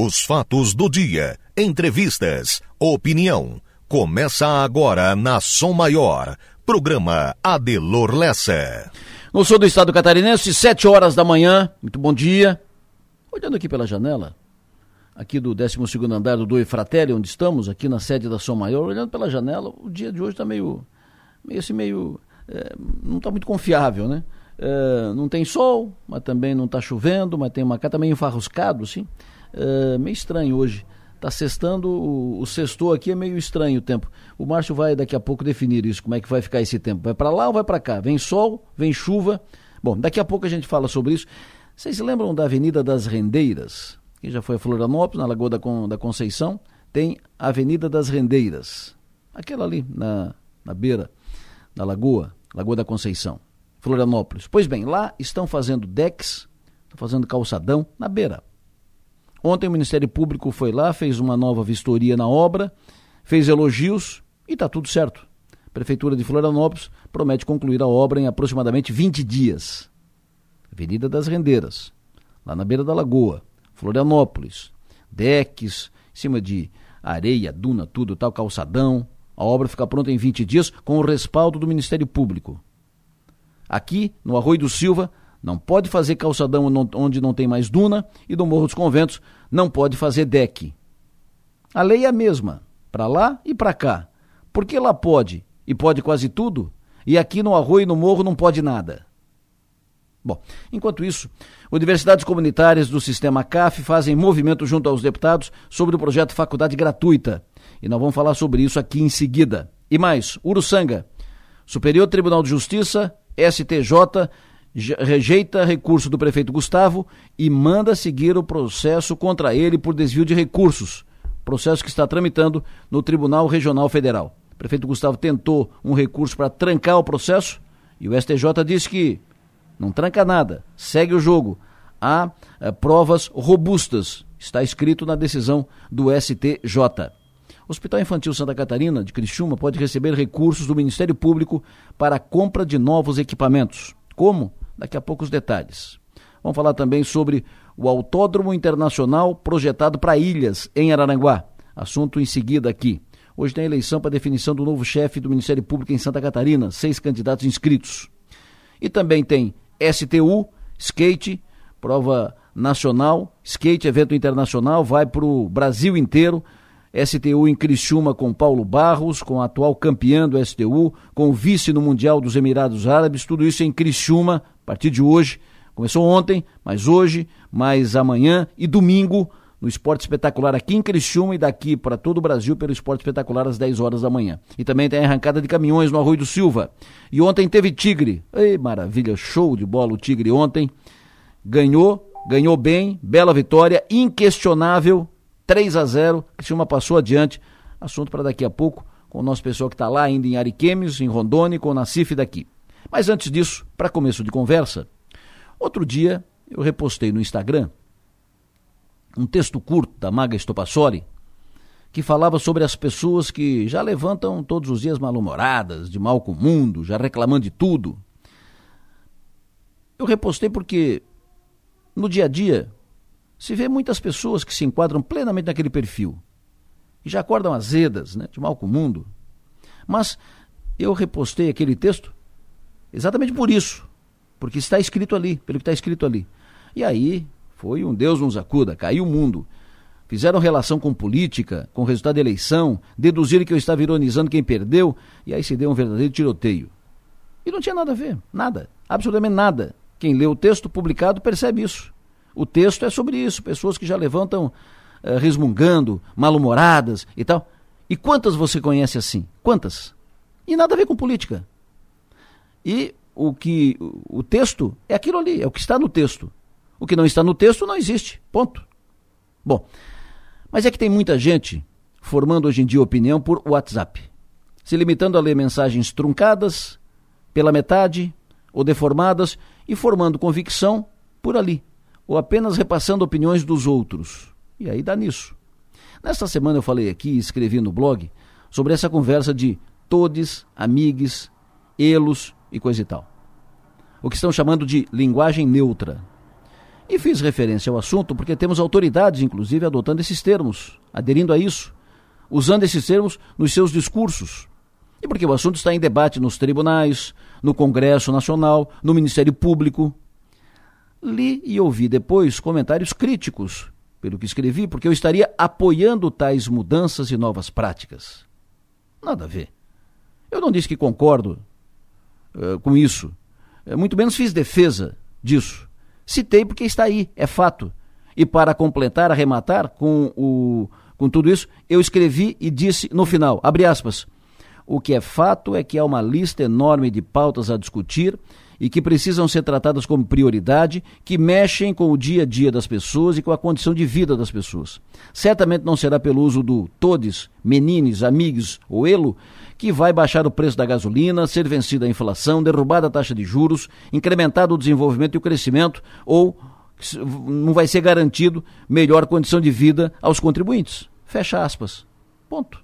Os fatos do dia, entrevistas, opinião. Começa agora na Som Maior. Programa Adelor Lessa. No sul do estado catarinense, 7 horas da manhã. Muito bom dia. Olhando aqui pela janela, aqui do 12 andar do Doi Fratelli, onde estamos, aqui na sede da Som Maior, olhando pela janela, o dia de hoje está meio, meio assim, meio, é, não está muito confiável, né? É, não tem sol, mas também não está chovendo, mas tem uma cá também enfarruscado, assim. É, meio estranho hoje. Está sextando, o, o sextou aqui é meio estranho o tempo. O Márcio vai daqui a pouco definir isso, como é que vai ficar esse tempo. Vai para lá ou vai para cá? Vem sol, vem chuva. Bom, daqui a pouco a gente fala sobre isso. Vocês lembram da Avenida das Rendeiras? Que já foi a Florianópolis, na Lagoa da, Con, da Conceição. Tem a Avenida das Rendeiras. Aquela ali, na, na beira da lagoa, Lagoa da Conceição. Florianópolis. Pois bem, lá estão fazendo decks, estão fazendo calçadão na beira. Ontem o Ministério Público foi lá, fez uma nova vistoria na obra, fez elogios e está tudo certo. A Prefeitura de Florianópolis promete concluir a obra em aproximadamente 20 dias. Avenida das Rendeiras, lá na beira da lagoa, Florianópolis, decks, em cima de areia, duna, tudo, tal, calçadão. A obra fica pronta em 20 dias com o respaldo do Ministério Público. Aqui, no Arroio do Silva, não pode fazer calçadão onde não tem mais duna e no Morro dos Conventos não pode fazer deck. A lei é a mesma, para lá e para cá. Por que lá pode e pode quase tudo e aqui no Arroio e no Morro não pode nada? Bom, enquanto isso, universidades comunitárias do sistema CAF fazem movimento junto aos deputados sobre o projeto Faculdade Gratuita. E nós vamos falar sobre isso aqui em seguida. E mais, Uruçanga. Superior Tribunal de Justiça STJ rejeita recurso do prefeito Gustavo e manda seguir o processo contra ele por desvio de recursos. Processo que está tramitando no Tribunal Regional Federal. O prefeito Gustavo tentou um recurso para trancar o processo e o STJ disse que não tranca nada, segue o jogo. Há é, provas robustas, está escrito na decisão do STJ. O Hospital Infantil Santa Catarina, de Criciúma, pode receber recursos do Ministério Público para a compra de novos equipamentos. Como? Daqui a pouco os detalhes. Vamos falar também sobre o Autódromo Internacional projetado para ilhas, em Araranguá. Assunto em seguida aqui. Hoje tem eleição para definição do novo chefe do Ministério Público em Santa Catarina, seis candidatos inscritos. E também tem STU, skate, prova nacional, skate, evento internacional, vai para o Brasil inteiro. STU em Criciúma com Paulo Barros, com o atual campeão do STU, com o vice no Mundial dos Emirados Árabes, tudo isso em Criciúma, a partir de hoje. Começou ontem, mas hoje, mais amanhã e domingo no Esporte Espetacular aqui em Criciúma e daqui para todo o Brasil pelo Esporte Espetacular às 10 horas da manhã. E também tem a arrancada de caminhões no Arroio do Silva. E ontem teve Tigre. Ei, maravilha, show de bola o Tigre ontem. Ganhou, ganhou bem, bela vitória, inquestionável, 3 a 0 Criciúma passou adiante. Assunto para daqui a pouco com o nosso pessoal que está lá ainda em Ariquemes, em Rondônia, com o Nacif daqui. Mas antes disso, para começo de conversa, outro dia eu repostei no Instagram um texto curto da Maga Estopassoli que falava sobre as pessoas que já levantam todos os dias mal-humoradas, de mal com o mundo, já reclamando de tudo. Eu repostei porque no dia a dia se vê muitas pessoas que se enquadram plenamente naquele perfil e já acordam azedas, né, de mal com o mundo. Mas eu repostei aquele texto exatamente por isso, porque está escrito ali, pelo que está escrito ali. E aí foi um Deus nos acuda, caiu o mundo. Fizeram relação com política, com resultado da eleição, deduziram que eu estava ironizando quem perdeu, e aí se deu um verdadeiro tiroteio. E não tinha nada a ver, nada, absolutamente nada. Quem lê o texto publicado percebe isso. O texto é sobre isso, pessoas que já levantam uh, resmungando, mal-humoradas e tal. E quantas você conhece assim? Quantas? E nada a ver com política. E o que o texto é aquilo ali, é o que está no texto. O que não está no texto não existe. Ponto. Bom, mas é que tem muita gente formando hoje em dia opinião por WhatsApp, se limitando a ler mensagens truncadas, pela metade ou deformadas e formando convicção por ali, ou apenas repassando opiniões dos outros. E aí dá nisso. Nesta semana eu falei aqui e escrevi no blog sobre essa conversa de todes, amigues, elos e coisa e tal. O que estão chamando de linguagem neutra. E fiz referência ao assunto porque temos autoridades, inclusive, adotando esses termos, aderindo a isso, usando esses termos nos seus discursos. E porque o assunto está em debate nos tribunais, no Congresso Nacional, no Ministério Público. Li e ouvi depois comentários críticos pelo que escrevi, porque eu estaria apoiando tais mudanças e novas práticas. Nada a ver. Eu não disse que concordo uh, com isso. Uh, muito menos fiz defesa disso. Citei porque está aí, é fato. E para completar, arrematar com, o, com tudo isso, eu escrevi e disse no final, abre aspas, o que é fato é que há uma lista enorme de pautas a discutir e que precisam ser tratadas como prioridade, que mexem com o dia a dia das pessoas e com a condição de vida das pessoas. Certamente não será pelo uso do todes, menines, amigos ou elo que vai baixar o preço da gasolina, ser vencida a inflação, derrubada a taxa de juros, incrementado o desenvolvimento e o crescimento ou não vai ser garantido melhor condição de vida aos contribuintes. Fecha aspas. Ponto.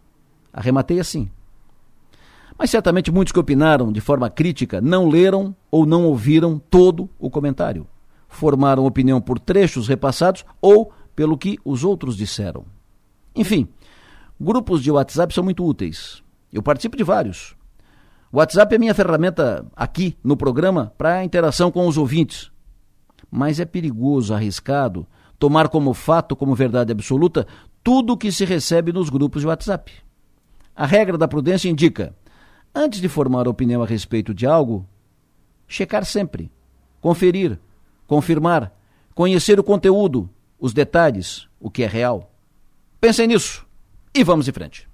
Arrematei assim. Mas certamente muitos que opinaram de forma crítica não leram ou não ouviram todo o comentário. Formaram opinião por trechos repassados ou pelo que os outros disseram. Enfim, grupos de WhatsApp são muito úteis. Eu participo de vários. O WhatsApp é minha ferramenta aqui no programa para interação com os ouvintes. Mas é perigoso, arriscado, tomar como fato, como verdade absoluta, tudo o que se recebe nos grupos de WhatsApp. A regra da prudência indica Antes de formar opinião a respeito de algo, checar sempre, conferir, confirmar, conhecer o conteúdo, os detalhes, o que é real. Pensem nisso e vamos em frente.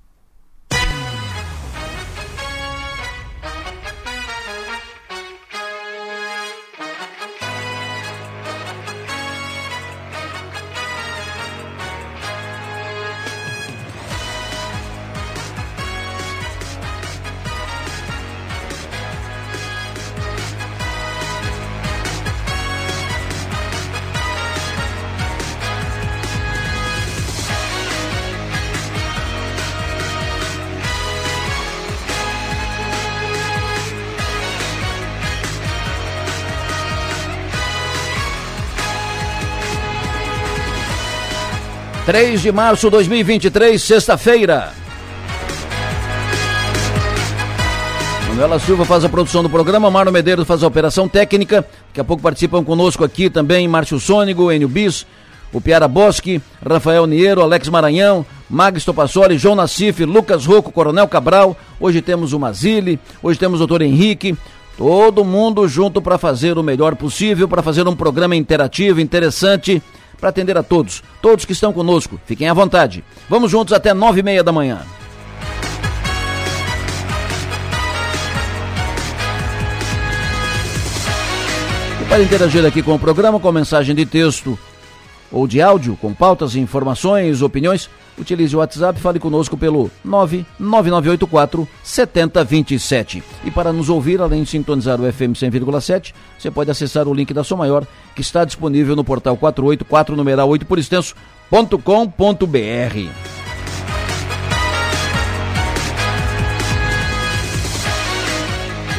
3 de março de 2023, sexta-feira. Manuela Silva faz a produção do programa, Marno Medeiros faz a operação técnica. Daqui a pouco participam conosco aqui também Márcio Sônigo, Enio Bis, o Piara Bosque, Rafael Niero, Alex Maranhão, Magis Topassoli, João Nassif, Lucas Rocco, Coronel Cabral. Hoje temos o Mazili, hoje temos o doutor Henrique. Todo mundo junto para fazer o melhor possível, para fazer um programa interativo, interessante para atender a todos, todos que estão conosco. Fiquem à vontade. Vamos juntos até nove e meia da manhã. Para interagir aqui com o programa, com mensagem de texto ou de áudio, com pautas, informações, opiniões, utilize o WhatsApp fale conosco pelo 99984 7027. E para nos ouvir, além de sintonizar o FM 100,7, você pode acessar o link da Som Maior, que está disponível no portal 484 numeral 8 por extenso.com.br.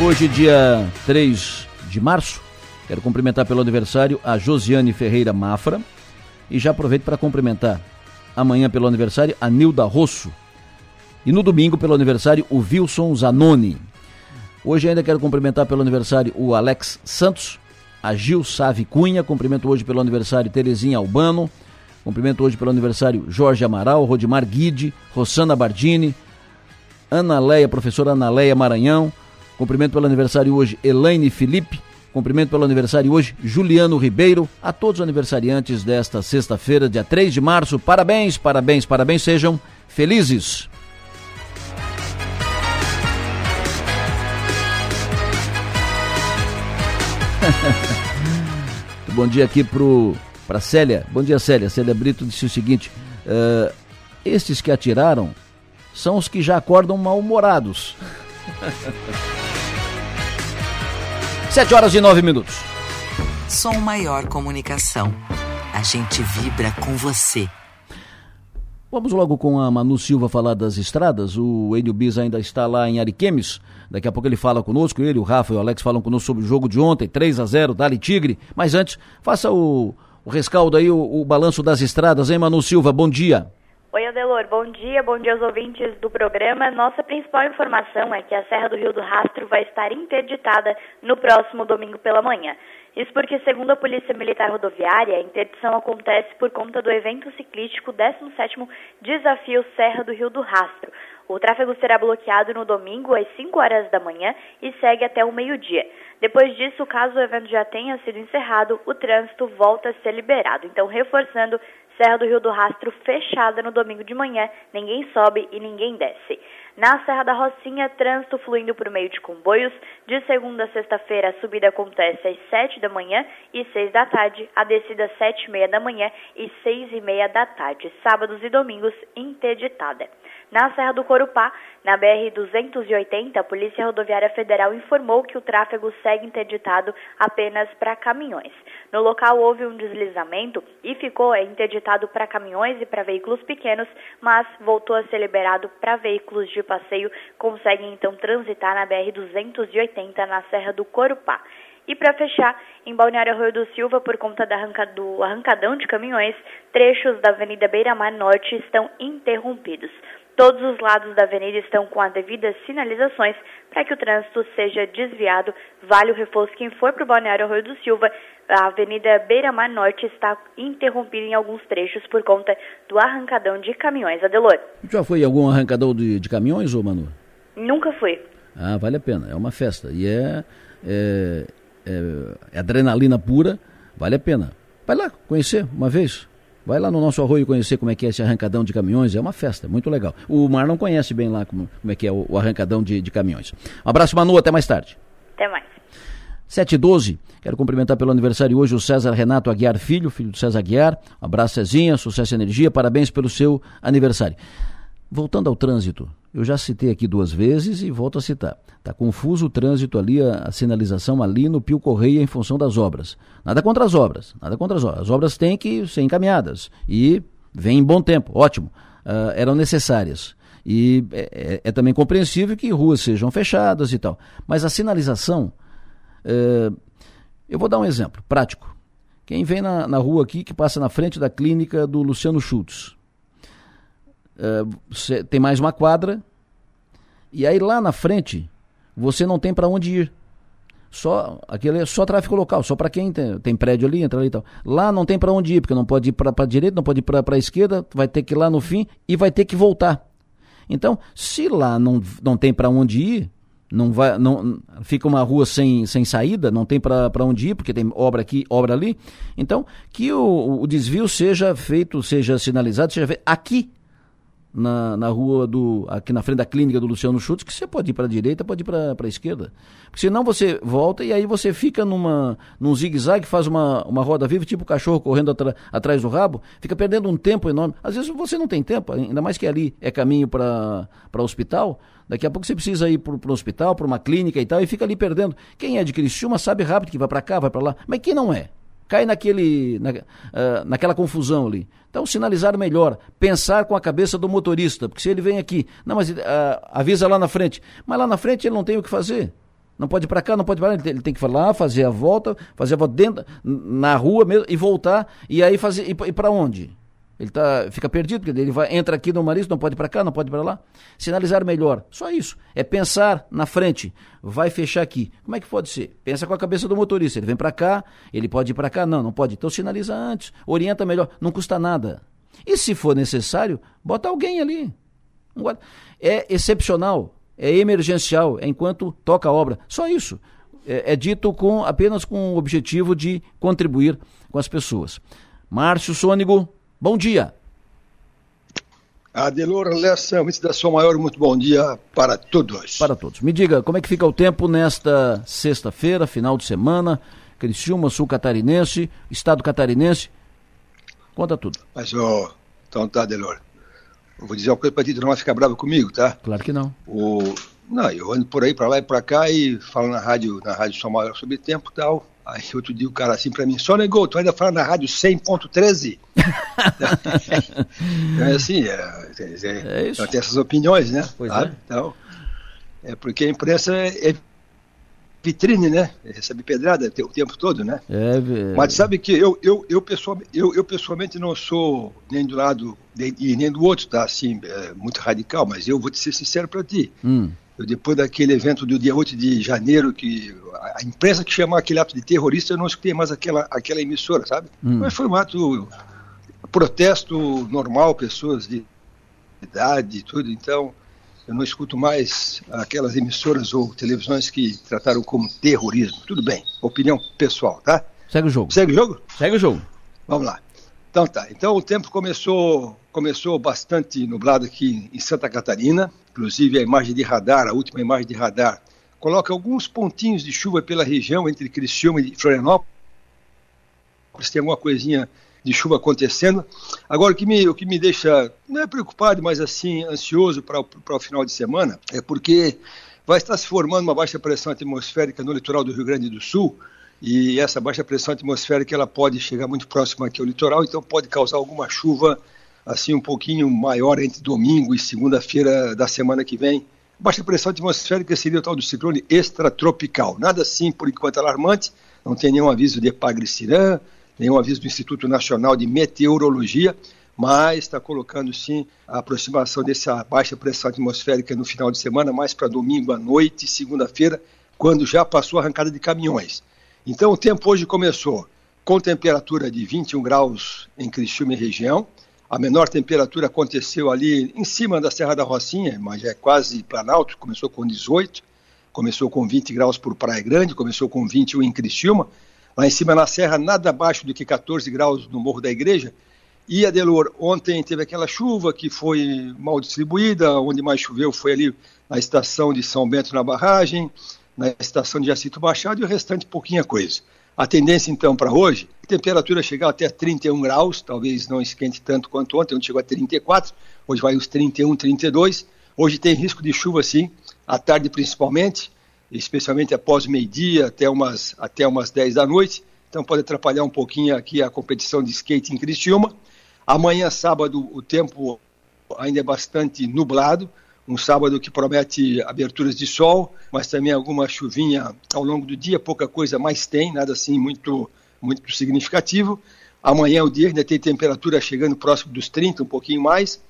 Hoje, dia 3 de março, quero cumprimentar pelo aniversário a Josiane Ferreira Mafra e já aproveito para cumprimentar amanhã pelo aniversário a Nilda Rosso. E no domingo pelo aniversário o Wilson Zanoni. Hoje ainda quero cumprimentar pelo aniversário o Alex Santos, a Gil Save Cunha, cumprimento hoje pelo aniversário Terezinha Albano, cumprimento hoje pelo aniversário Jorge Amaral, Rodimar Guide, Rossana Bardini, Ana Leia, professora Ana Leia Maranhão, cumprimento pelo aniversário hoje Elaine Felipe, Cumprimento pelo aniversário hoje, Juliano Ribeiro, a todos os aniversariantes desta sexta-feira, dia 3 de março. Parabéns, parabéns, parabéns, sejam felizes. Bom dia aqui pro para Célia. Bom dia, Célia. Célia Brito disse o seguinte: uh, estes que atiraram são os que já acordam mal-humorados. Sete horas e nove minutos. Som Maior Comunicação. A gente vibra com você. Vamos logo com a Manu Silva falar das estradas. O Enio Bis ainda está lá em Ariquemes. Daqui a pouco ele fala conosco. Ele, o Rafa e o Alex falam conosco sobre o jogo de ontem, 3 a 0 Dali Tigre. Mas antes, faça o, o rescaldo aí, o, o balanço das estradas, hein, Manu Silva? Bom dia. Oi, Adelor, bom dia, bom dia aos ouvintes do programa. Nossa principal informação é que a Serra do Rio do Rastro vai estar interditada no próximo domingo pela manhã. Isso porque, segundo a Polícia Militar Rodoviária, a interdição acontece por conta do evento ciclístico 17º Desafio Serra do Rio do Rastro. O tráfego será bloqueado no domingo às 5 horas da manhã e segue até o meio-dia. Depois disso, caso o evento já tenha sido encerrado, o trânsito volta a ser liberado. Então, reforçando, Serra do Rio do Rastro fechada no domingo de manhã, ninguém sobe e ninguém desce. Na Serra da Rocinha, trânsito fluindo por meio de comboios. De segunda a sexta-feira, a subida acontece às 7 da manhã e 6 da tarde, a descida às 7 e meia da manhã e 6 e meia da tarde. Sábados e domingos, interditada. Na Serra do Corupá, na BR-280, a Polícia Rodoviária Federal informou que o tráfego segue interditado apenas para caminhões. No local houve um deslizamento e ficou interditado para caminhões e para veículos pequenos, mas voltou a ser liberado para veículos de passeio, conseguem então transitar na BR-280 na Serra do Corupá. E para fechar, em Balneário Arroio do Silva, por conta do arrancadão de caminhões, trechos da Avenida Beira Mar Norte estão interrompidos. Todos os lados da avenida estão com as devidas sinalizações para que o trânsito seja desviado. Vale o reforço quem for para o Balneário Arroio do Silva. A Avenida Beira Mar Norte está interrompida em alguns trechos por conta do arrancadão de caminhões. Adelor. Já foi algum arrancadão de, de caminhões, ô Manu? Nunca fui. Ah, vale a pena. É uma festa. E é, é, é, é adrenalina pura. Vale a pena. Vai lá conhecer uma vez. Vai lá no nosso arroio conhecer como é que é esse arrancadão de caminhões, é uma festa, muito legal. O Mar não conhece bem lá como, como é que é o, o arrancadão de, de, caminhões. Um abraço, Manu, até mais tarde. Até mais. 7 e 12, quero cumprimentar pelo aniversário hoje o César Renato Aguiar Filho, filho do César Aguiar. Um abraço, Cezinha, sucesso e energia, parabéns pelo seu aniversário. Voltando ao trânsito, eu já citei aqui duas vezes e volto a citar. Está confuso o trânsito ali, a, a, sinalização ali no Pio Correia em função das obras. Nada contra as obras, nada contra as obras. As obras têm que ser encaminhadas e vem em bom tempo, ótimo. Uh, eram necessárias. E é, é, é, também compreensível que ruas sejam fechadas e tal. Mas a sinalização, uh, eu vou dar um exemplo prático. Quem vem na, na rua aqui, que passa na frente da clínica do Luciano Schultz, uh, tem mais uma quadra, e aí lá na frente você não tem para onde ir. Só aquele é só tráfego local, só para quem tem, tem, prédio ali, entra ali e tal. Lá não tem para onde ir, porque não pode ir para a direita, não pode ir para a esquerda, vai ter que ir lá no fim e vai ter que voltar. Então, se lá não, não tem para onde ir, não vai, não fica uma rua sem, sem saída, não tem para onde ir, porque tem obra aqui, obra ali. Então, que o, o desvio seja feito, seja sinalizado, seja feito aqui na, na rua do. aqui na frente da clínica do Luciano Schultz, que você pode ir para a direita, pode ir para a esquerda. Porque senão você volta e aí você fica numa, num zigue-zague, faz uma, uma roda viva, tipo o cachorro correndo atra, atrás do rabo, fica perdendo um tempo enorme. Às vezes você não tem tempo, ainda mais que ali é caminho para o hospital. Daqui a pouco você precisa ir para o hospital, para uma clínica e tal, e fica ali perdendo. Quem é de Criciúma sabe rápido que vai para cá, vai para lá. Mas quem não é? Cai naquele, na, uh, naquela confusão ali. Então, sinalizar melhor, pensar com a cabeça do motorista, porque se ele vem aqui, não, mas uh, avisa lá na frente, mas lá na frente ele não tem o que fazer. Não pode ir para cá, não pode ir para lá, ele tem que falar, fazer a volta, fazer a volta dentro, na rua mesmo, e voltar, e aí fazer, e para onde? Ele tá, fica perdido, porque ele vai, entra aqui no Marisco, não pode para cá, não pode para lá. Sinalizar melhor. Só isso. É pensar na frente. Vai fechar aqui. Como é que pode ser? Pensa com a cabeça do motorista. Ele vem para cá, ele pode ir para cá? Não, não pode. Então sinaliza antes. Orienta melhor. Não custa nada. E se for necessário, bota alguém ali. É excepcional. É emergencial. É enquanto toca a obra. Só isso. É, é dito com apenas com o objetivo de contribuir com as pessoas. Márcio Sônigo, Bom dia. Adelor Lessa, da Sua Maior, muito bom dia para todos. Para todos. Me diga, como é que fica o tempo nesta sexta-feira, final de semana, Criciúma, Sul Catarinense, Estado Catarinense? Conta tudo. Mas, ó, então tá, Adelor. Eu vou dizer uma coisa para ti, tu não vai ficar bravo comigo, tá? Claro que não. O... Não, eu ando por aí, para lá e para cá e falo na rádio, na rádio Sua Maior sobre tempo e tal. Aí outro dia o cara assim pra mim, só negou, tu ainda fala na rádio 100.13? então é assim, é, é, é isso. tem essas opiniões, né? Pois é. Então, é porque a imprensa é vitrine, né? Recebe pedrada o tempo todo, né? É, é... Mas sabe que eu, eu, eu, pessoalmente, eu, eu pessoalmente não sou nem do lado e nem do outro, tá? Assim, é, muito radical, mas eu vou te ser sincero para ti. Hum. Depois daquele evento do dia 8 de janeiro, que a imprensa que chamou aquele ato de terrorista, eu não escutei mais aquela, aquela emissora, sabe? Hum. Mas foi um ato, protesto normal, pessoas de idade e tudo, então eu não escuto mais aquelas emissoras ou televisões que trataram como terrorismo. Tudo bem, opinião pessoal, tá? Segue o jogo. Segue o jogo? Segue o jogo. Vamos lá. Então tá. Então o tempo começou começou bastante nublado aqui em Santa Catarina. Inclusive a imagem de radar, a última imagem de radar, coloca alguns pontinhos de chuva pela região entre Criciúma e Florianópolis. Tem alguma coisinha de chuva acontecendo. Agora, o que me, o que me deixa, não é preocupado, mas assim, ansioso para o final de semana, é porque vai estar se formando uma baixa pressão atmosférica no litoral do Rio Grande do Sul, e essa baixa pressão atmosférica ela pode chegar muito próxima aqui ao litoral, então pode causar alguma chuva assim um pouquinho maior entre domingo e segunda-feira da semana que vem. Baixa pressão atmosférica seria o tal do ciclone extratropical. Nada assim, por enquanto, alarmante, não tem nenhum aviso de Epagre-Cirã, nenhum aviso do Instituto Nacional de Meteorologia, mas está colocando sim a aproximação dessa baixa pressão atmosférica no final de semana, mais para domingo à noite, segunda-feira, quando já passou a arrancada de caminhões. Então o tempo hoje começou com temperatura de 21 graus em Criciúma e região. A menor temperatura aconteceu ali em cima da Serra da Rocinha, mas é quase Planalto, começou com 18, começou com 20 graus por Praia Grande, começou com 21 em Criciúma, Lá em cima na serra, nada abaixo do que 14 graus no Morro da Igreja. E Adelor, ontem teve aquela chuva que foi mal distribuída, onde mais choveu foi ali na estação de São Bento na barragem, na estação de Jacito Machado e o restante pouquinha coisa. A tendência então para hoje, a temperatura chegar até 31 graus, talvez não esquente tanto quanto ontem, onde chegou a 34, hoje vai os 31, 32. Hoje tem risco de chuva sim, à tarde principalmente, especialmente após meio-dia até umas, até umas 10 da noite. Então pode atrapalhar um pouquinho aqui a competição de skate em Criciúma. Amanhã, sábado, o tempo ainda é bastante nublado. Um sábado que promete aberturas de sol, mas também alguma chuvinha ao longo do dia, pouca coisa mais tem, nada assim muito, muito significativo. Amanhã o dia ainda tem temperatura chegando próximo dos 30, um pouquinho mais.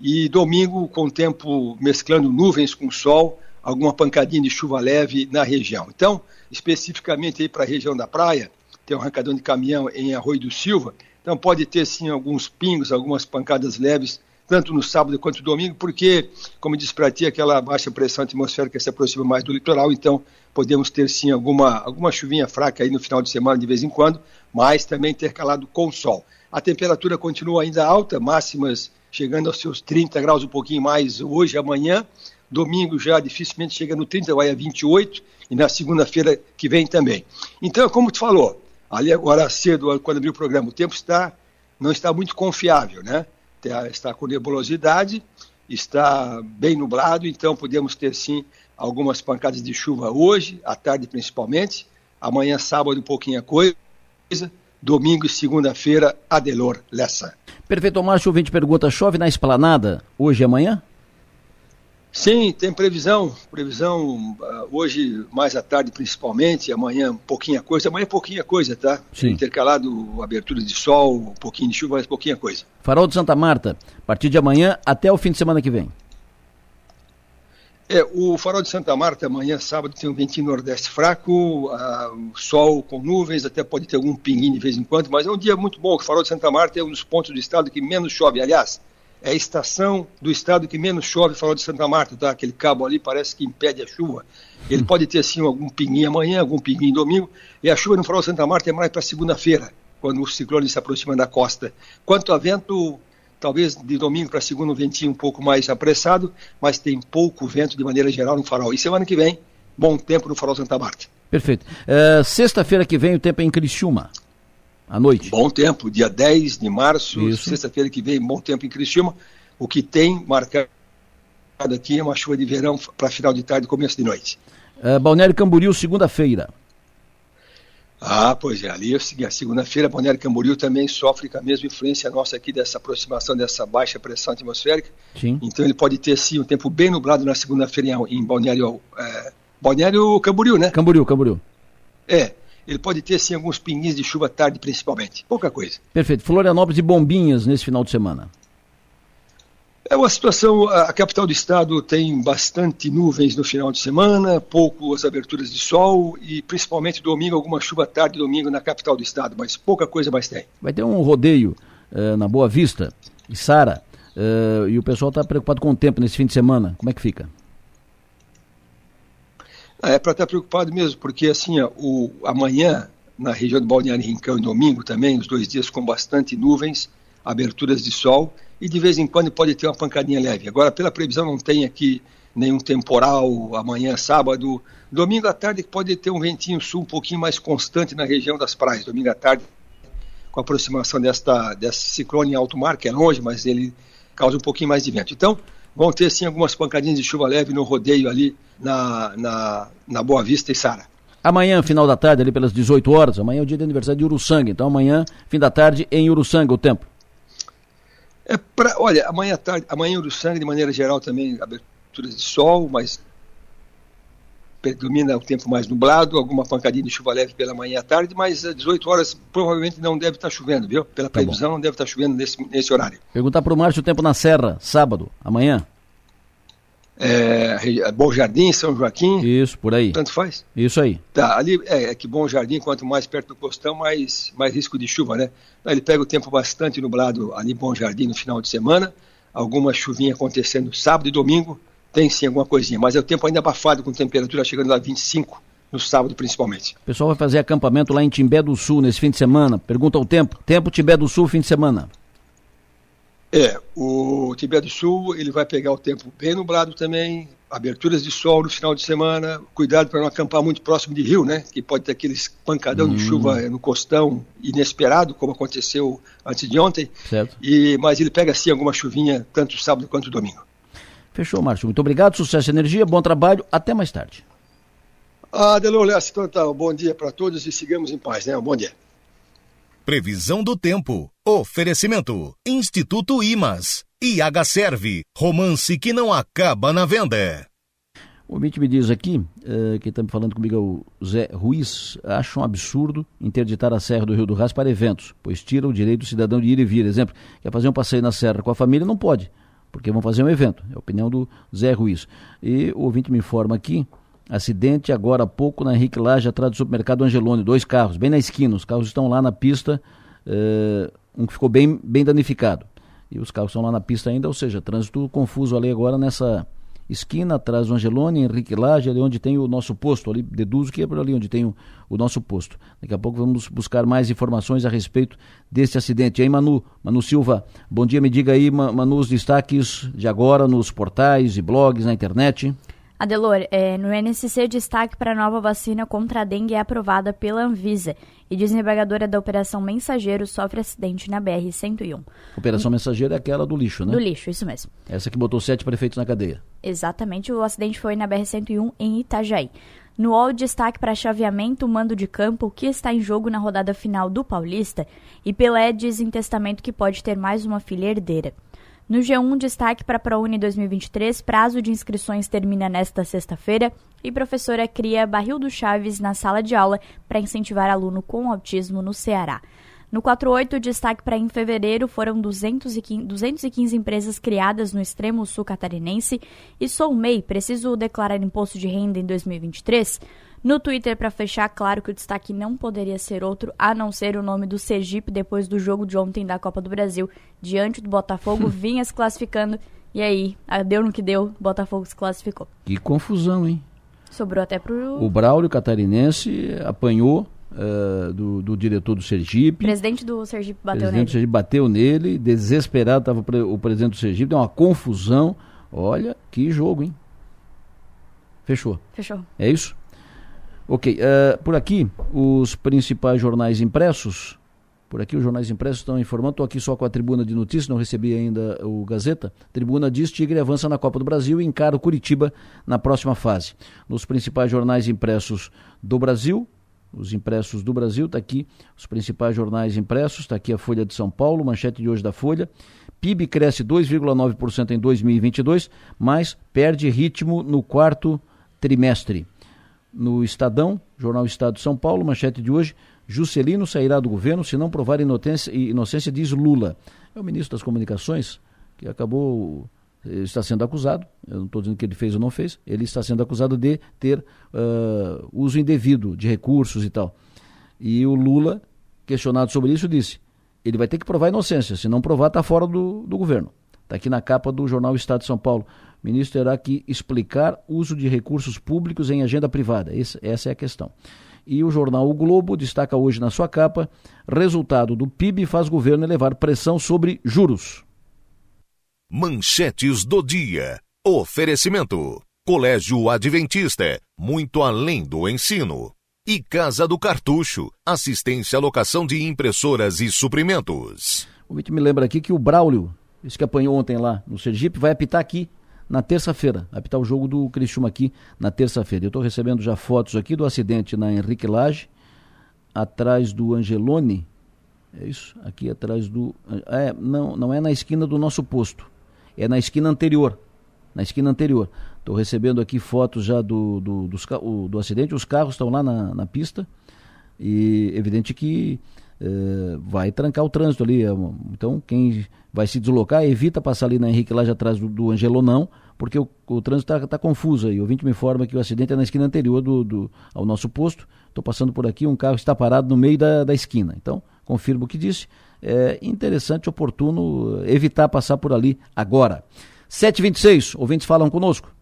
E domingo, com tempo mesclando nuvens com sol, alguma pancadinha de chuva leve na região. Então, especificamente aí para a região da praia, tem um arrancadão de caminhão em Arroio do Silva, então pode ter sim alguns pingos, algumas pancadas leves, tanto no sábado quanto no domingo, porque, como disse para ti, aquela baixa pressão atmosférica se aproxima mais do litoral, então podemos ter sim alguma, alguma chuvinha fraca aí no final de semana de vez em quando, mas também ter calado com sol. A temperatura continua ainda alta, máximas chegando aos seus 30 graus, um pouquinho mais hoje, amanhã, domingo já dificilmente chega no 30, vai a 28, e na segunda-feira que vem também. Então, como tu falou, ali agora cedo, quando abriu o programa, o tempo está não está muito confiável, né? Está com nebulosidade, está bem nublado, então podemos ter sim algumas pancadas de chuva hoje, à tarde principalmente, amanhã sábado um pouquinho a coisa, domingo e segunda-feira, Adelor Lessa. Perfeito, Márcio, ouvinte pergunta, chove na esplanada hoje e amanhã? Sim, tem previsão. Previsão uh, hoje, mais à tarde principalmente, amanhã pouquinha coisa. Amanhã pouquinha coisa, tá? Sim. Intercalado abertura de sol, um pouquinho de chuva, mas pouquinha coisa. Farol de Santa Marta, a partir de amanhã até o fim de semana que vem. É, o farol de Santa Marta, amanhã, sábado, tem um ventinho nordeste fraco, uh, sol com nuvens, até pode ter algum pinguim de vez em quando, mas é um dia muito bom. O farol de Santa Marta é um dos pontos do estado que menos chove. Aliás, é a estação do estado que menos chove, falou de Santa Marta, tá? Aquele cabo ali parece que impede a chuva. Ele pode ter, assim, algum pinguinho amanhã, algum pinguinho domingo, e a chuva no farol de Santa Marta é mais para segunda-feira, quando o ciclone se aproxima da costa. Quanto a vento, talvez de domingo para segunda um ventinho um pouco mais apressado, mas tem pouco vento de maneira geral no farol. E semana que vem, bom tempo no farol Santa Marta. Perfeito. Uh, Sexta-feira que vem o tempo é em Criciúma à noite. Bom tempo, dia 10 de março, sexta-feira que vem, bom tempo em Criciúma. O que tem marcado aqui é uma chuva de verão para final de tarde e começo de noite. Uh, Balneário Camboriú, segunda-feira. Ah, pois é, ali a segunda-feira, Balneário Camboriú também sofre com a mesma influência nossa aqui dessa aproximação dessa baixa pressão atmosférica. Sim. Então ele pode ter sim um tempo bem nublado na segunda-feira em, em Balneário é, Balneário Camboriú, né? Camboriú, Camboriú. É, ele pode ter sim alguns pinguins de chuva tarde, principalmente. Pouca coisa. Perfeito. Florianópolis e Bombinhas nesse final de semana. É uma situação, a capital do estado tem bastante nuvens no final de semana, poucas aberturas de sol e principalmente domingo alguma chuva tarde domingo na capital do estado, mas pouca coisa mais tem. Vai ter um rodeio uh, na Boa Vista e Sara uh, e o pessoal está preocupado com o tempo nesse fim de semana. Como é que fica? Ah, é para estar preocupado mesmo, porque assim, o, amanhã na região do Balneário Rincão e domingo também, os dois dias com bastante nuvens, aberturas de sol e de vez em quando pode ter uma pancadinha leve. Agora, pela previsão, não tem aqui nenhum temporal amanhã, sábado. Domingo à tarde pode ter um ventinho sul um pouquinho mais constante na região das praias. Domingo à tarde, com a aproximação desta, desse ciclone em alto mar, que é longe, mas ele causa um pouquinho mais de vento. Então, vão ter sim algumas pancadinhas de chuva leve no rodeio ali na, na, na Boa Vista e Sara. Amanhã, final da tarde, ali pelas 18 horas, amanhã é o dia de aniversário de Uruçanga, então amanhã, fim da tarde, em Uruçanga, o tempo. É pra, olha, amanhã à tarde, amanhã o sangue, de maneira geral, também aberturas de sol, mas predomina o tempo mais nublado, alguma pancadinha de chuva leve pela manhã à tarde, mas às 18 horas provavelmente não deve estar chovendo, viu? Pela tá previsão, não deve estar chovendo nesse, nesse horário. Perguntar para o Márcio o tempo na Serra, sábado, amanhã é, Bom Jardim, São Joaquim. Isso, por aí. Tanto faz? Isso aí. Tá, ali é, é, que Bom Jardim, quanto mais perto do costão, mais, mais risco de chuva, né? Ele pega o tempo bastante nublado ali em Bom Jardim no final de semana, alguma chuvinha acontecendo sábado e domingo, tem sim alguma coisinha, mas é o tempo ainda abafado, com temperatura chegando a 25 no sábado principalmente. O pessoal vai fazer acampamento lá em Timbé do Sul nesse fim de semana. Pergunta o tempo. Tempo Timbé do Sul, fim de semana. É, o Tibete do Sul ele vai pegar o tempo bem nublado também, aberturas de sol no final de semana, cuidado para não acampar muito próximo de rio, né? Que pode ter aqueles pancadão hum. de chuva no costão inesperado, como aconteceu antes de ontem. Certo. E, mas ele pega sim alguma chuvinha, tanto sábado quanto domingo. Fechou, Márcio. Muito obrigado, sucesso e energia, bom trabalho, até mais tarde. Ah, Delor Lessa, então tá, um bom dia para todos e sigamos em paz, né? Um bom dia. Previsão do tempo. Oferecimento. Instituto Imas. IH Serve. Romance que não acaba na venda. O ouvinte me diz aqui, uh, quem está me falando comigo é o Zé Ruiz, acha um absurdo interditar a Serra do Rio do Ras para eventos, pois tira o direito do cidadão de ir e vir. Exemplo, quer fazer um passeio na Serra com a família, não pode, porque vão fazer um evento. É a opinião do Zé Ruiz. E o ouvinte me informa aqui Acidente agora há pouco na Henrique Laje, atrás do supermercado Angelone. Dois carros, bem na esquina. Os carros estão lá na pista, uh, um que ficou bem, bem danificado. E os carros estão lá na pista ainda, ou seja, trânsito confuso ali agora nessa esquina, atrás do Angelone, Henrique Laje, ali onde tem o nosso posto. Ali, deduzo que é por ali onde tem o, o nosso posto. Daqui a pouco vamos buscar mais informações a respeito desse acidente. E aí, Manu, Manu Silva, bom dia, me diga aí, Manu, os destaques de agora nos portais e blogs, na internet. Adelor, é, no NSC, destaque para a nova vacina contra a dengue é aprovada pela Anvisa e desembargadora da Operação Mensageiro sofre acidente na BR-101. Operação Mensageiro é aquela do lixo, né? Do lixo, isso mesmo. Essa que botou sete prefeitos na cadeia. Exatamente, o acidente foi na BR-101 em Itajaí. No UOL, destaque para chaveamento, mando de campo, que está em jogo na rodada final do Paulista, e Pelé diz em testamento que pode ter mais uma filha herdeira. No G1, destaque para a ProUni 2023, prazo de inscrições termina nesta sexta-feira e professora cria barril do Chaves na sala de aula para incentivar aluno com autismo no Ceará. No 48, destaque para em fevereiro foram 215, 215 empresas criadas no extremo sul catarinense e sou MEI, preciso declarar imposto de renda em 2023? No Twitter, para fechar, claro que o destaque não poderia ser outro a não ser o nome do Sergipe depois do jogo de ontem da Copa do Brasil. Diante do Botafogo, vinha se classificando e aí, deu no que deu, Botafogo se classificou. Que confusão, hein? Sobrou até pro. O Braulio Catarinense apanhou uh, do, do, diretor do Sergipe. Presidente do Sergipe bateu presidente nele. Do Sergipe bateu nele, desesperado estava o presidente do Sergipe, deu uma confusão. Olha, que jogo, hein? Fechou. Fechou. É isso? Ok, uh, por aqui, os principais jornais impressos, por aqui os jornais impressos estão informando, estou aqui só com a tribuna de notícias, não recebi ainda o Gazeta. Tribuna diz Tigre avança na Copa do Brasil e encara o Curitiba na próxima fase. Nos principais jornais impressos do Brasil, os impressos do Brasil, está aqui os principais jornais impressos, está aqui a Folha de São Paulo, manchete de hoje da Folha. PIB cresce 2,9% em 2022, mas perde ritmo no quarto trimestre. No Estadão, Jornal Estado de São Paulo, manchete de hoje, Juscelino sairá do governo se não provar inocência, inocência diz Lula. É o ministro das Comunicações que acabou está sendo acusado, eu não estou dizendo que ele fez ou não fez, ele está sendo acusado de ter uh, uso indevido de recursos e tal. E o Lula, questionado sobre isso, disse: ele vai ter que provar inocência, se não provar, está fora do, do governo. Está aqui na capa do jornal Estado de São Paulo. O ministro terá que explicar uso de recursos públicos em agenda privada. Esse, essa é a questão. E o jornal O Globo destaca hoje na sua capa: resultado do PIB faz governo elevar pressão sobre juros. Manchetes do dia. Oferecimento: Colégio Adventista, muito além do ensino. E Casa do Cartucho, assistência à locação de impressoras e suprimentos. O Vitor me lembra aqui que o Braulio, esse que apanhou ontem lá no Sergipe, vai apitar aqui na terça-feira, apitar o jogo do Criciúma aqui na terça-feira. Eu estou recebendo já fotos aqui do acidente na Henrique Lage, atrás do Angelone, é isso? Aqui atrás do. É, não, não é na esquina do nosso posto é na esquina anterior. Na esquina anterior. Estou recebendo aqui fotos já do, do, dos, do acidente, os carros estão lá na, na pista e evidente que é, vai trancar o trânsito ali. É então, quem vai se deslocar, evita passar ali na Henrique lá já atrás do, do Angelo não, porque o, o trânsito está tá confuso aí. O ouvinte me informa que o acidente é na esquina anterior do, do ao nosso posto. Estou passando por aqui, um carro está parado no meio da, da esquina. Então, confirmo o que disse é interessante, oportuno evitar passar por ali agora. 7h26, ouvintes falam conosco.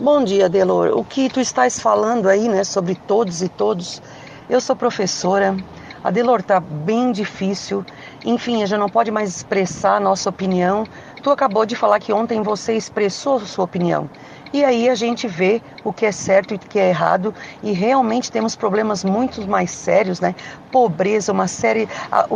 Bom dia, Delor. O que tu estás falando aí, né, sobre todos e todos, eu sou professora, a Delor está bem difícil, enfim, a gente não pode mais expressar a nossa opinião. Tu acabou de falar que ontem você expressou sua opinião. E aí a gente vê o que é certo e o que é errado e realmente temos problemas muito mais sérios, né? Pobreza, uma série, a,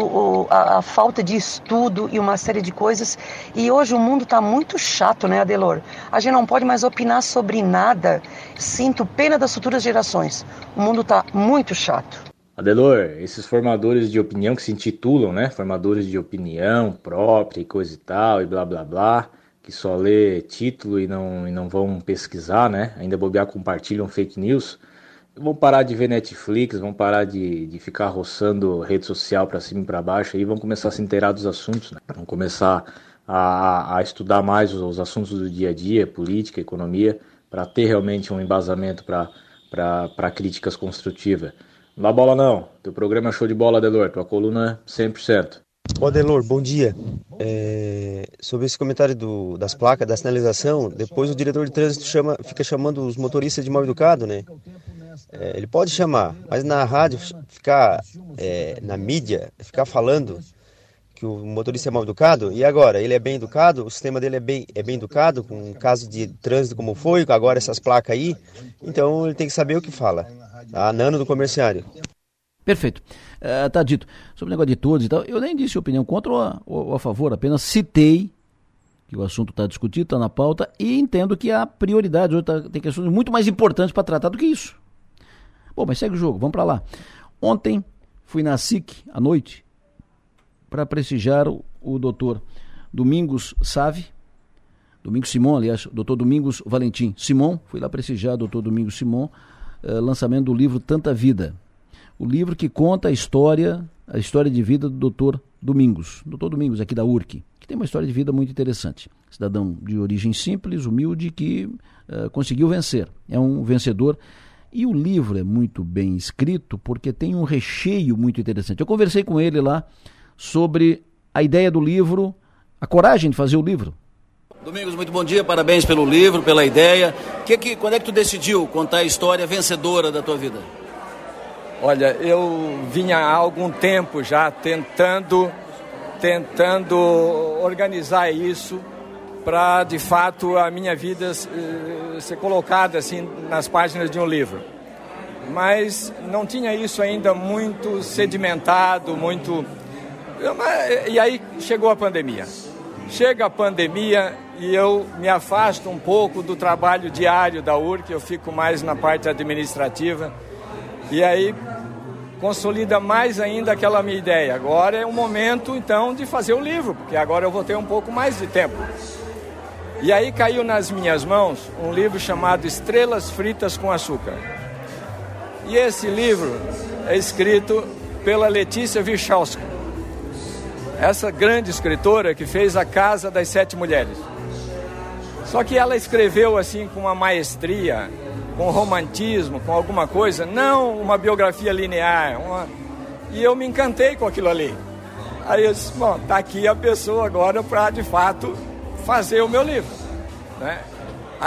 a, a falta de estudo e uma série de coisas. E hoje o mundo está muito chato, né, Adelor? A gente não pode mais opinar sobre nada. Sinto pena das futuras gerações. O mundo está muito chato. Adelor, esses formadores de opinião que se intitulam, né? Formadores de opinião própria e coisa e tal, e blá blá blá que só lê título e não, e não vão pesquisar, né? Ainda bobear compartilham fake news. Vão parar de ver Netflix, vão parar de, de ficar roçando rede social para cima e para baixo e vão começar a se inteirar dos assuntos, né? Vão começar a, a estudar mais os, os, assuntos do dia a dia, política, economia, para ter realmente um embasamento para críticas construtivas. Não dá bola não, teu programa é show de bola, Delor, tua coluna 100%. Ô Adelor, bom dia. É, sobre esse comentário do, das placas, da sinalização, depois o diretor de trânsito chama, fica chamando os motoristas de mal educado, né? É, ele pode chamar, mas na rádio, ficar é, na mídia, ficar falando que o motorista é mal educado, e agora? Ele é bem educado, o sistema dele é bem, é bem educado, com um caso de trânsito como foi, agora essas placas aí, então ele tem que saber o que fala. A Nano do comerciário. Perfeito. Está é, dito. Sobre o negócio de todos e tal, eu nem disse opinião contra ou a, ou a favor, apenas citei que o assunto está discutido, está na pauta, e entendo que há prioridade, hoje tá, tem questões muito mais importantes para tratar do que isso. Bom, mas segue o jogo, vamos para lá. Ontem fui na SIC à noite para prestigiar o, o doutor Domingos Save, Domingos Simon, aliás, doutor Domingos Valentim Simon, fui lá prestigiar o doutor Domingos Simon, uh, lançamento do livro Tanta Vida, o livro que conta a história, a história de vida do Dr. Domingos, Dr. Domingos aqui da URC, que tem uma história de vida muito interessante. Cidadão de origem simples, humilde, que uh, conseguiu vencer. É um vencedor. E o livro é muito bem escrito porque tem um recheio muito interessante. Eu conversei com ele lá sobre a ideia do livro, a coragem de fazer o livro. Domingos, muito bom dia, parabéns pelo livro, pela ideia. Que que, quando é que tu decidiu contar a história vencedora da tua vida? Olha, eu vinha há algum tempo já tentando, tentando organizar isso para de fato a minha vida eh, ser colocada assim nas páginas de um livro. Mas não tinha isso ainda muito sedimentado, muito. E aí chegou a pandemia. Chega a pandemia e eu me afasto um pouco do trabalho diário da URC, eu fico mais na parte administrativa e aí consolida mais ainda aquela minha ideia. Agora é o momento então de fazer o livro, porque agora eu vou ter um pouco mais de tempo. E aí caiu nas minhas mãos um livro chamado Estrelas Fritas com Açúcar. E esse livro é escrito pela Letícia Vichowska, essa grande escritora que fez A Casa das Sete Mulheres. Só que ela escreveu assim com uma maestria, com romantismo, com alguma coisa, não uma biografia linear. Uma... E eu me encantei com aquilo ali. Aí eu disse, bom, tá aqui a pessoa agora para de fato fazer o meu livro. Né?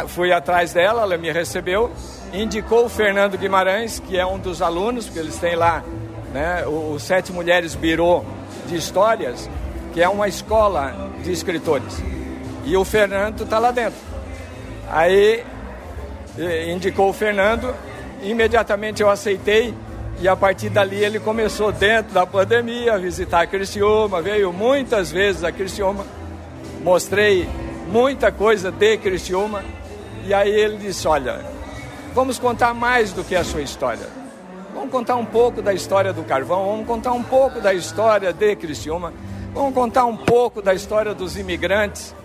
Fui atrás dela, ela me recebeu, indicou o Fernando Guimarães, que é um dos alunos, porque eles têm lá né, o, o Sete Mulheres Birô de Histórias, que é uma escola de escritores. E o Fernando está lá dentro. Aí indicou o Fernando, imediatamente eu aceitei e a partir dali ele começou dentro da pandemia a visitar a Criciúma, veio muitas vezes a Criciúma, mostrei muita coisa de Criciúma e aí ele disse, olha, vamos contar mais do que a sua história. Vamos contar um pouco da história do carvão, vamos contar um pouco da história de Criciúma, vamos contar um pouco da história dos imigrantes,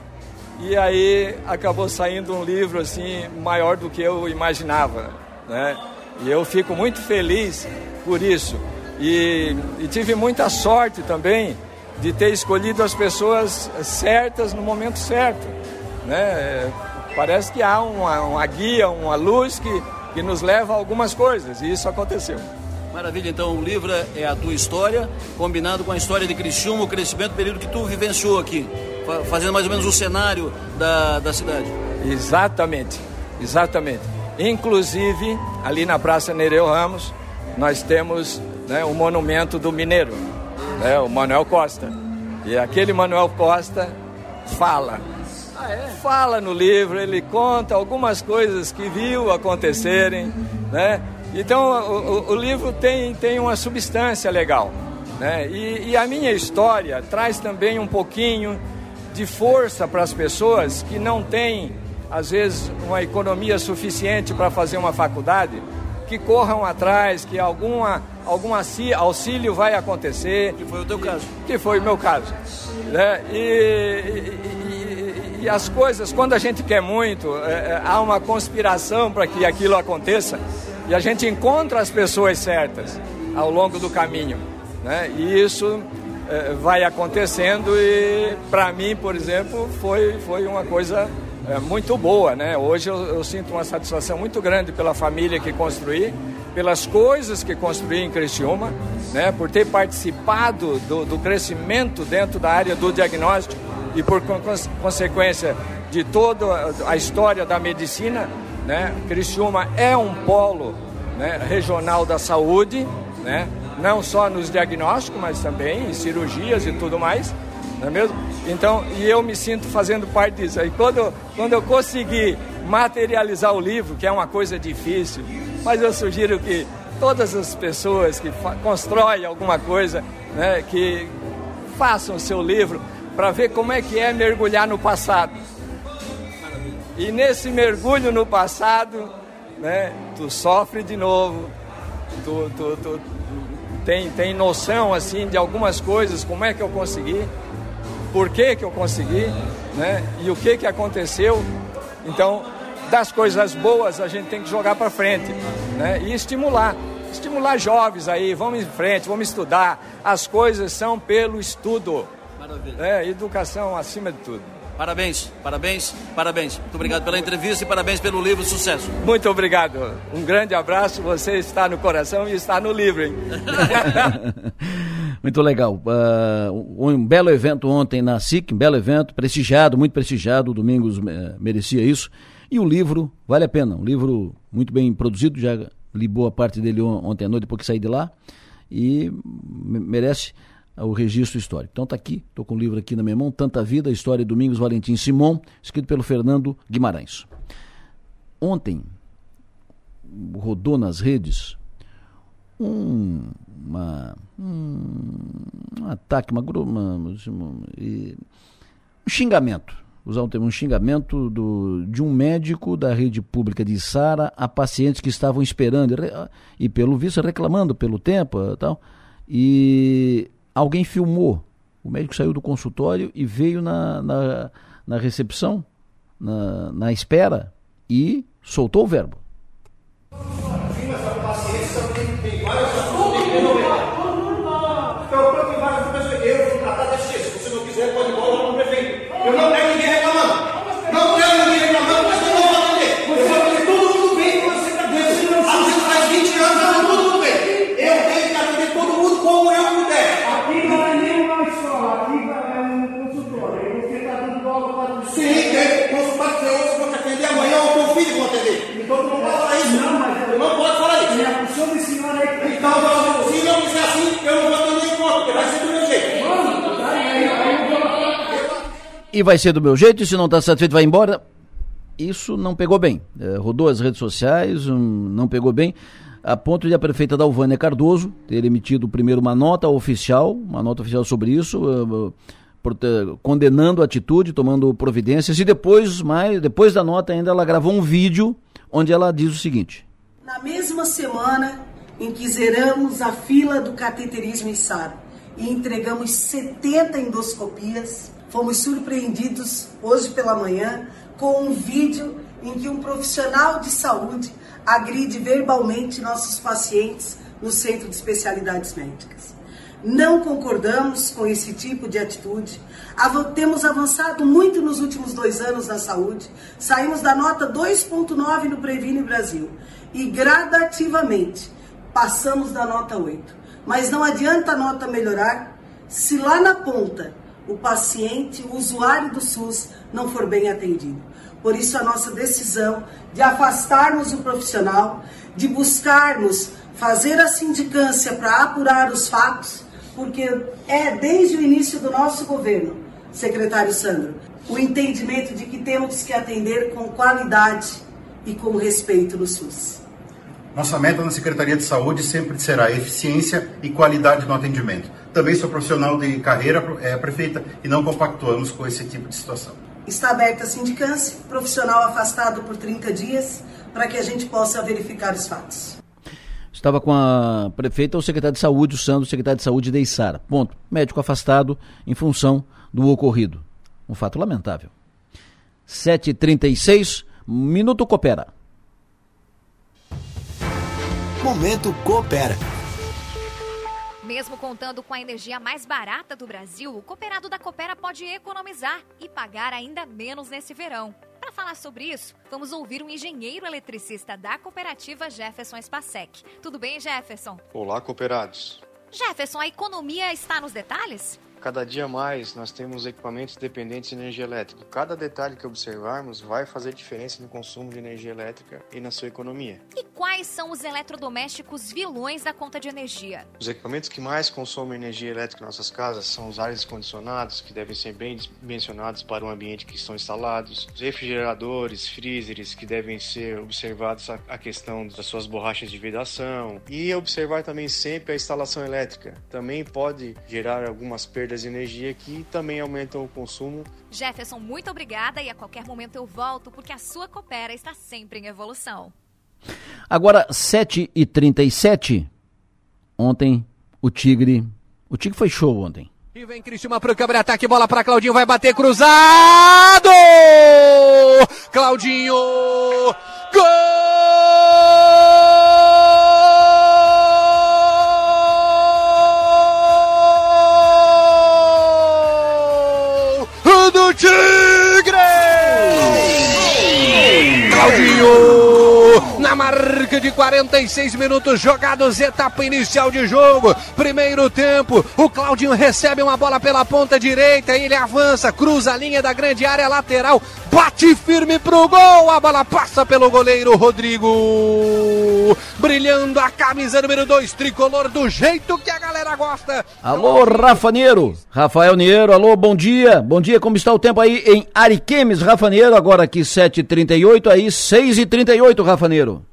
e aí acabou saindo um livro assim maior do que eu imaginava, né? E eu fico muito feliz por isso. E, e tive muita sorte também de ter escolhido as pessoas certas no momento certo, né? Parece que há uma, uma guia, uma luz que, que nos leva a algumas coisas e isso aconteceu. Maravilha, então o livro é a tua história, combinado com a história de Criciúma, o crescimento, o período que tu vivenciou aqui fazendo mais ou menos o cenário da, da cidade. Exatamente, exatamente. Inclusive, ali na Praça Nereu Ramos, nós temos né, o monumento do mineiro, né, o Manuel Costa. E aquele Manuel Costa fala. Ah, é? Fala no livro, ele conta algumas coisas que viu acontecerem, né? Então o, o, o livro tem, tem uma substância legal. Né? E, e, a minha história traz também um pouquinho de força para as pessoas que não têm, às vezes, uma economia suficiente para fazer uma faculdade, que corram atrás, que alguma, algum auxílio vai acontecer. Que foi o teu caso. Que foi o meu caso. Né? E, e, e as coisas, quando a gente quer muito, é, é há uma conspiração para que aquilo aconteça e a gente encontra as pessoas certas ao longo do caminho. Né? E isso é, vai acontecendo e para mim, por exemplo, foi, foi uma coisa é, muito boa, né? Hoje eu, eu, sinto uma satisfação muito grande pela família que construí, pelas coisas que construí em Criciúma, né? Por ter participado do, do crescimento dentro da área do diagnóstico e por consequência de toda a história da medicina, né? Criciúma é um polo né, regional da saúde, né? não só nos diagnósticos, mas também em cirurgias e tudo mais, não é mesmo? Então, e eu me sinto fazendo parte disso. Aí quando, quando eu conseguir materializar o livro, que é uma coisa difícil, mas eu sugiro que todas as pessoas que constroem alguma coisa, né, que façam o seu livro para ver como é que é mergulhar no passado. E nesse mergulho no passado, né, tu sofre de novo, tu, tu, tu, tem, tem noção assim de algumas coisas, como é que eu consegui, por que, que eu consegui, né? E o que, que aconteceu. Então, das coisas boas a gente tem que jogar para frente, né? E estimular. Estimular jovens aí, vamos em frente, vamos estudar. As coisas são pelo estudo. Maravilha. É, educação acima de tudo. Parabéns, parabéns, parabéns. Muito obrigado pela entrevista e parabéns pelo livro. Sucesso. Muito obrigado. Um grande abraço. Você está no coração e está no livro, hein? muito legal. Uh, um belo evento ontem na SIC, um belo evento, prestigiado, muito prestigiado. O Domingos uh, merecia isso. E o livro, vale a pena. Um livro muito bem produzido. Já li boa parte dele ontem à noite, depois que saí de lá. E merece o registro histórico. Então está aqui, estou com o livro aqui na minha mão, Tanta Vida, História de Domingos Valentim Simon, escrito pelo Fernando Guimarães. Ontem rodou nas redes um, uma, um, um ataque, uma, uma, um xingamento, usar um termo, um xingamento do, de um médico da rede pública de Sara a pacientes que estavam esperando e, pelo visto, reclamando pelo tempo e tal. E alguém filmou. O médico saiu do consultório e veio na, na, na recepção na, na espera e soltou o verbo. E vai ser do meu jeito, e se não está satisfeito, vai embora. Isso não pegou bem. É, rodou as redes sociais, um, não pegou bem, a ponto de a prefeita Dalvânia Cardoso ter emitido primeiro uma nota oficial, uma nota oficial sobre isso, uh, uh, condenando a atitude, tomando providências, e depois, mais, depois da nota ainda, ela gravou um vídeo onde ela diz o seguinte. Na mesma semana em que zeramos a fila do cateterismo em SAR e entregamos 70 endoscopias, fomos surpreendidos hoje pela manhã com um vídeo em que um profissional de saúde agride verbalmente nossos pacientes no centro de especialidades médicas. Não concordamos com esse tipo de atitude. Temos avançado muito nos últimos dois anos na saúde. Saímos da nota 2,9 no Previne Brasil e gradativamente passamos da nota 8. Mas não adianta a nota melhorar se lá na ponta o paciente, o usuário do SUS, não for bem atendido. Por isso, a nossa decisão de afastarmos o profissional, de buscarmos fazer a sindicância para apurar os fatos, porque é desde o início do nosso governo, secretário Sandro, o entendimento de que temos que atender com qualidade e com respeito no SUS. Nossa meta na Secretaria de Saúde sempre será eficiência e qualidade no atendimento. Também sou profissional de carreira, é, prefeita, e não compactuamos com esse tipo de situação. Está aberta a sindicância, profissional afastado por 30 dias, para que a gente possa verificar os fatos. Estava com a prefeita, o secretário de saúde, o Sandro, o secretário de saúde de Içara. Ponto. Médico afastado em função do ocorrido. Um fato lamentável. 7h36, Minuto Coopera. Momento Coopera. Mesmo contando com a energia mais barata do Brasil, o cooperado da Coopera pode economizar e pagar ainda menos nesse verão. Para falar sobre isso, vamos ouvir um engenheiro eletricista da cooperativa Jefferson Spacek. Tudo bem, Jefferson? Olá, cooperados. Jefferson, a economia está nos detalhes? Cada dia mais nós temos equipamentos dependentes de energia elétrica. Cada detalhe que observarmos vai fazer diferença no consumo de energia elétrica e na sua economia. E quais são os eletrodomésticos vilões da conta de energia? Os equipamentos que mais consomem energia elétrica em nossas casas são os ares condicionados, que devem ser bem dimensionados para o ambiente que estão instalados, os refrigeradores, freezers, que devem ser observados a questão das suas borrachas de vedação e observar também sempre a instalação elétrica. Também pode gerar algumas perdas de energia que também aumentam o consumo. Jefferson, muito obrigada e a qualquer momento eu volto porque a sua Coopera está sempre em evolução. Agora, 7h37. Ontem, o Tigre. O Tigre foi show ontem. E vem Cristiano para o câmera-ataque, bola para Claudinho, vai bater cruzado! Claudinho! Gol! Claudinho! Na marca de 46 minutos jogados, etapa inicial de jogo, primeiro tempo. O Claudinho recebe uma bola pela ponta direita, ele avança, cruza a linha da grande área lateral, bate firme pro gol, a bola passa pelo goleiro Rodrigo. Brilhando a camisa número 2, tricolor do jeito que a galera gosta. Alô, Rafa Neiro, Rafael Neiro, alô, bom dia. Bom dia, como está o tempo aí em Ariquemes, Rafa Neiro, agora aqui 7h38, aí 6h38, Rafa Neiro.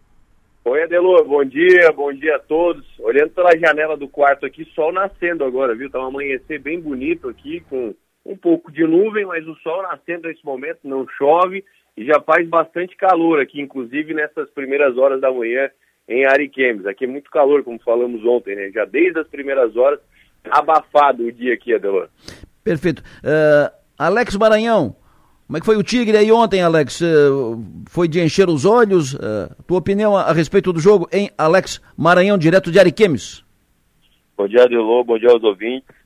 Oi, Adelor, bom dia, bom dia a todos. Olhando pela janela do quarto aqui, sol nascendo agora, viu? Tá um amanhecer bem bonito aqui, com um pouco de nuvem, mas o sol nascendo nesse momento, não chove e já faz bastante calor aqui, inclusive nessas primeiras horas da manhã em Ariquemes. Aqui é muito calor, como falamos ontem, né? Já desde as primeiras horas, abafado o dia aqui, Adelor. Perfeito. Uh, Alex Maranhão, Como é que foi o Tigre aí ontem, Alex? Uh, foi de encher os olhos? Uh, tua opinião a, a, respeito do jogo em Alex Maranhão, direto de Ariquemes? Bom dia, Adelô, bom dia aos ouvintes.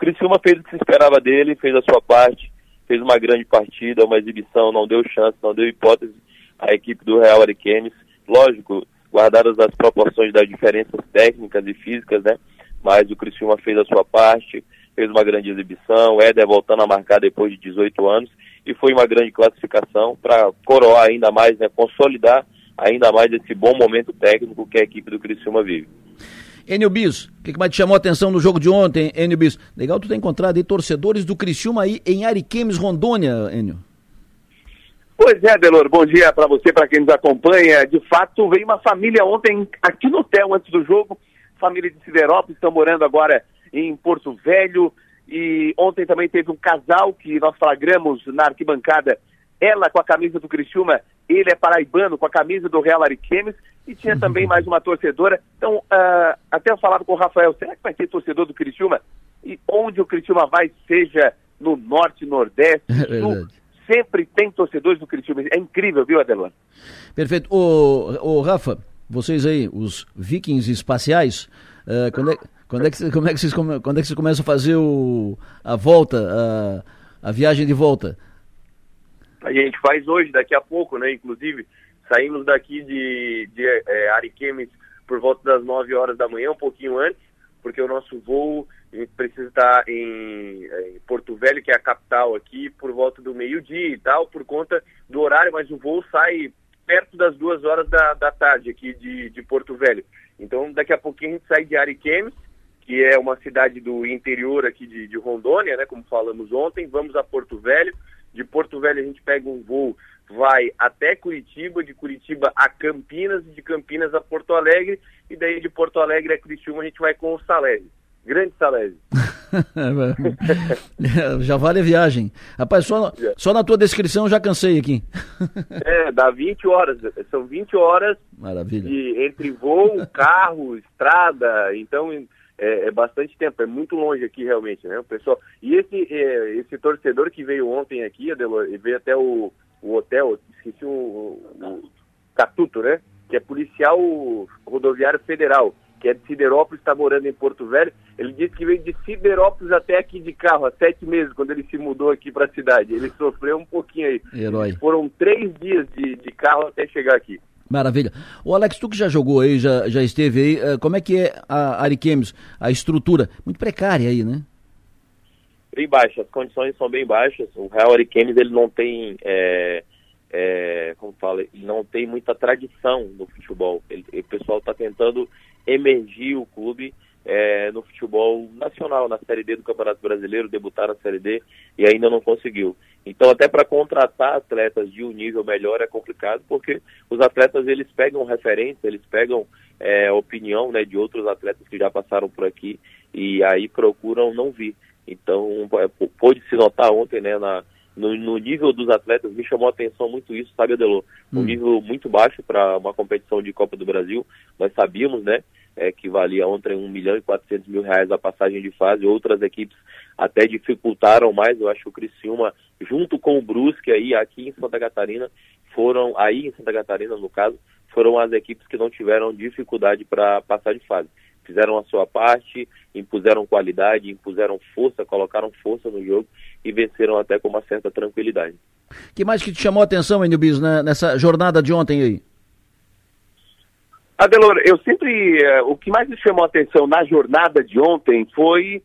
Criciúma fez o que se esperava dele, fez a sua parte, fez uma grande partida, uma exibição, não deu chance, não deu hipótese à equipe do Real Ariquemes. Lógico, guardadas as proporções das diferenças técnicas e físicas, né? Mas o Criciúma fez a sua parte, fez uma grande exibição, o Éder voltando a marcar depois de 18 anos e foi uma grande classificação para coroar ainda mais, né, consolidar ainda mais esse bom momento técnico que a equipe do Criciúma vive. Enio Bis, o que, que mais te chamou a atenção no jogo de ontem, Enio Bis? Legal tu ter encontrado aí torcedores do Criciúma aí em Ariquemes, Rondônia, Enio. Pois é, Delor, bom dia para você, para quem nos acompanha. De fato, veio uma família ontem aqui no hotel antes do jogo, família de Siderópolis, estão morando agora em Porto Velho, e ontem também teve um casal que nós flagramos na arquibancada, ela com a camisa do Criciúma, ele é paraibano com a camisa do Real Ariquemes, e tinha também mais uma torcedora. Então, uh, até eu falava com o Rafael, será que vai ter torcedor do Criciúma? E onde o Criciúma vai, seja no norte, nordeste, é sul, sempre tem torcedores do Criciúma. É incrível, viu, Adelano? Perfeito. Ô, ô, Rafa, vocês aí, os vikings espaciais, uh, quando é quando é que, como é que vocês, quando é que vocês começam a fazer o, a volta, a, a viagem de volta? A gente faz hoje, daqui a pouco, né? Inclusive, saímos daqui de, de é, Ariquemes por volta das 9 horas da manhã, um pouquinho antes, porque o nosso voo precisa estar em, é, em, Porto Velho, que é a capital aqui, por volta do meio-dia e tal, por conta do horário, mas o voo sai perto das duas horas da, da tarde aqui de, de Porto Velho. Então, daqui a pouquinho a gente sai de Ariquemes, que é uma cidade do interior aqui de, de Rondônia, né, como falamos ontem. Vamos a Porto Velho. De Porto Velho a gente pega um voo, vai até Curitiba, de Curitiba a Campinas, de Campinas a Porto Alegre, e daí de Porto Alegre a Curitiba a gente vai com o Salésio. Grande Salésio. já vale a viagem. Rapaz, só, só na tua descrição já cansei aqui. é, dá 20 horas. São 20 horas Maravilha. De, entre voo, carro, estrada. Então, é, é, bastante tempo, é muito longe aqui realmente, né? O pessoal. E esse, é, esse torcedor que veio ontem aqui, Adelor, e veio até o, o hotel, esqueci o, o, Catuto, né? Que é policial rodoviário federal, que é de Siderópolis, está morando em Porto Velho. Ele disse que veio de Siderópolis até aqui de carro, há sete meses, quando ele se mudou aqui para a cidade. Ele sofreu um pouquinho aí. Herói. Foram três dias de, de carro até chegar aqui. Maravilha. O Alex, tu que já jogou aí, já, já esteve aí, eh, como é que é a Ariquemes, a estrutura? Muito precária aí, né? Bem baixa, as condições são bem baixas. O Real Ariquemes, ele não tem, é, é, como fala, não tem muita tradição no futebol. Ele, o pessoal está tentando emergir o clube é, no futebol nacional, na Série D do Campeonato Brasileiro, debutar na Série D e ainda não conseguiu. Então, até para contratar atletas de um nível melhor é complicado, porque os atletas eles pegam referência, eles pegam é, opinião né, de outros atletas que já passaram por aqui e aí procuram não vir. Então, é, pôde se notar ontem né, na, no, no, nível dos atletas, me chamou a atenção muito isso, sabe, Adelô? Um hum. nível muito baixo para uma competição de Copa do Brasil. Nós sabíamos, né, é, que valia ontem 1 milhão e 400 mil reais a passagem de fase. Outras equipes até dificultaram mais. Eu acho que o Criciúma, junto com o Brusque aí, aqui em Santa Catarina, foram, aí em Santa Catarina, no caso, foram as equipes que não tiveram dificuldade para passar de fase. Fizeram a sua parte, impuseram qualidade, impuseram força, colocaram força no jogo e venceram até com uma certa tranquilidade. que mais que te chamou a atenção, Enio Bis, né, nessa jornada de ontem aí? Adelor, eu sempre. Uh, o que mais me chamou a atenção na jornada de ontem foi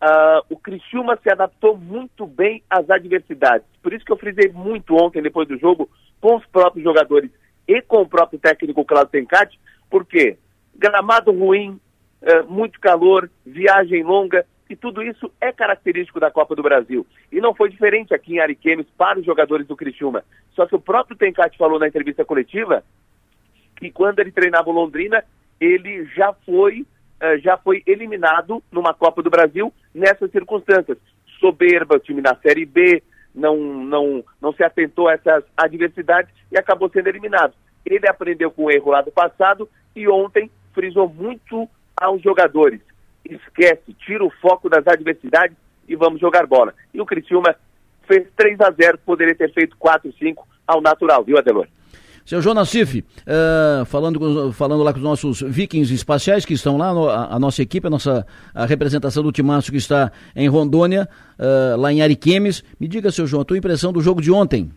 uh, o Criciúma se adaptou muito bem às adversidades. Por isso que eu frisei muito ontem, depois do jogo, com os próprios jogadores e com o próprio técnico Claudio Tencati, porque gramado ruim, uh, muito calor, viagem longa, e tudo isso é característico da Copa do Brasil. E não foi diferente aqui em Ariquemes para os jogadores do Criciúma. Só que o próprio Tencati falou na entrevista coletiva que quando ele treinava o Londrina, ele já foi, uh, já foi eliminado numa Copa do Brasil nessas circunstâncias. Soberba, time na Série B, não, não, não se atentou a essas adversidades e acabou sendo eliminado. Ele aprendeu com o erro lá do passado e ontem frisou muito aos jogadores. Esquece, tira o foco das adversidades e vamos jogar bola. E o Criciúma fez 3 a 0 poderia ter feito 4, 5 ao natural, viu, Adelor? Seu Jonas Cif, uh, falando, com, falando lá com os nossos vikings espaciais que estão lá, no, a, a, nossa equipe, a nossa a representação do Timaço que está em Rondônia, uh, lá em Ariquemes. Me diga, seu João, a tua impressão do jogo de ontem.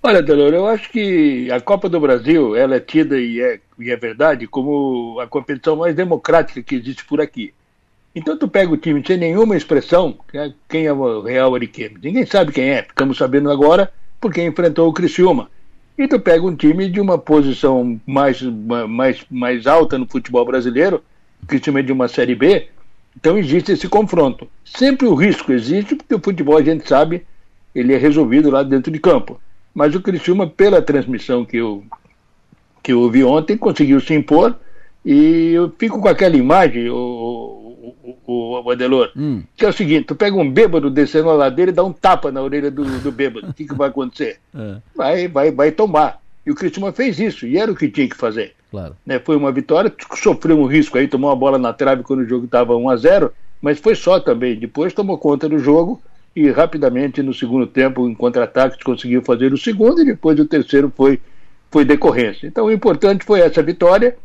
Olha, Delor, eu acho que a Copa do Brasil, ela é tida, e é, e é verdade, como a competição mais democrática que existe por aqui. Então tu pega o time sem nenhuma expressão, é quem é o Real Ariquemes? Ninguém sabe quem é, ficamos sabendo agora porque enfrentou o Criciúma. E tu pega um time de uma posição mais, mais, mais alta no futebol brasileiro, que time de uma Série B, então existe esse confronto. Sempre o risco existe, porque o futebol, a gente sabe, ele é resolvido lá dentro de campo. Mas o Criciúma, pela transmissão que eu, que eu ouvi ontem, conseguiu se impor, e eu fico com aquela imagem, o, o, o Adelor, hum. que é o seguinte: tu pega um bêbado descendo a ladeira e dá um tapa na orelha do, do bêbado. O que, que vai acontecer? É. Vai, vai, vai tomar. E o Cristiano fez isso, e era o que tinha que fazer. Claro. Né, foi uma vitória, sofreu um risco aí, tomou a bola na trave quando o jogo estava 1 a 0 mas foi só também. Depois tomou conta do jogo e rapidamente no segundo tempo, em contra-ataques, conseguiu fazer o segundo e depois o terceiro foi, foi decorrência. Então o importante foi essa vitória,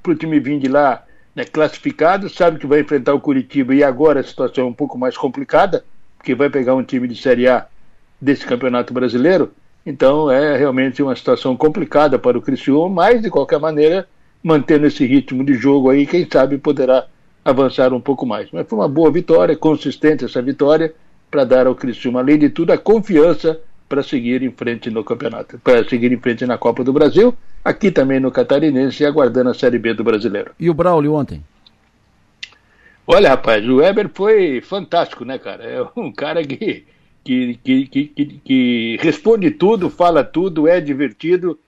para o time vir de lá né, classificado, sabe que vai enfrentar o Curitiba e agora a situação é um pouco mais complicada, porque vai pegar um time de Série A desse Campeonato Brasileiro. Então é realmente uma situação complicada para o Criciúma, mas de qualquer maneira, mantendo esse ritmo de jogo aí, quem sabe poderá avançar um pouco mais. Mas foi uma boa vitória, consistente essa vitória, para dar ao Criciúma, além de tudo, a confiança para seguir em frente no campeonato, para seguir em frente na Copa do Brasil, aqui também no Catarinense, aguardando a Série B do Brasileiro. E o Braulio ontem? Olha, rapaz, o Weber foi fantástico, né, cara? É um cara que, que, que, que, que responde tudo, fala tudo, é divertido,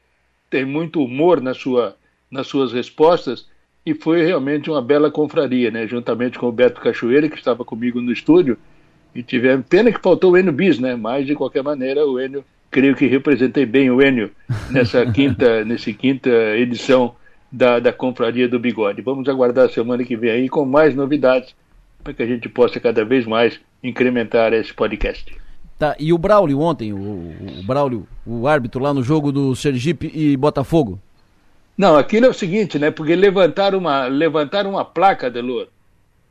tem muito humor na sua, nas suas respostas e foi realmente uma bela confraria, né? Juntamente com o Beto Cachoeira, que estava comigo no estúdio, e tivemos pena que faltou o Enio Bis, né? Mas de qualquer maneira o Enio, creio que representei bem o Enio nessa quinta, nessa quinta edição da, da Confraria do Bigode. Vamos aguardar a semana que vem aí com mais novidades para que a gente possa cada vez mais incrementar esse podcast. Tá, e o Braulio ontem, o, o Braulio, o árbitro lá no jogo do Sergipe e Botafogo? Não, aquilo é o seguinte, né? Porque levantaram uma, levantaram uma placa, Delor,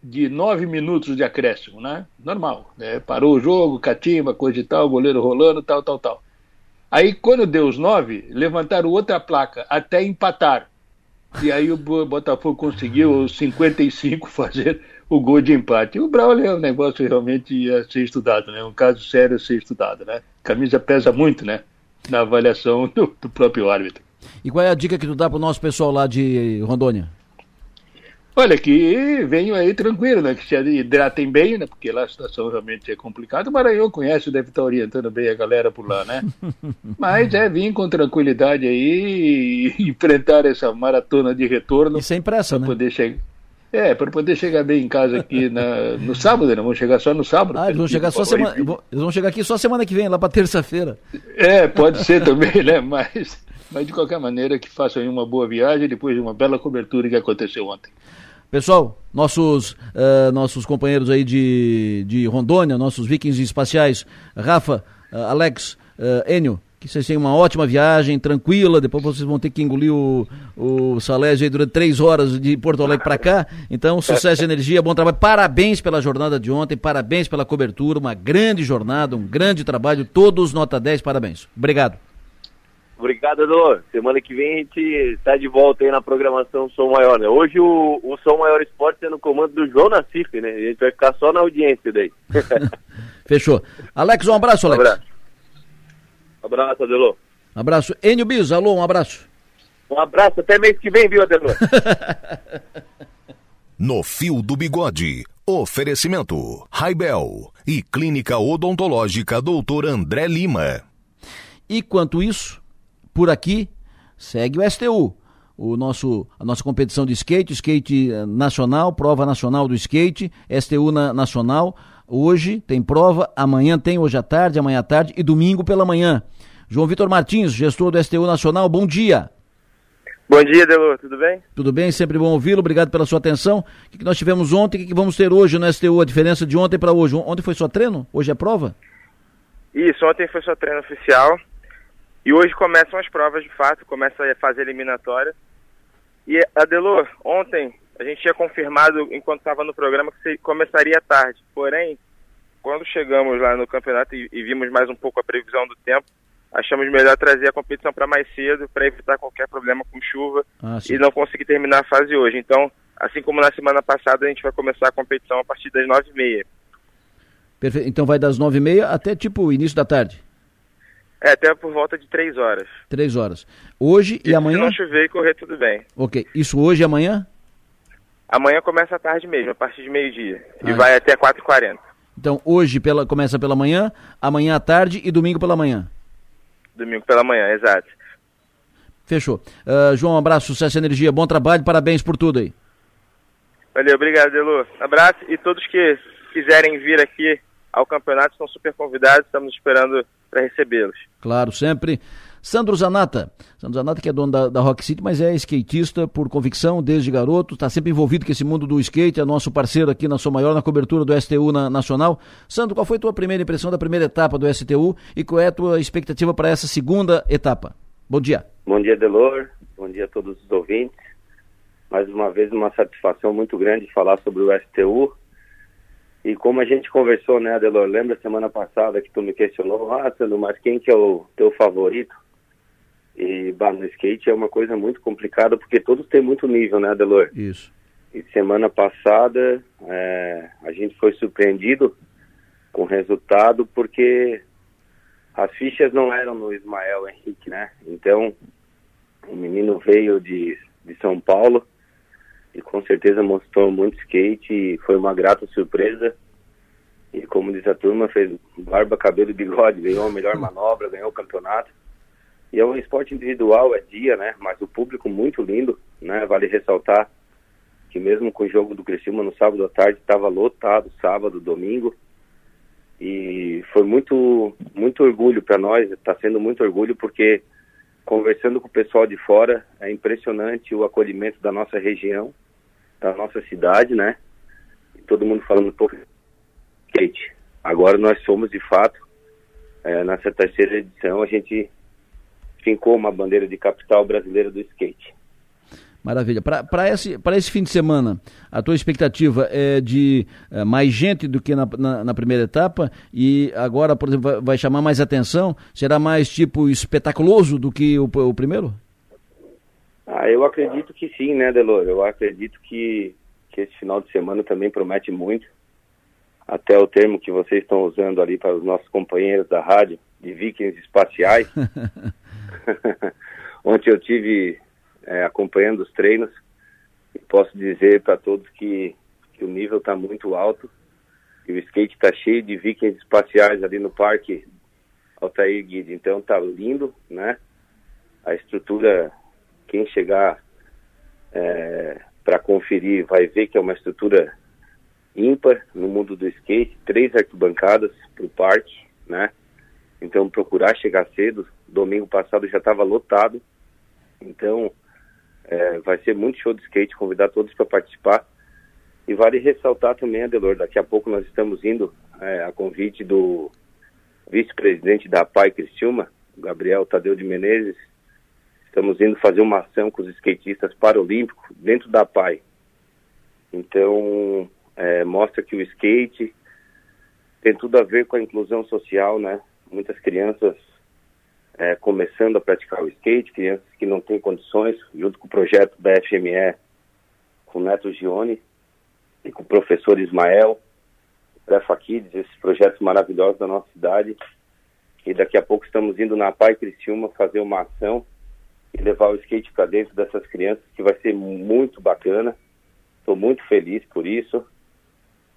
de nove minutos de acréscimo, né? Normal. Né? Parou o jogo, catimba, coisa e tal, goleiro rolando, tal, tal, tal. Aí, quando deu os nove, levantaram outra placa, até empatar. E aí o Botafogo conseguiu os 55 fazer o gol de empate. O Braulio é um negócio realmente a ser estudado, né? Um caso sério a ser estudado, né? Camisa pesa muito, né? Na avaliação do, do próprio árbitro. E qual é a dica que tu dá para o nosso pessoal lá de Rondônia? Olha, que venham aí tranquilo, né? Que se hidratem bem, né? Porque lá a situação realmente é complicada. O Maranhão conhece, deve estar orientando bem a galera por lá, né? Mas é vir com tranquilidade aí e enfrentar essa maratona de retorno. E sem pressa, né? Poder chegar. É, para poder chegar bem em casa aqui na, no sábado, né? Vamos chegar só no sábado. Ah, eles vão chegar só semana. Eles vão chegar aqui só semana que vem, lá para terça-feira. É, pode ser também, né? Mas, mas de qualquer maneira que façam aí uma boa viagem depois de uma bela cobertura que aconteceu ontem. Pessoal, nossos, uh, nossos companheiros aí de, de Rondônia, nossos vikings espaciais, Rafa, uh, Alex, uh, Enio, que vocês tenham uma ótima viagem, tranquila, depois vocês vão ter que engolir o, o Salésio aí durante três horas de Porto Alegre para cá. Então, sucesso energia, bom trabalho. Parabéns pela jornada de ontem, parabéns pela cobertura, uma grande jornada, um grande trabalho, todos nota 10, parabéns. Obrigado. Obrigado, Edu. Semana que vem a gente está de volta aí na programação Som Maior, né? Hoje o, o Som Maior Esporte é no comando do João Nassif, né? A gente vai ficar só na audiência daí. Fechou. Alex, um abraço, Alex. Um abraço. Um abraço, Adelô. Abraço. Enio Bis, alô, um abraço. Um abraço, até mês que vem, viu, Adelô? no Fio do Bigode. Oferecimento: Raibel e Clínica Odontológica Doutor André Lima. E quanto isso, por aqui segue o STU, o nosso, a nossa competição de skate, skate eh, nacional, prova nacional do skate, STU na, nacional. Hoje tem prova, amanhã tem, hoje à tarde, amanhã à tarde e domingo pela manhã. João Vitor Martins, gestor do STU Nacional, bom dia. Bom dia, Delô, tudo bem? Tudo bem, sempre bom ouvi-lo, obrigado pela sua atenção. O que nós tivemos ontem, o que vamos ter hoje no STU, a diferença de ontem para hoje? Ontem foi só treino? Hoje é prova? Isso, ontem foi só treino oficial. E hoje começam as provas de fato, começa a fase eliminatória. E Adelor, ontem a gente tinha confirmado, enquanto estava no programa, que começaria tarde. Porém, quando chegamos lá no campeonato e, e, vimos mais um pouco a previsão do tempo, achamos melhor trazer a competição para mais cedo, para evitar qualquer problema com chuva Ah, e não conseguir terminar a fase hoje. Então, assim como na semana passada, a gente vai começar a competição a partir das nove e meia. Perfeito. Então vai das nove e meia até tipo o início da tarde. É, até por volta de três horas. Três horas. Hoje e Se amanhã? não chover e correr tudo bem. Ok. Isso hoje e amanhã? Amanhã começa a tarde mesmo, a partir de meio-dia. E Ah. vai até 4h40. Então hoje pela, começa pela manhã, amanhã à tarde e domingo pela manhã. Domingo pela manhã, exato. Fechou. Ah, João, um abraço, sucesso e energia, bom trabalho, parabéns por tudo aí. Valeu, obrigado, Delu. Abraço e todos que quiserem vir aqui ao campeonato estão super convidados, estamos esperando para recebê-los. Claro, sempre. Sandro Zanata. Sandro Zanata que é dono da, da Rock City, mas é skatista por convicção desde garoto, está sempre envolvido com esse mundo do skate, é nosso parceiro aqui na Sua Maior, na cobertura do STU na, Nacional. Sandro, qual foi a tua primeira impressão da primeira etapa do STU e qual é a tua expectativa para essa segunda etapa? Bom dia. Bom dia, Delor. Bom dia a todos os ouvintes. Mais uma vez, uma satisfação muito grande falar sobre o STU. E como a gente conversou, né, Delor? Lembra semana passada que tu me questionou, ah, Sandro, mas quem que é o teu favorito? E, bah, no skate é uma coisa muito complicada, porque todos têm muito nível, né, Delor? Isso. E semana passada é, a gente foi surpreendido com o resultado, porque as fichas não eram no Ismael Henrique, né? Então, o menino veio de, de São Paulo e com certeza mostrou muito skate e foi uma grata surpresa. E como diz a turma, fez barba, cabelo e bigode, ganhou a melhor manobra, ganhou o campeonato. E é um esporte individual, é dia, né? Mas o público muito lindo, né? Vale ressaltar que mesmo com o jogo do Criciúma no sábado à tarde, estava lotado sábado, domingo. E foi muito, muito orgulho para nós, está sendo muito orgulho porque conversando com o pessoal de fora, é impressionante o acolhimento da nossa região, da nossa cidade, né? Todo mundo falando, pô, skate. Agora nós somos de fato, é, nessa terceira edição, a gente fincou uma bandeira de capital brasileira do skate. Maravilha. Para esse, esse fim de semana, a tua expectativa é de é, mais gente do que na, na, na, primeira etapa e agora, por exemplo, vai, vai, chamar mais atenção? Será mais tipo espetaculoso do que o, o, primeiro? Ah, eu acredito que sim, né, Delor? Eu acredito que, que esse final de semana também promete muito. Até o termo que vocês estão usando ali para os nossos companheiros da rádio, de vikings espaciais. Ontem eu tive é, acompanhando os treinos e posso dizer para todos que, que o nível está muito alto e o skate está cheio de vikings espaciais ali no parque Altair Guide. Então tá lindo, né? A estrutura, quem chegar é, para conferir vai ver que é uma estrutura ímpar no mundo do skate, três arquibancadas para o parque, né? Então procurar chegar cedo. Domingo passado já estava lotado. Então é, vai ser muito show de skate, convidar todos para participar. E vale ressaltar também, Adelor, daqui a pouco nós estamos indo é, a convite do vice-presidente da PAI Criciúma, Gabriel Tadeu de Menezes. Estamos indo fazer uma ação com os skatistas paralímpicos dentro da PAI. Então, é, mostra que o skate tem tudo a ver com a inclusão social, né? Muitas crianças é, começando a praticar o skate, crianças que não têm condições, junto com o projeto da FME, com o Neto Gione e com o professor Ismael, Prefa Kids, esses projetos maravilhosos da nossa cidade. E daqui a pouco estamos indo na Pai Criciúma fazer uma ação e levar o skate para dentro dessas crianças, que vai ser muito bacana. Estou muito feliz por isso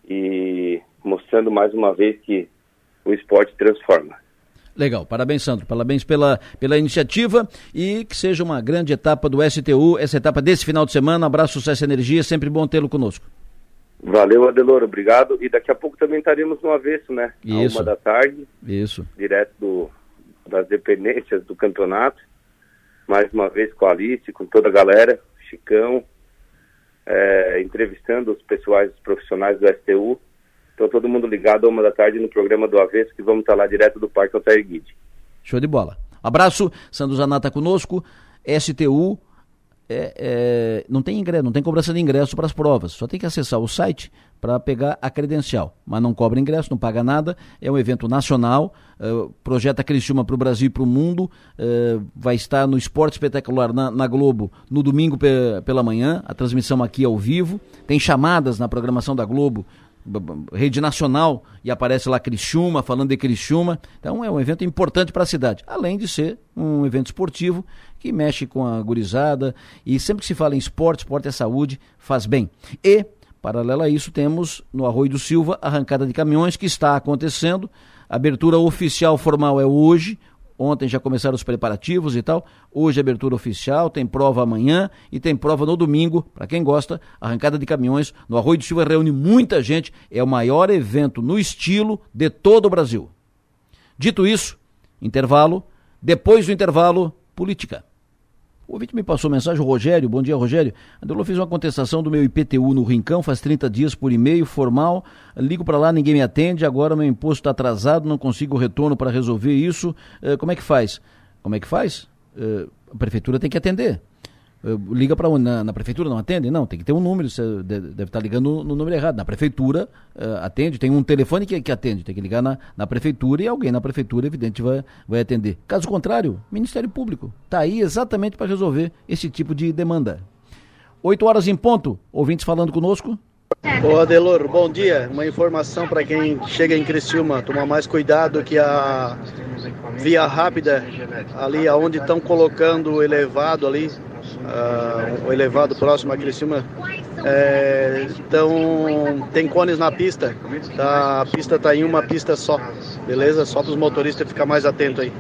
e mostrando mais uma vez que o esporte transforma. Legal, parabéns, Sandro. Parabéns pela, pela iniciativa e que seja uma grande etapa do STU, essa etapa desse final de semana. Abraço, sucesso e energia, sempre bom tê-lo conosco. Valeu, Adelor, obrigado. E daqui a pouco também estaremos no avesso, né? Isso. uma da tarde. Isso. Direto do, das dependências do campeonato. Mais uma vez com a Alice, com toda a galera, Chicão, é, entrevistando os pessoais, os profissionais do STU Então todo mundo ligado a uma da tarde no programa do Avesso, que vamos estar lá direto do Parque Altair Guide. Show de bola. Abraço, Sandro Zanata conosco, STU, é, é, não tem ingresso, não tem cobrança de ingresso para as provas, só tem que acessar o site para pegar a credencial, mas não cobra ingresso, não paga nada, é um evento nacional, uh, projeta Criciúma para o Brasil e para o mundo, uh, vai estar no Esporte Espetacular na, na Globo no domingo pe pela manhã, a transmissão aqui ao vivo, tem chamadas na programação da Globo rede nacional e aparece lá Criciúma, falando de Criciúma. Então é um evento importante para a cidade, além de ser um evento esportivo que mexe com a gurizada e sempre que se fala em esporte, esporte é saúde, faz bem. E, paralelo a isso, temos no Arroio do Silva arrancada de caminhões que está acontecendo. A abertura oficial formal é hoje, Ontem já começaram os preparativos e tal. Hoje abertura oficial, tem prova amanhã e tem prova no domingo. Para quem gosta, arrancada de caminhões no Arroio do Silva reúne muita gente. É o maior evento no estilo de todo o Brasil. Dito isso, intervalo. Depois do intervalo, política. O ouvinte me passou mensagem, Rogério, bom dia Rogério. Adelô fez uma contestação do meu IPTU no Rincão, faz 30 dias por e-mail, formal. Ligo para lá, ninguém me atende, agora meu imposto está atrasado, não consigo retorno para resolver isso. Uh, como é que faz? Como é que faz? Uh, a prefeitura tem que atender liga para na, na prefeitura não atende? Não tem que ter um número você deve, estar ligando no, número errado. Na prefeitura uh, atende tem um telefone que, que atende tem que ligar na, na prefeitura e alguém na prefeitura evidente vai vai atender. Caso contrário Ministério Público está aí exatamente para resolver esse tipo de demanda. Oito horas em ponto ouvintes falando conosco. Ô Adelor, bom dia. Uma informação para quem chega em Criciúma, tomar mais cuidado que a via rápida ali aonde estão colocando o elevado ali, uh, elevado próximo a Criciúma. É, então, tem cones na pista, tá, a pista está em uma pista só, beleza? Só para os motoristas ficar mais atentos aí.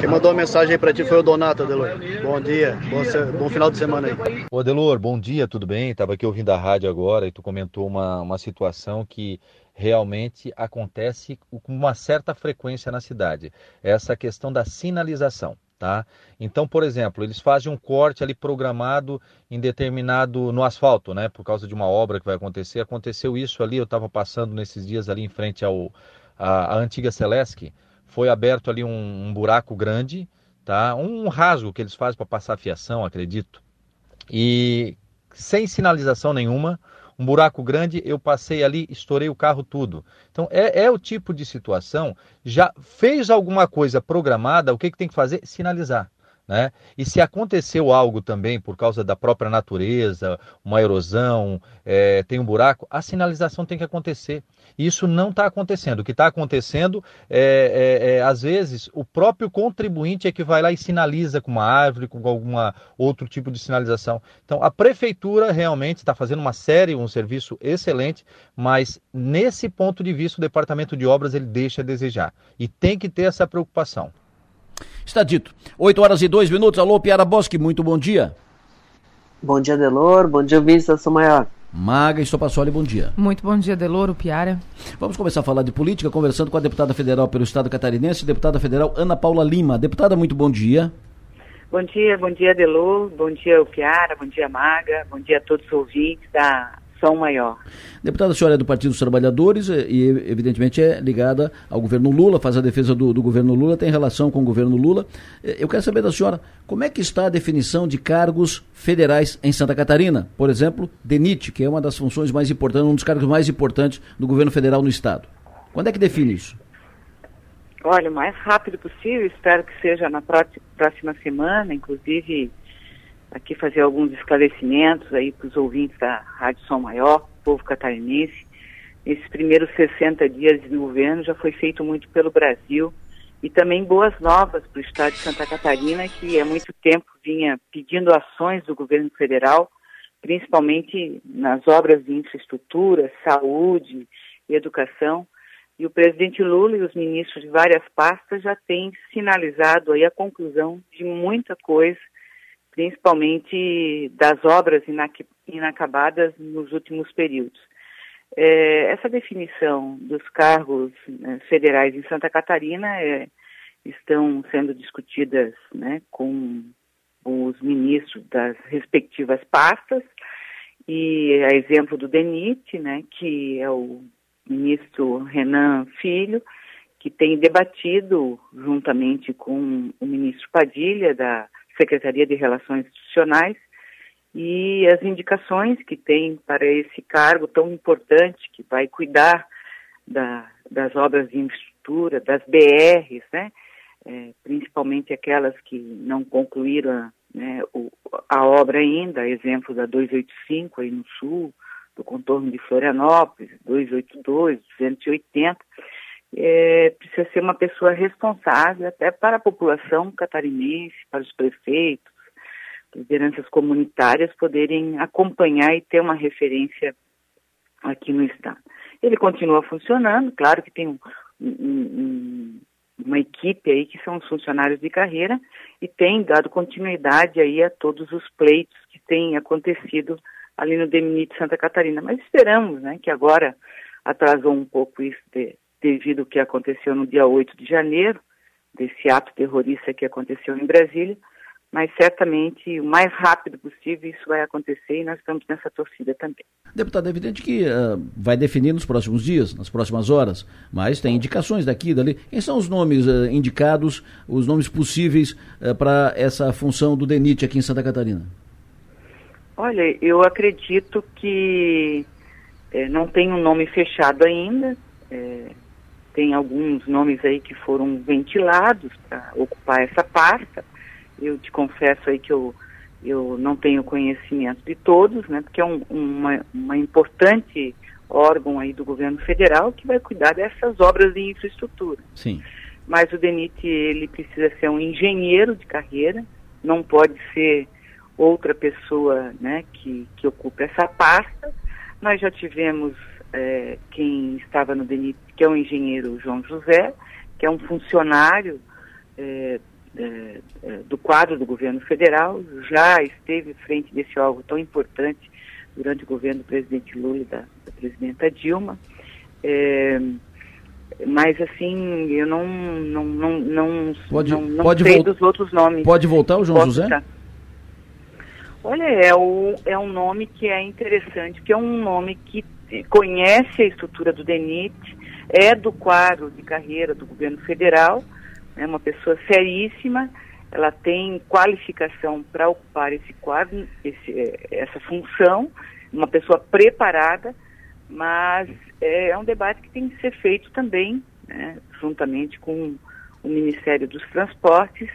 Quem mandou a mensagem para ti foi o Donato, Adelor. Bom dia, bom, bom, final de semana aí. Ô Adelor, bom dia, tudo bem? Estava aqui ouvindo a rádio agora e tu comentou uma, uma situação que realmente acontece com uma certa frequência na cidade. Essa questão da sinalização. Tá? Então, por exemplo, eles fazem um corte ali programado em determinado no asfalto, né? Por causa de uma obra que vai acontecer. Aconteceu isso ali, eu estava passando nesses dias ali em frente ao a, a antiga Celesc. Foi aberto ali um, um, buraco grande, tá? Um rasgo que eles fazem para passar fiação, acredito. E sem sinalização nenhuma, um buraco grande, eu passei ali, estourei o carro tudo. Então é, é o tipo de situação, já fez alguma coisa programada, o que, que tem que fazer? Sinalizar. Né? E se aconteceu algo também por causa da própria natureza, uma erosão, é, tem um buraco, a sinalização tem que acontecer. Isso não está acontecendo. O que está acontecendo é, é, é, às vezes, o próprio contribuinte é que vai lá e sinaliza com uma árvore, com algum outro tipo de sinalização. Então, a prefeitura realmente está fazendo uma série, um serviço excelente, mas nesse ponto de vista, o departamento de obras ele deixa a desejar. E tem que ter essa preocupação. Está dito. 8 horas e 2 minutos. Alô, Piara Bosque, muito bom dia. Bom dia, Delor. Bom dia, São Maior. Maga Estopassoli, bom dia. Muito bom dia, Deloro, Piara. Vamos começar a falar de política, conversando com a deputada federal pelo Estado catarinense, deputada federal Ana Paula Lima. Deputada, muito bom dia. Bom dia, bom dia, Delor, bom dia, Piara, bom dia, Maga, bom dia a todos os ouvintes da som maior. Deputada, a senhora é do Partido dos Trabalhadores e, evidentemente, é ligada ao governo Lula, faz a defesa do, do, governo Lula, tem relação com o governo Lula. Eu quero saber da senhora, como é que está a definição de cargos federais em Santa Catarina? Por exemplo, DENIT, que é uma das funções mais importantes, um dos cargos mais importantes do governo federal no Estado. Quando é que define isso? Olha, o mais rápido possível, espero que seja na próxima semana, inclusive aqui fazer alguns esclarecimentos aí para os ouvintes da Rádio Som Maior, povo catarinense. Nesses primeiros 60 dias de governo já foi feito muito pelo Brasil e também boas novas para o estado de Santa Catarina, que há muito tempo vinha pedindo ações do governo federal, principalmente nas obras de infraestrutura, saúde e educação. E o presidente Lula e os ministros de várias pastas já têm sinalizado aí a conclusão de muita coisa principalmente das obras inacabadas nos últimos períodos. É, essa definição dos cargos né, federais em Santa Catarina é, estão sendo discutidas né, com os ministros das respectivas pastas, e a exemplo do DENIT, né, que é o ministro Renan Filho, que tem debatido juntamente com o ministro Padilha, da Secretaria de Relações Institucionais, e as indicações que tem para esse cargo tão importante, que vai cuidar da, das obras de infraestrutura, das BRs, né? É, principalmente aquelas que não concluíram né, o, a obra ainda, exemplo da 285 aí no sul, do contorno de Florianópolis, 282, 280, é, precisa ser uma pessoa responsável até para a população catarinense, para os prefeitos, lideranças comunitárias poderem acompanhar e ter uma referência aqui no estado. Ele continua funcionando, claro que tem um, um, uma equipe aí que são os funcionários de carreira e tem dado continuidade aí a todos os pleitos que têm acontecido ali no DMNIT Santa Catarina. Mas esperamos, né, que agora atrasou um pouco isso de, devido ao que aconteceu no dia 8 de janeiro, desse ato terrorista que aconteceu em Brasília, mas certamente o mais rápido possível isso vai acontecer e nós estamos nessa torcida também. Deputado, é evidente que uh, vai definir nos próximos dias, nas próximas horas, mas tem indicações daqui e dali. Quem são os nomes uh, indicados, os nomes possíveis uh, para essa função do DENIT aqui em Santa Catarina? Olha, eu acredito que eh, não tem um nome fechado ainda. Eh, tem alguns nomes aí que foram ventilados para ocupar essa pasta eu te confesso aí que eu, eu não tenho conhecimento de todos, né, porque é um, uma, uma importante órgão aí do governo federal que vai cuidar dessas obras de infraestrutura. Sim. Mas o DENIT, ele precisa ser um engenheiro de carreira, não pode ser outra pessoa né, que, que ocupe essa pasta. Nós já tivemos é, quem estava no DENIT, que é o engenheiro João José, que é um funcionário é, é, do quadro do governo federal, já esteve frente desse alvo tão importante durante o governo do presidente Lula e da, da presidenta Dilma. É, mas assim, eu não não não não, pode, não, não pode sei dos outros nomes. Pode voltar o João José? Olha, é, o, é um nome que é interessante, que é um nome que conhece a estrutura do DENIT, é do quadro de carreira do governo federal, é uma pessoa seríssima, ela tem qualificação para ocupar esse quadro, esse, é, essa função, uma pessoa preparada, mas é, é, um debate que tem que ser feito também, né, juntamente com o Ministério dos Transportes,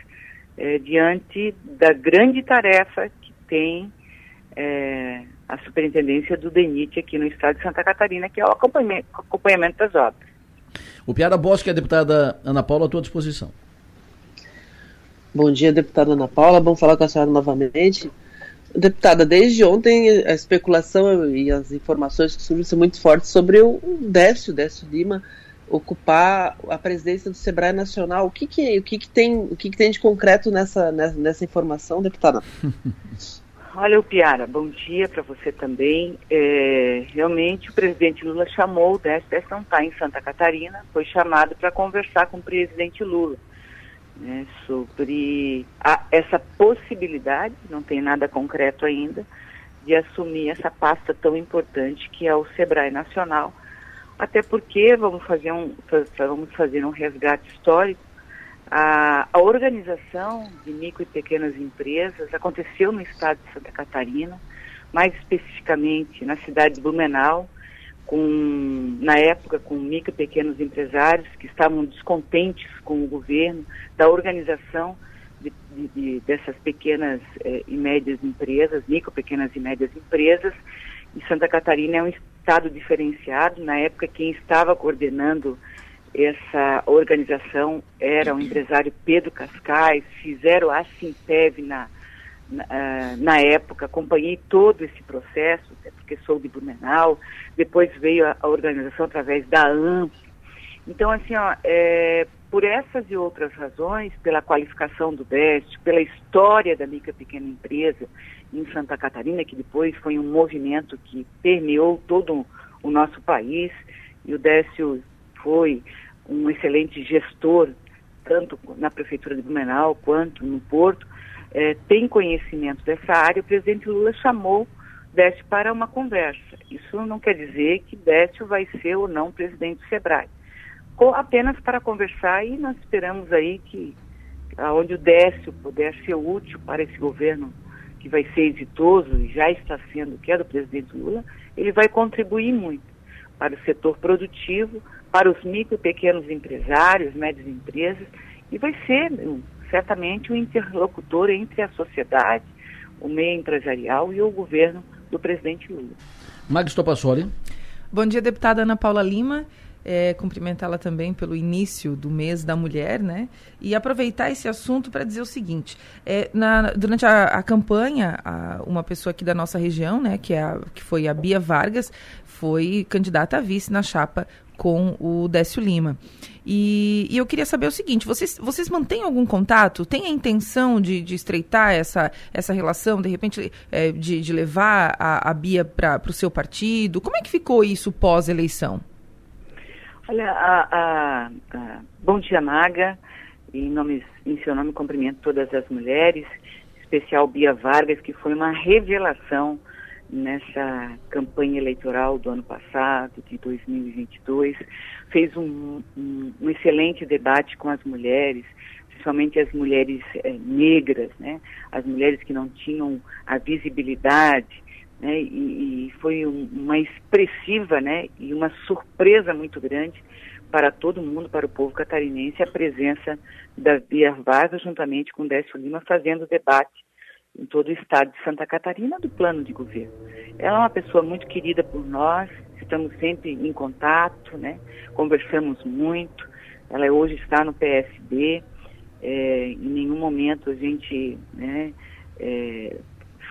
é, diante da grande tarefa que tem é, a superintendência do DENIT aqui no estado de Santa Catarina, que é o acompanhamento, acompanhamento das obras. O Piara Bosque, a deputada Ana Paula, à tua disposição. Bom dia, deputada Ana Paula. Vamos falar com a senhora novamente. Deputada, desde ontem a especulação e as informações que surgem são muito fortes sobre o Décio, Décio Lima, ocupar a presidência do Sebrae Nacional. O que, que, o que, que, tem, o que, que tem de concreto nessa, nessa, nessa informação, deputada? Olha, o Piara, bom dia para você também. É, realmente o presidente Lula chamou o Décio não está em Santa Catarina, foi chamado para conversar com o presidente Lula né, sobre a, essa possibilidade, não tem nada concreto ainda, de assumir essa pasta tão importante que é o Sebrae Nacional. Até porque vamos fazer um, vamos fazer um resgate histórico a, a, organização de micro e pequenas empresas aconteceu no estado de Santa Catarina, mais especificamente na cidade de Blumenau, com, na época com micro e pequenos empresários que estavam descontentes com o governo, da organização de, de, de, dessas pequenas eh, e médias empresas, micro, pequenas e médias empresas. E Santa Catarina é um estado diferenciado. Na época, quem estava coordenando essa organização era o empresário Pedro Cascais, fizeram a Simpev na, na, ah, na, época, acompanhei todo esse processo, porque sou de Blumenau, depois veio a, a organização através da AMP. Então, assim, ó, é, por essas e outras razões, pela qualificação do BEST, pela história da micro pequena empresa em Santa Catarina, que depois foi um movimento que permeou todo o nosso país, e o Décio foi um excelente gestor, tanto na Prefeitura de Blumenau quanto no Porto, é, tem conhecimento dessa área. O presidente Lula chamou Décio para uma conversa. Isso não quer dizer que Décio vai ser ou não presidente do SEBRAE. Apenas para conversar e nós esperamos aí que aonde o Décio puder ser útil para esse governo que vai ser exitoso e já está sendo, que é do presidente Lula, ele vai contribuir muito para o setor produtivo, para os micro e pequenos empresários, médias empresas, e vai ser certamente um interlocutor entre a sociedade, o meio empresarial e o governo do presidente Lula. Magis Topassoli. Bom dia, deputada Ana Paula Lima. É, cumprimentá-la também pelo início do mês da mulher, né? E aproveitar esse assunto para dizer o seguinte: é, na, durante a, a campanha, a, uma pessoa aqui da nossa região, né, que, é a, que foi a Bia Vargas, foi candidata a vice na chapa com o Décio Lima. E, e, eu queria saber o seguinte: vocês, vocês mantêm algum contato? Tem a intenção de, de estreitar essa, essa relação, de repente, é, de, de levar a, a Bia para o seu partido? Como é que ficou isso pós-eleição? Olha, a, a, a, bom dia, Maga. Em, nome, em seu nome, cumprimento todas as mulheres, especial Bia Vargas, que foi uma revelação nessa campanha eleitoral do ano passado, de 2022, fez um, um, um excelente debate com as mulheres, principalmente as mulheres é, negras, né? as mulheres que não tinham a visibilidade, né? e, e foi um, uma expressiva né? e uma surpresa muito grande para todo mundo, para o povo catarinense, a presença da Bia Vargas juntamente com Décio Lima fazendo debate em todo o estado de Santa Catarina do plano de governo. Ela é uma pessoa muito querida por nós, estamos sempre em contato, né? conversamos muito. Ela hoje está no PSD, é, em nenhum momento a gente né, é,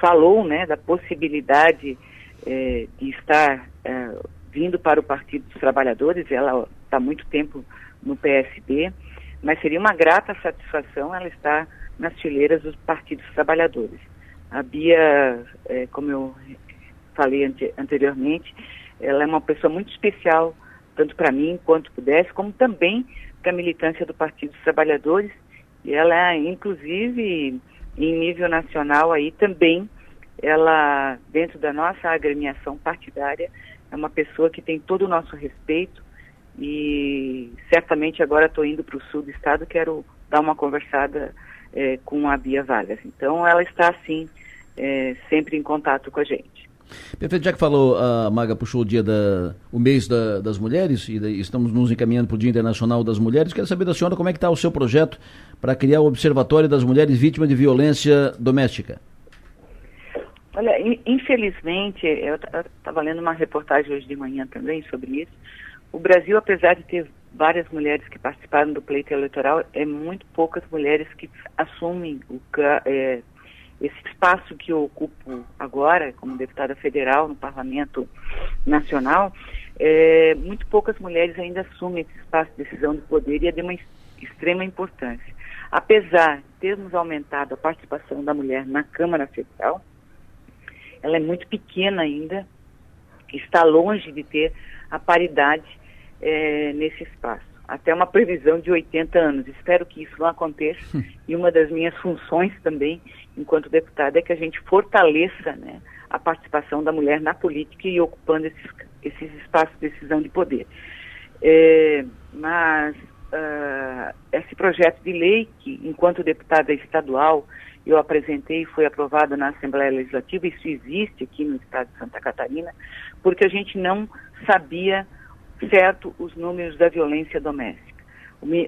falou né, da possibilidade é, de estar é, vindo para o Partido dos Trabalhadores, ela está muito tempo no PSD, mas seria uma grata satisfação ela estar nas fileiras dos partidos trabalhadores. A Bia, é, como eu falei ante, anteriormente, ela é uma pessoa muito especial, tanto para mim quanto pudesse, como também para a militância do Partido dos Trabalhadores. E ela, inclusive, em nível nacional aí também, ela, dentro da nossa agremiação partidária, é uma pessoa que tem todo o nosso respeito e certamente agora estou indo para o sul do estado, quero dar uma conversada é, com a Bia Vargas. Então, ela está, sim, é, sempre em contato com a gente. Perfeito, já que falou, a Maga puxou o dia da, o mês da, das mulheres e estamos nos encaminhando para o Dia Internacional das Mulheres. Quero saber da senhora como é que está o seu projeto para criar o Observatório das Mulheres Vítimas de Violência Doméstica. Olha, infelizmente, eu estava lendo uma reportagem hoje de manhã também sobre isso. O Brasil, apesar de ter várias mulheres que participaram do pleito eleitoral, é muito poucas mulheres que assumem o, é, esse espaço que eu ocupo agora, como deputada federal no Parlamento Nacional. É, muito poucas mulheres ainda assumem esse espaço de decisão de poder e é de uma extrema importância. Apesar de termos aumentado a participação da mulher na Câmara Federal, ela é muito pequena ainda, está longe de ter a paridade é, nesse espaço. Até uma previsão de 80 anos. Espero que isso não aconteça. e uma das minhas funções também, enquanto deputada, é que a gente fortaleça né, a participação da mulher na política e ocupando esses, esses espaços de decisão de poder. É, mas uh, esse projeto de lei, que enquanto deputada estadual eu apresentei e foi aprovado na Assembleia Legislativa, isso existe aqui no estado de Santa Catarina, porque a gente não sabia certo os números da violência doméstica.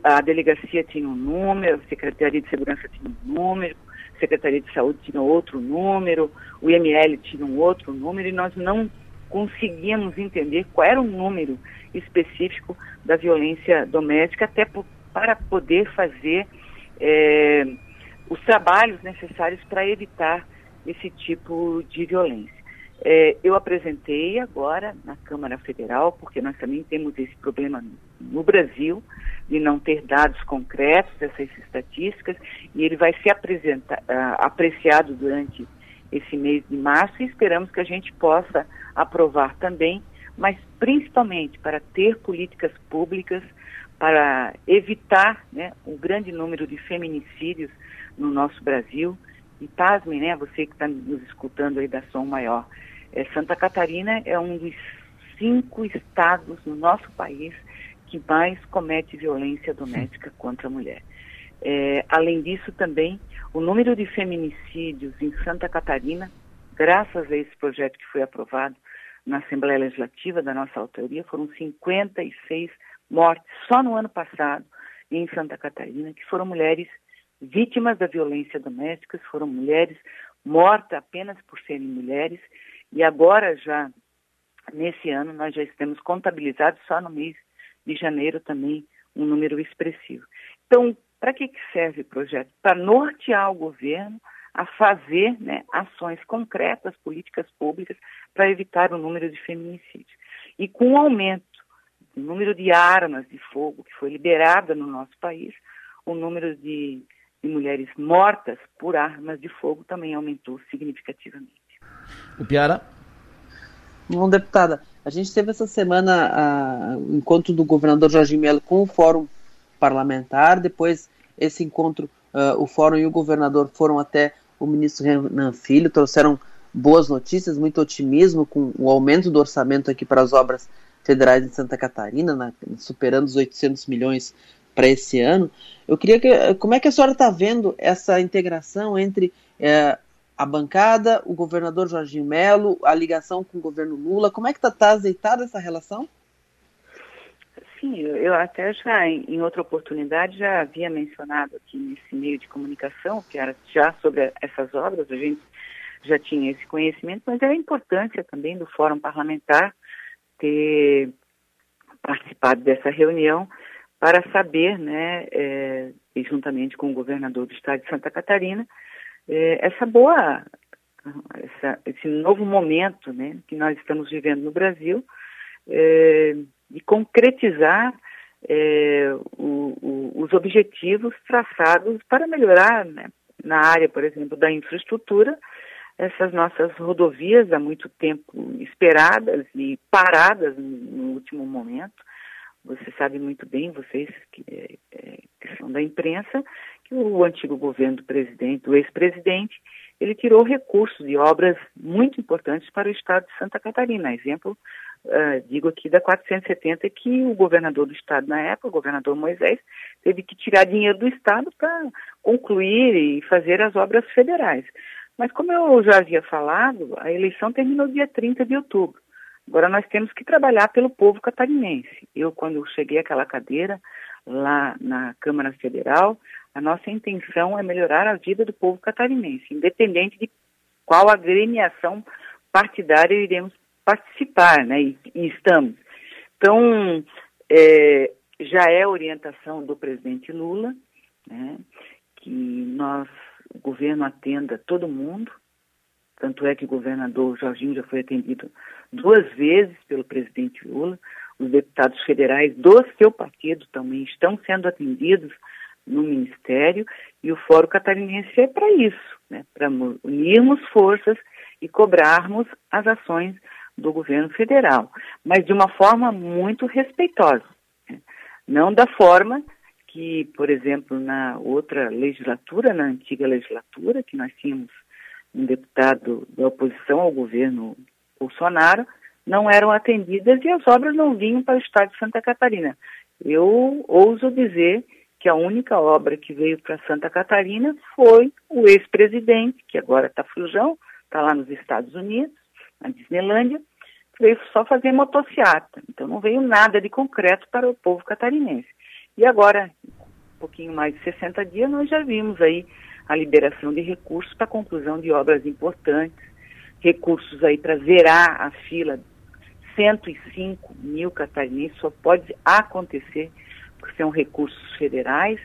A delegacia tinha um número, a Secretaria de Segurança tinha um número, a Secretaria de Saúde tinha outro número, o IML tinha um outro número, e nós não conseguíamos entender qual era o número específico da violência doméstica, até para poder fazer é, os trabalhos necessários para evitar esse tipo de violência. É, eu apresentei agora na Câmara Federal, porque nós também temos esse problema no Brasil, de não ter dados concretos dessas estatísticas, e ele vai ser apresenta, uh, apreciado durante esse mês de março e esperamos que a gente possa aprovar também, mas principalmente para ter políticas públicas para evitar né, um grande número de feminicídios no nosso Brasil. E pasmem, né, você que está nos escutando aí da Som Maior, É, Santa Catarina é um dos cinco estados no nosso país que mais comete violência doméstica contra a mulher. É, além disso, também, o número de feminicídios em Santa Catarina, graças a esse projeto que foi aprovado na Assembleia Legislativa da nossa autoria, foram 56 mortes só no ano passado em Santa Catarina, que foram mulheres vítimas da violência doméstica, foram mulheres mortas apenas por serem mulheres, e agora já, nesse ano, nós já estamos contabilizados só no mês de janeiro também um número expressivo. Então, para que, serve o projeto? Para nortear o governo a fazer né, ações concretas, políticas públicas, para evitar o número de feminicídios. E com o aumento do número de armas de fogo que foi liberada no nosso país, o número de, de mulheres mortas por armas de fogo também aumentou significativamente. O Piara? Bom, deputada, a gente teve essa semana a, o encontro do governador Jorge Melo com o Fórum Parlamentar. Depois, esse encontro, uh, o Fórum e o governador foram até o ministro Renan Filho, trouxeram boas notícias, muito otimismo com o aumento do orçamento aqui para as obras federais em Santa Catarina, na, superando os 800 milhões para esse ano. Eu queria que, como é que a senhora está vendo essa integração entre eh, a bancada, o governador Jorginho Melo, a ligação com o governo Lula. Como é que está tá azeitada essa relação? Sim, eu até já, em outra oportunidade, já havia mencionado aqui nesse meio de comunicação, que era já sobre essas obras, a gente já tinha esse conhecimento, mas é a importância também do Fórum Parlamentar ter participado dessa reunião para saber, né, é, juntamente com o governador do estado de Santa Catarina, é, essa boa, essa, esse novo momento né, que nós estamos vivendo no Brasil, é, de concretizar é, o, o, os objetivos traçados para melhorar né, na área, por exemplo, da infraestrutura, essas nossas rodovias há muito tempo esperadas e paradas no último momento. Você sabe muito bem, vocês que, é, que são da imprensa, que o antigo governo do presidente, do ex-presidente, ele tirou recursos de obras muito importantes para o estado de Santa Catarina. Exemplo, uh, digo aqui da 470, que o governador do estado na época, o governador Moisés, teve que tirar dinheiro do estado para concluir e fazer as obras federais. Mas como eu já havia falado, a eleição terminou dia 30 de outubro. Agora nós temos que trabalhar pelo povo catarinense. Eu, quando cheguei àquela cadeira lá na Câmara Federal, a nossa intenção é melhorar a vida do povo catarinense, independente de qual agremiação partidária iremos participar, né? E, e estamos. Então, é, já é orientação do presidente Lula, né? Que nós, o governo atenda todo mundo, tanto é que o governador Jorginho já foi atendido duas vezes pelo presidente Lula. Os deputados federais do seu partido também estão sendo atendidos no Ministério e o Fórum Catarinense é para isso, né, para unirmos forças e cobrarmos as ações do governo federal, mas de uma forma muito respeitosa, né? não da forma que, por exemplo, na outra legislatura, na antiga legislatura, que nós tínhamos um deputado da oposição ao governo Bolsonaro, não eram atendidas e as obras não vinham para o estado de Santa Catarina. Eu ouso dizer que a única obra que veio para Santa Catarina foi o ex-presidente, que agora está fujão, está lá nos Estados Unidos, na Disneylândia, veio só fazer motociata. Então não veio nada de concreto para o povo catarinense. E agora, um pouquinho mais de 60 dias, nós já vimos aí a liberação de recursos para conclusão de obras importantes, recursos aí para zerar a fila 105 mil catarinenses, só pode acontecer porque são recursos federais,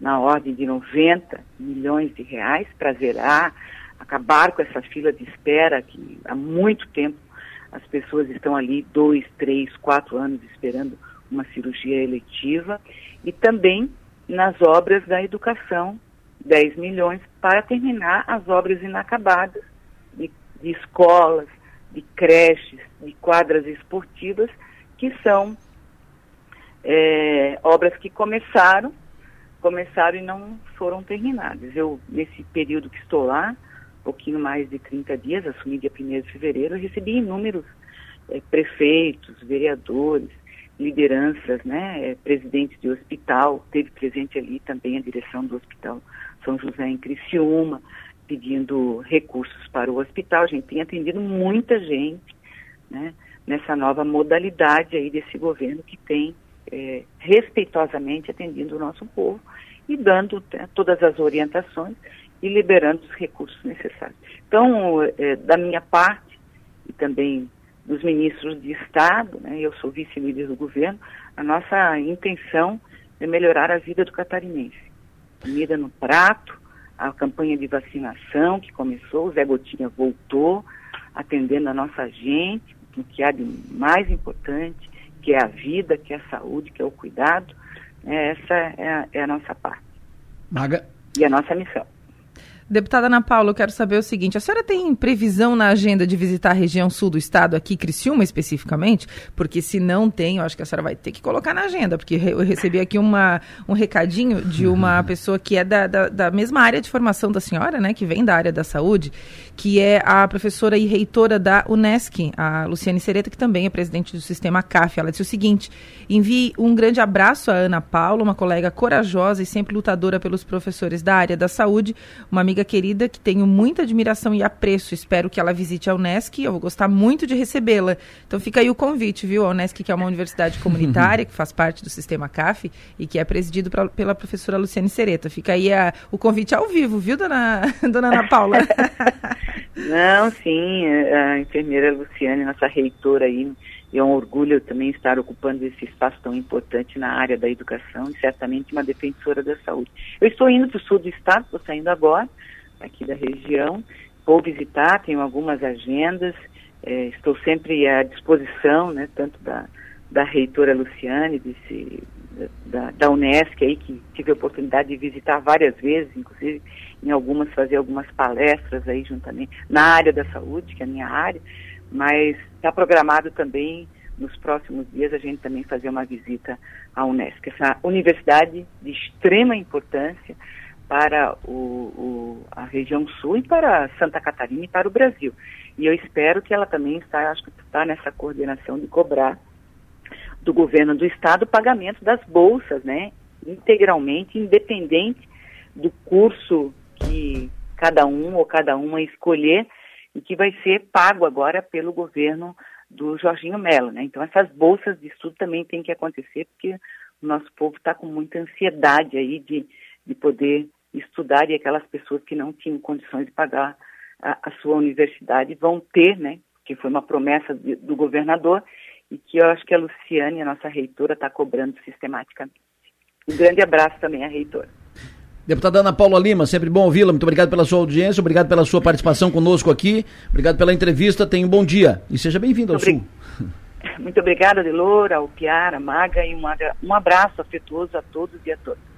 na ordem de 90 milhões de reais, para zerar, acabar com essa fila de espera que há muito tempo as pessoas estão ali dois, três, quatro anos esperando uma cirurgia eletiva e também nas obras da educação, 10 milhões para terminar as obras inacabadas de, de escolas, de creches, de quadras esportivas que são é, obras que começaram, começaram e não foram terminadas. Eu, nesse período que estou lá, pouquinho mais de 30 dias, assumi dia 1 de fevereiro, recebi inúmeros é, prefeitos, vereadores, lideranças, né, é, presidente de hospital, teve presente ali também a direção do Hospital São José em Criciúma, pedindo recursos para o hospital. A gente tem atendido muita gente, né, nessa nova modalidade aí desse governo que tem é, respeitosamente atendido o nosso povo e dando né, todas as orientações e liberando os recursos necessários. Então, é, da minha parte e também dos ministros de Estado, né, eu sou vice-líder do governo, a nossa intenção é melhorar a vida do catarinense. Comida no prato, a campanha de vacinação que começou, o Zé Gotinha voltou, atendendo a nossa gente, o que há de mais importante, que é a vida, que é a saúde, que é o cuidado. Né, essa é a, é a nossa parte. Maga. E a nossa missão. Deputada Ana Paula, eu quero saber o seguinte: a senhora tem previsão na agenda de visitar a região sul do estado, aqui, Criciúma especificamente? Porque se não tem, eu acho que a senhora vai ter que colocar na agenda, porque eu recebi aqui uma, um recadinho de uma uhum. pessoa que é da, da, da, mesma área de formação da senhora, né, que vem da área da saúde, que é a professora e reitora da Unesc, a Luciane Sereta, que também é presidente do sistema CAF. Ela disse o seguinte: envie um grande abraço a Ana Paula, uma colega corajosa e sempre lutadora pelos professores da área da saúde, uma amiga querida que tenho muita admiração e apreço. Espero que ela visite a Unesc. Eu vou gostar muito de recebê-la. Então fica aí o convite, viu? A Unesc, que é uma universidade comunitária, que faz parte do sistema CAF e que é presidido pra, pela professora Luciane Sereta. Fica aí a, o convite ao vivo, viu, dona, dona Ana Paula? Não, sim, a enfermeira Luciane, nossa reitora aí, e é um orgulho também estar ocupando esse espaço tão importante na área da educação e certamente uma defensora da saúde. Eu estou indo para o sul do estado, estou saindo agora, aqui da região, vou visitar, tenho algumas agendas, é, estou sempre à disposição, né, tanto da, da reitora Luciane, desse, da, da Unesc aí, que tive a oportunidade de visitar várias vezes, inclusive em algumas fazer algumas palestras aí juntamente na área da saúde, que é a minha área, mas está programado também nos próximos dias a gente também fazer uma visita à Unesco, essa universidade de extrema importância para o, o, a região sul e para Santa Catarina e para o Brasil. E eu espero que ela também está, acho que está nessa coordenação de cobrar do governo do estado o pagamento das bolsas, né, integralmente, independente do curso que cada um ou cada uma escolher, e que vai ser pago agora pelo governo do Jorginho Mello, né? Então essas bolsas de estudo também tem que acontecer porque o nosso povo está com muita ansiedade aí de, de poder estudar e aquelas pessoas que não tinham condições de pagar a, a sua universidade vão ter, né? Que foi uma promessa de, do governador e que eu acho que a Luciane, a nossa reitora, está cobrando sistematicamente. Um grande abraço também à reitora. Deputada Ana Paula Lima, sempre bom ouvi-la. Muito obrigado pela sua audiência, obrigado pela sua participação conosco aqui, obrigado pela entrevista. Tenha um bom dia e seja bem-vindo ao Sul. Muito obrigada, Delora, ao Piara, Maga, e um, um abraço afetuoso a todos e a todas.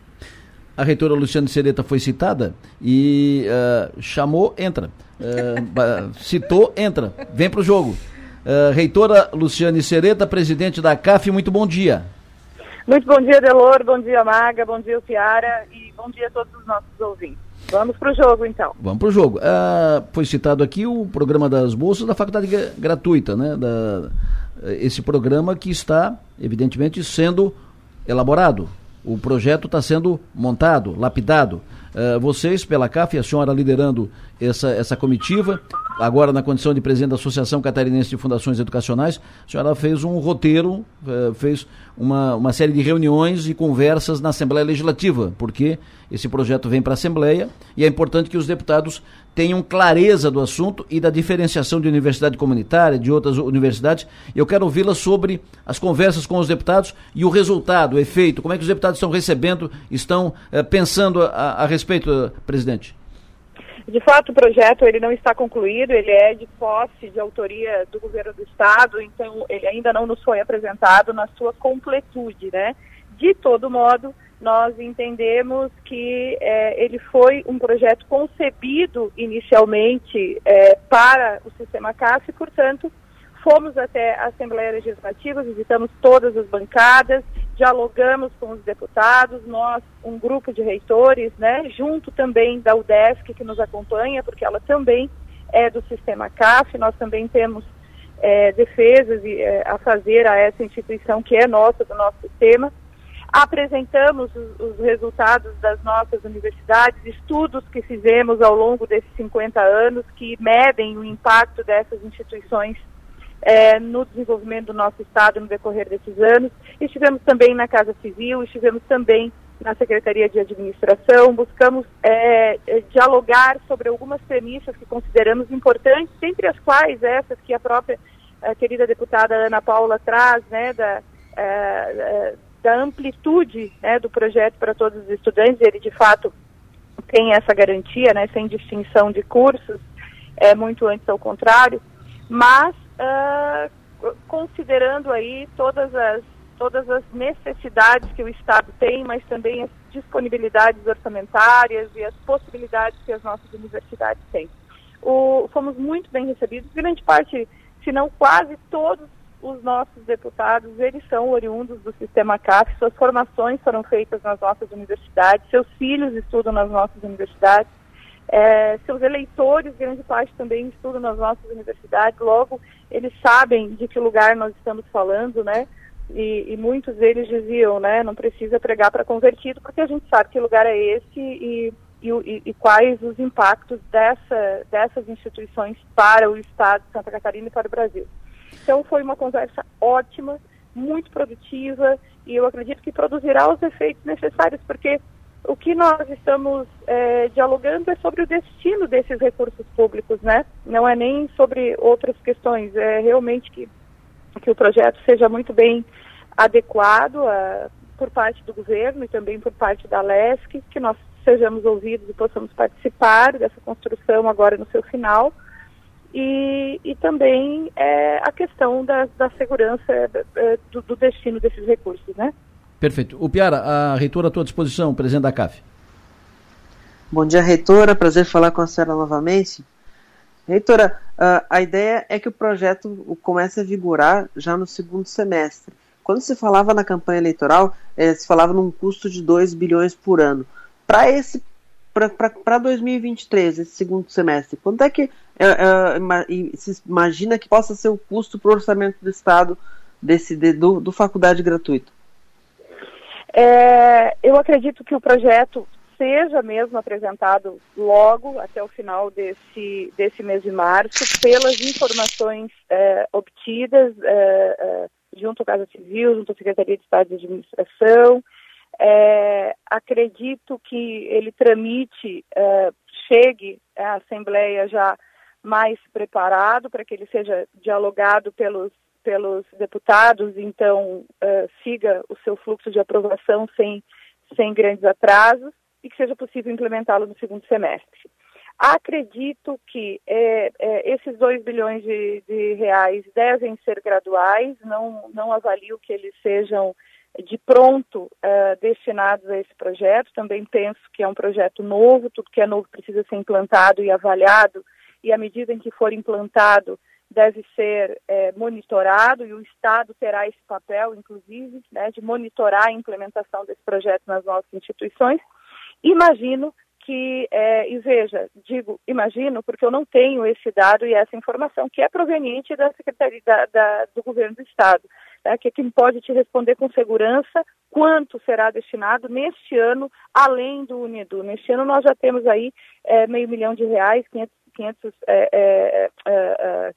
A reitora Luciane Sereta foi citada e uh, chamou, entra. Uh, citou, entra. Vem para o jogo. Uh, reitora Luciane Sereta, presidente da CAF, muito bom dia. Muito bom dia, Delor, bom dia, Maga, bom dia, Piara, e bom dia a todos os nossos ouvintes. Vamos para o jogo, então. Vamos para o jogo. Ah, foi citado aqui o programa das bolsas da faculdade gratuita, né? Da, esse programa que está, evidentemente, sendo elaborado. O projeto está sendo montado, lapidado. Uh, vocês, pela CAF, a senhora liderando essa, essa comitiva, agora na condição de presidente da Associação Catarinense de Fundações Educacionais, a senhora fez um roteiro, uh, fez uma, uma série de reuniões e conversas na Assembleia Legislativa, porque esse projeto vem para a Assembleia e é importante que os deputados tenham clareza do assunto e da diferenciação de universidade comunitária, de outras universidades. Eu quero ouvi-la sobre as conversas com os deputados e o resultado, o efeito, como é que os deputados estão recebendo, estão uh, pensando a, a respeito, presidente. De fato, o projeto ele não está concluído, ele é de posse de autoria do governo do estado, então ele ainda não nos foi apresentado na sua completude, né? De todo modo, nós entendemos que é, ele foi um projeto concebido inicialmente é, para o sistema CAF, e, portanto, fomos até a Assembleia Legislativa, visitamos todas as bancadas dialogamos com os deputados, nós, um grupo de reitores, né, junto também da UDESC que nos acompanha, porque ela também é do sistema CAF, nós também temos é, defesas é, a fazer a essa instituição que é nossa, do nosso sistema. Apresentamos os, os, resultados das nossas universidades, estudos que fizemos ao longo desses 50 anos que medem o impacto dessas instituições é, no desenvolvimento do nosso Estado no decorrer desses anos. Estivemos também na Casa Civil, estivemos também na Secretaria de Administração, buscamos é, é, dialogar sobre algumas premissas que consideramos importantes, entre as quais essas que a própria a querida deputada Ana Paula traz, né, da, é, é, da amplitude né, do projeto para todos os estudantes, ele de fato tem essa garantia, né, sem distinção de cursos, é muito antes ao contrário, mas uh, considerando aí todas as todas as necessidades que o Estado tem, mas também as disponibilidades orçamentárias e as possibilidades que as nossas universidades têm. O, fomos muito bem recebidos, grande parte, se não quase todos os nossos deputados, eles são oriundos do sistema CAF, suas formações foram feitas nas nossas universidades, seus filhos estudam nas nossas universidades, é, seus eleitores, grande parte também estudam nas nossas universidades, logo eles sabem de que lugar nós estamos falando, né? E, e, muitos deles diziam, né, não precisa pregar para convertido, porque a gente sabe que lugar é esse e, e, e, quais os impactos dessa, dessas instituições para o Estado de Santa Catarina e para o Brasil. Então foi uma conversa ótima, muito produtiva e eu acredito que produzirá os efeitos necessários, porque o que nós estamos é, dialogando é sobre o destino desses recursos públicos, né? Não é nem sobre outras questões, é realmente que que o projeto seja muito bem adequado a, por parte do governo e também por parte da LESC, que nós sejamos ouvidos e possamos participar dessa construção agora no seu final. E, e também é, a questão da, da segurança é, do, do, destino desses recursos, né? Perfeito. O Piara, a reitora à tua disposição, presidente da CAF. Bom dia, reitora. Prazer falar com a senhora novamente. Reitora, a ideia é que o projeto comece a vigorar já no segundo semestre. Quando se falava na campanha eleitoral, eh, se falava num custo de 2 bilhões por ano. Para esse para 2023, esse segundo semestre, quanto é que é, é, se imagina que possa ser o custo para o orçamento do Estado desse, de, do, do faculdade gratuita? É, eu acredito que o projeto seja mesmo apresentado logo até o final desse, desse mês de março, pelas informações é, obtidas é, é, junto à Casa Civil, junto à Secretaria de Estado de Administração. É, acredito que ele tramite, é, chegue à Assembleia já mais preparado para que ele seja dialogado pelos pelos deputados, então uh, siga o seu fluxo de aprovação sem, sem grandes atrasos e que seja possível implementá-lo no segundo semestre. Acredito que é, é, esses 2 bilhões de, de, reais devem ser graduais, não, não avalio que eles sejam de pronto uh, destinados a esse projeto. Também penso que é um projeto novo, tudo que é novo precisa ser implantado e avaliado, e à medida em que for implantado, deve ser é, monitorado e o Estado terá esse papel, inclusive, né, de monitorar a implementação desse projeto nas nossas instituições. Imagino que, é, e veja, digo imagino porque eu não tenho esse dado e essa informação que é proveniente da Secretaria da, da, do Governo do Estado, né, que é quem pode te responder com segurança quanto será destinado neste ano, além do Unido. Neste ano nós já temos aí é, meio milhão de reais, 500, 500, é,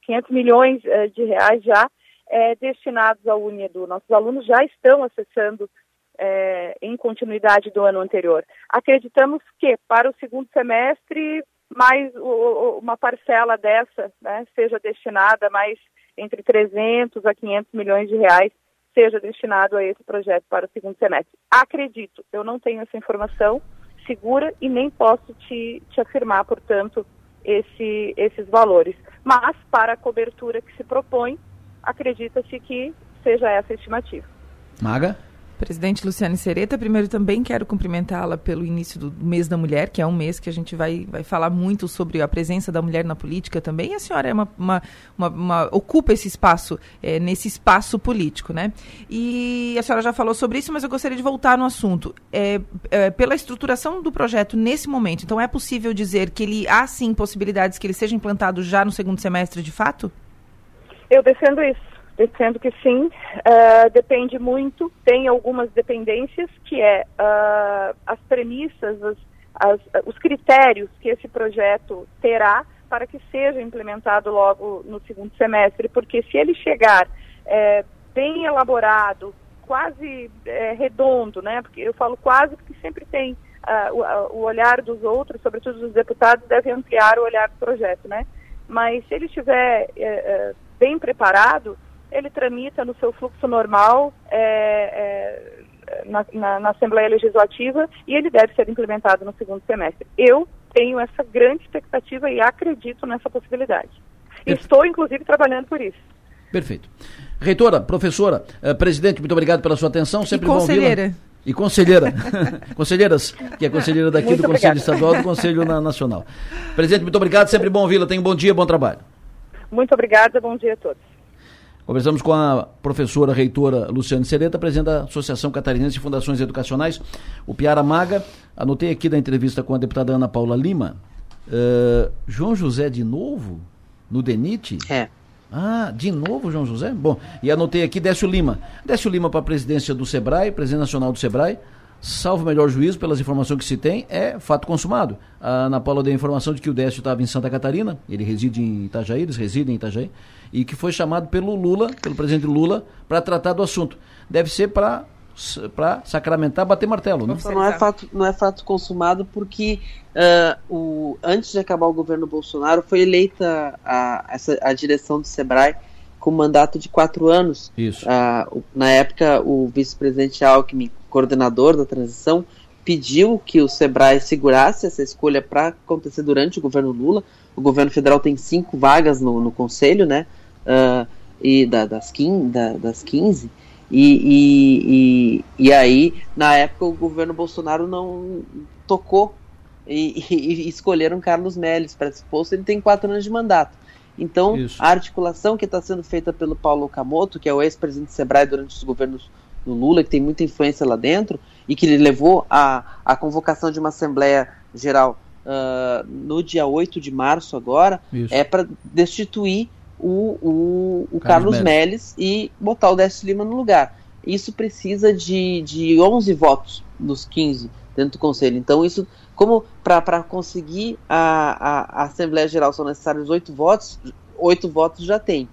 500 milhões é, de reais já é, destinados ao Unido. Nossos alunos já estão acessando é, em continuidade do ano anterior. Acreditamos que para o segundo semestre mais uma parcela dessa né, seja destinada mais entre 300 a 500 milhões de reais seja destinado a esse projeto para o segundo semestre. Acredito, eu não tenho essa informação segura e nem posso te, te afirmar, portanto, esse, esses valores. Mas, para a cobertura que se propõe, acredita-se que seja essa a estimativa. Maga? Presidente Luciane Sereta, primeiro também quero cumprimentá-la pelo início do mês da mulher, que é um mês que a gente vai, vai falar muito sobre a presença da mulher na política também. A senhora é uma, uma, uma, uma ocupa esse espaço, é, nesse espaço político, né? E a senhora já falou sobre isso, mas eu gostaria de voltar no assunto. É, é, pela estruturação do projeto nesse momento, então é possível dizer que ele há sim possibilidades que ele seja implantado já no segundo semestre de fato? Eu defendo isso Sendo que sim, uh, depende muito, tem algumas dependências, que é uh, as premissas, as, as, os critérios que esse projeto terá para que seja implementado logo no segundo semestre, porque se ele chegar é, bem elaborado, quase é, redondo, né? Porque eu falo quase porque sempre tem uh, o, o, olhar dos outros, sobretudo dos deputados, deve ampliar o olhar do projeto, né? Mas se ele estiver é, bem preparado, ele tramita no seu fluxo normal é, é, na, na, na, Assembleia Legislativa e ele deve ser implementado no segundo semestre. Eu tenho essa grande expectativa e acredito nessa possibilidade. Perfeito. Estou, inclusive, trabalhando por isso. Perfeito. Reitora, professora, eh, presidente, muito obrigado pela sua atenção. Sempre e conselheira. E conselheira. Conselheiras, que é conselheira daqui muito do Conselho obrigada. Estadual do Conselho Nacional. Presidente, muito obrigado, sempre bom ouvi-la. Tenha um bom dia, bom trabalho. Muito obrigada, bom dia a todos. Conversamos com a professora reitora Luciane Sereta, presidente da Associação Catarinense de Fundações Educacionais, o Piara Maga. Anotei aqui da entrevista com a deputada Ana Paula Lima. Uh, João José de novo? No DENIT? É. Ah, de novo João José? Bom, e anotei aqui Décio Lima. Décio Lima para a presidência do SEBRAE, presidente nacional do SEBRAE. Salvo melhor juízo, pelas informações que se tem, é fato consumado. A Ana Paula deu a informação de que o Décio estava em Santa Catarina, ele reside em Itajaí, eles residem em Itajaí e que foi chamado pelo Lula, pelo presidente Lula, para tratar do assunto. Deve ser para para sacramentar, bater martelo, né? Não é fato, não é fato consumado porque uh, o, antes de acabar o governo Bolsonaro foi eleita a, essa, a direção do Sebrae com mandato de quatro anos. Isso. Uh, na época, o vice-presidente Alckmin, coordenador da transição, pediu que o Sebrae segurasse essa escolha para acontecer durante o governo Lula. O governo federal tem cinco vagas no, no conselho, né? uh, e da, das, 15, da, das 15 e, e, e, e, aí, na época, o governo Bolsonaro não tocou e, e escolheram Carlos Melles para esse posto. Ele tem quatro anos de mandato. Então, Isso. a articulação que está sendo feita pelo Paulo Okamoto, que é o ex-presidente do Sebrae durante os governos do Lula, que tem muita influência lá dentro, e que levou a, a convocação de uma Assembleia Geral uh, no dia 8 de março agora, Isso. é para destituir o, o, o Carlos, Carlos Melles e botar o Décio Lima no lugar. Isso precisa de, de 11 votos dos 15 dentro do Conselho. Então, isso, como para conseguir a, a, a, Assembleia Geral são necessários oito votos, oito votos já tem.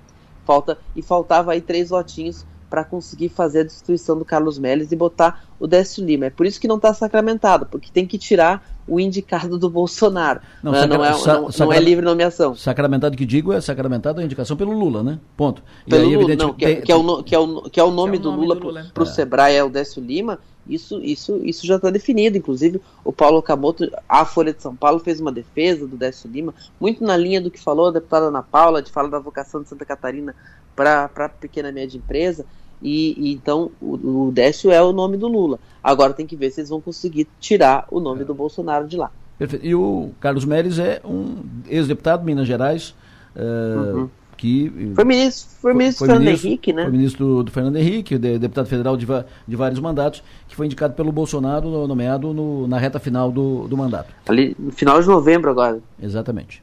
Falta, e faltava aí três votinhos para conseguir fazer a destituição do Carlos Melles e botar o Décio Lima. É por isso que não está sacramentado, porque tem que tirar o indicado do Bolsonaro. Não, não, não, é, não, não é, livre nomeação. Sacramentado que digo é sacramentado a indicação pelo Lula, né? Ponto. Pelo aí, Lula, não, que, é, que, é o, que, é o, que é o nome, que é o nome do, Lula para o é. Sebrae é o Décio Lima, isso, isso, isso já está definido. Inclusive, o Paulo Camoto, a Folha de São Paulo, fez uma defesa do Décio Lima, muito na linha do que falou a deputada Ana Paula, de falar da vocação de Santa Catarina para a pequena e média empresa. E, e, então o, o Décio é o nome do Lula. Agora tem que ver se eles vão conseguir tirar o nome é. do Bolsonaro de lá. Perfeito. E o Carlos Meires é um ex-deputado de Minas Gerais. Uh, uhum. Que, foi ministro, foi ministro foi, Fernando ministro, Henrique, né? Foi ministro do, do Fernando Henrique, de, deputado federal de, de, vários mandatos, que foi indicado pelo Bolsonaro, nomeado no, na reta final do, do mandato. Ali no final de novembro agora. Exatamente.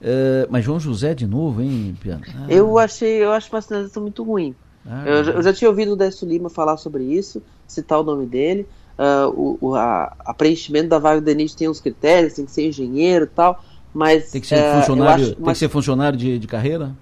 Uh, mas João José de novo, hein, Piano? Ah. Eu achei, eu acho uma sinalização muito ruim. Ah, eu, eu, já tinha ouvido o Décio Lima falar sobre isso, citar o nome dele. Uh, o, o a, a, preenchimento da vaga do DENIT tem uns critérios, tem que ser engenheiro e tal, mas. Tem que ser uh, funcionário, tem uma, que ser funcionário de, de carreira?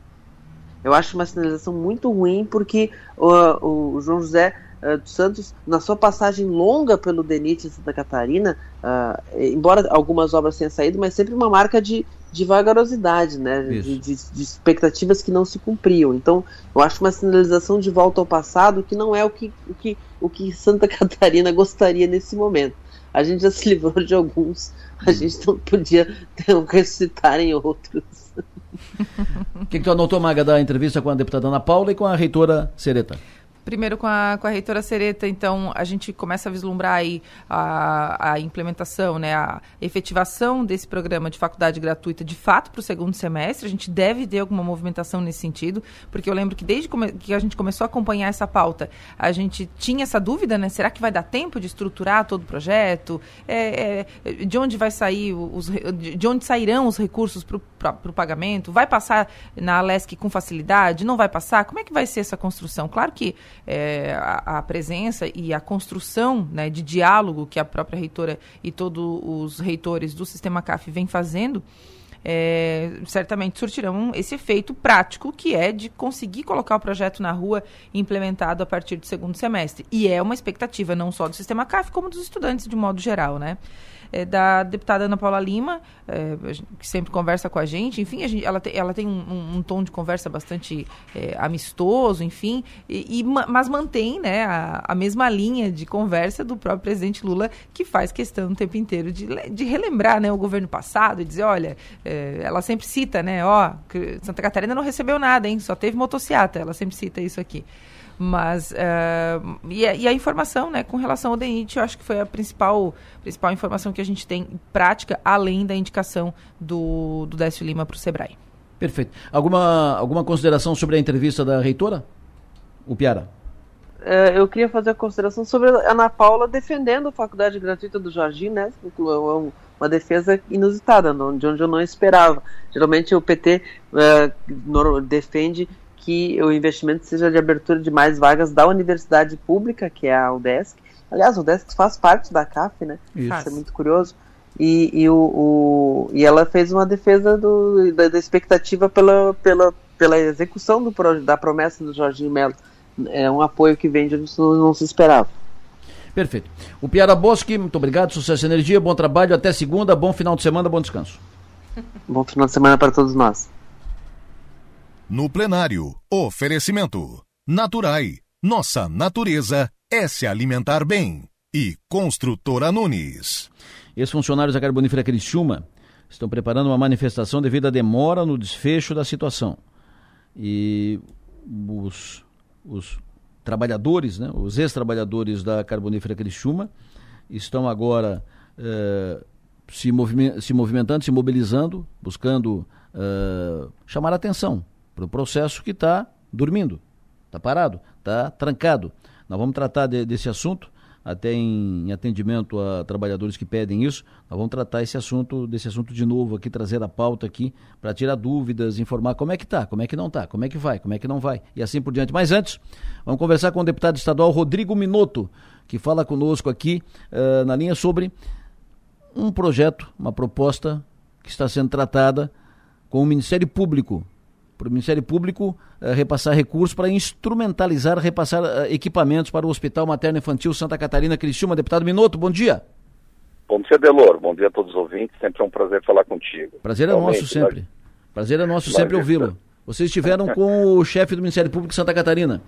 Eu acho uma sinalização muito ruim, porque o, o João José uh, dos Santos, na sua passagem longa pelo DENIT em Santa Catarina, uh, embora algumas obras tenham saído, mas sempre uma marca de, de vagarosidade, né? De, de, de, expectativas que não se cumpriam. Então, eu acho uma sinalização de volta ao passado que não é o que, o que, o que Santa Catarina gostaria nesse momento. A gente já se livrou de alguns, a gente não podia ter, ressuscitar em outros. O que, que tu anotou, Maga, da entrevista com a deputada Ana Paula e com a reitora Sereta? Primeiro com a, com a reitora Sereta, então a gente começa a vislumbrar aí a, a implementação, né, a efetivação desse programa de faculdade gratuita de fato para o segundo semestre. A gente deve ter alguma movimentação nesse sentido, porque eu lembro que desde que a gente começou a acompanhar essa pauta, a gente tinha essa dúvida, né? Será que vai dar tempo de estruturar todo o projeto? É, é, de onde vai sair os, de onde sairão os recursos para o pagamento? Vai passar na Alesc com facilidade? Não vai passar? Como é que vai ser essa construção? Claro que é, a, a, presença e a construção né, de diálogo que a própria reitora e todos os reitores do sistema CAF vêm fazendo, é, certamente surtirão esse efeito prático que é de conseguir colocar o projeto na rua implementado a partir do segundo semestre. E é uma expectativa não só do sistema CAF, como dos estudantes de modo geral, né? É, da deputada Ana Paula Lima, é, que sempre conversa com a gente. Enfim, a gente, ela, te, ela tem um, um, tom de conversa bastante é, amistoso, enfim, e, e, mas mantém né, a, a, mesma linha de conversa do próprio presidente Lula, que faz questão o tempo inteiro de, de relembrar né, o governo passado e dizer, olha, é, ela sempre cita, né, ó, Santa Catarina não recebeu nada, hein, só teve motociata, ela sempre cita isso aqui. Mas, uh, e, a, e, a, informação, né, com relação ao DENIT, eu acho que foi a principal, principal informação que a gente tem em prática, além da indicação do, do Décio Lima para o SEBRAE. Perfeito. Alguma, alguma consideração sobre a entrevista da reitora? O Piara? Uh, eu queria fazer a consideração sobre a Ana Paula defendendo a faculdade gratuita do Jardim, né? Uma defesa inusitada, de onde eu não esperava. Geralmente o PT uh, eh, defende que o investimento seja de abertura de mais vagas da universidade pública, que é a UDESC. Aliás, a UDESC faz parte da CAF, né? Isso, Isso é muito curioso. E, e, o, o, e ela fez uma defesa do, da, da, expectativa pela, pela, pela execução do, da promessa do Jorginho Melo. É um apoio que vem de onde não, se esperava. Perfeito. O Piara Bosque, muito obrigado, sucesso e energia, bom trabalho, até segunda, bom final de semana, bom descanso. Bom final de semana para todos nós. No plenário, oferecimento. Naturai. Nossa natureza é se alimentar bem. E Construtora Nunes. Ex-funcionários da Carbonífera Criciúma estão preparando uma manifestação devido à demora no desfecho da situação. E os, os trabalhadores, né, os ex-trabalhadores da Carbonífera Criciúma estão agora eh, se, se movimentando, se mobilizando, buscando eh, chamar a atenção para o processo que está dormindo, está parado, está trancado. Nós vamos tratar de, desse assunto, até em, em, atendimento a trabalhadores que pedem isso, nós vamos tratar esse assunto, desse assunto de novo aqui, trazer a pauta aqui, para tirar dúvidas, informar como é que está, como é que não está, como é que vai, como é que não vai, e assim por diante. Mas antes, vamos conversar com o deputado estadual Rodrigo Minotto, que fala conosco aqui uh, na linha sobre um projeto, uma proposta que está sendo tratada com o Ministério Público para o Ministério Público uh, repassar recursos para instrumentalizar, repassar uh, equipamentos para o Hospital Materno Infantil Santa Catarina Criciúma. Deputado Minuto, bom dia. Bom dia, Delor. Bom dia a todos os ouvintes. Sempre é um prazer falar contigo. Prazer é nosso sempre. Nós... Prazer é nosso sempre ouvi-lo. Vocês estiveram com o chefe do Ministério Público de Santa Catarina,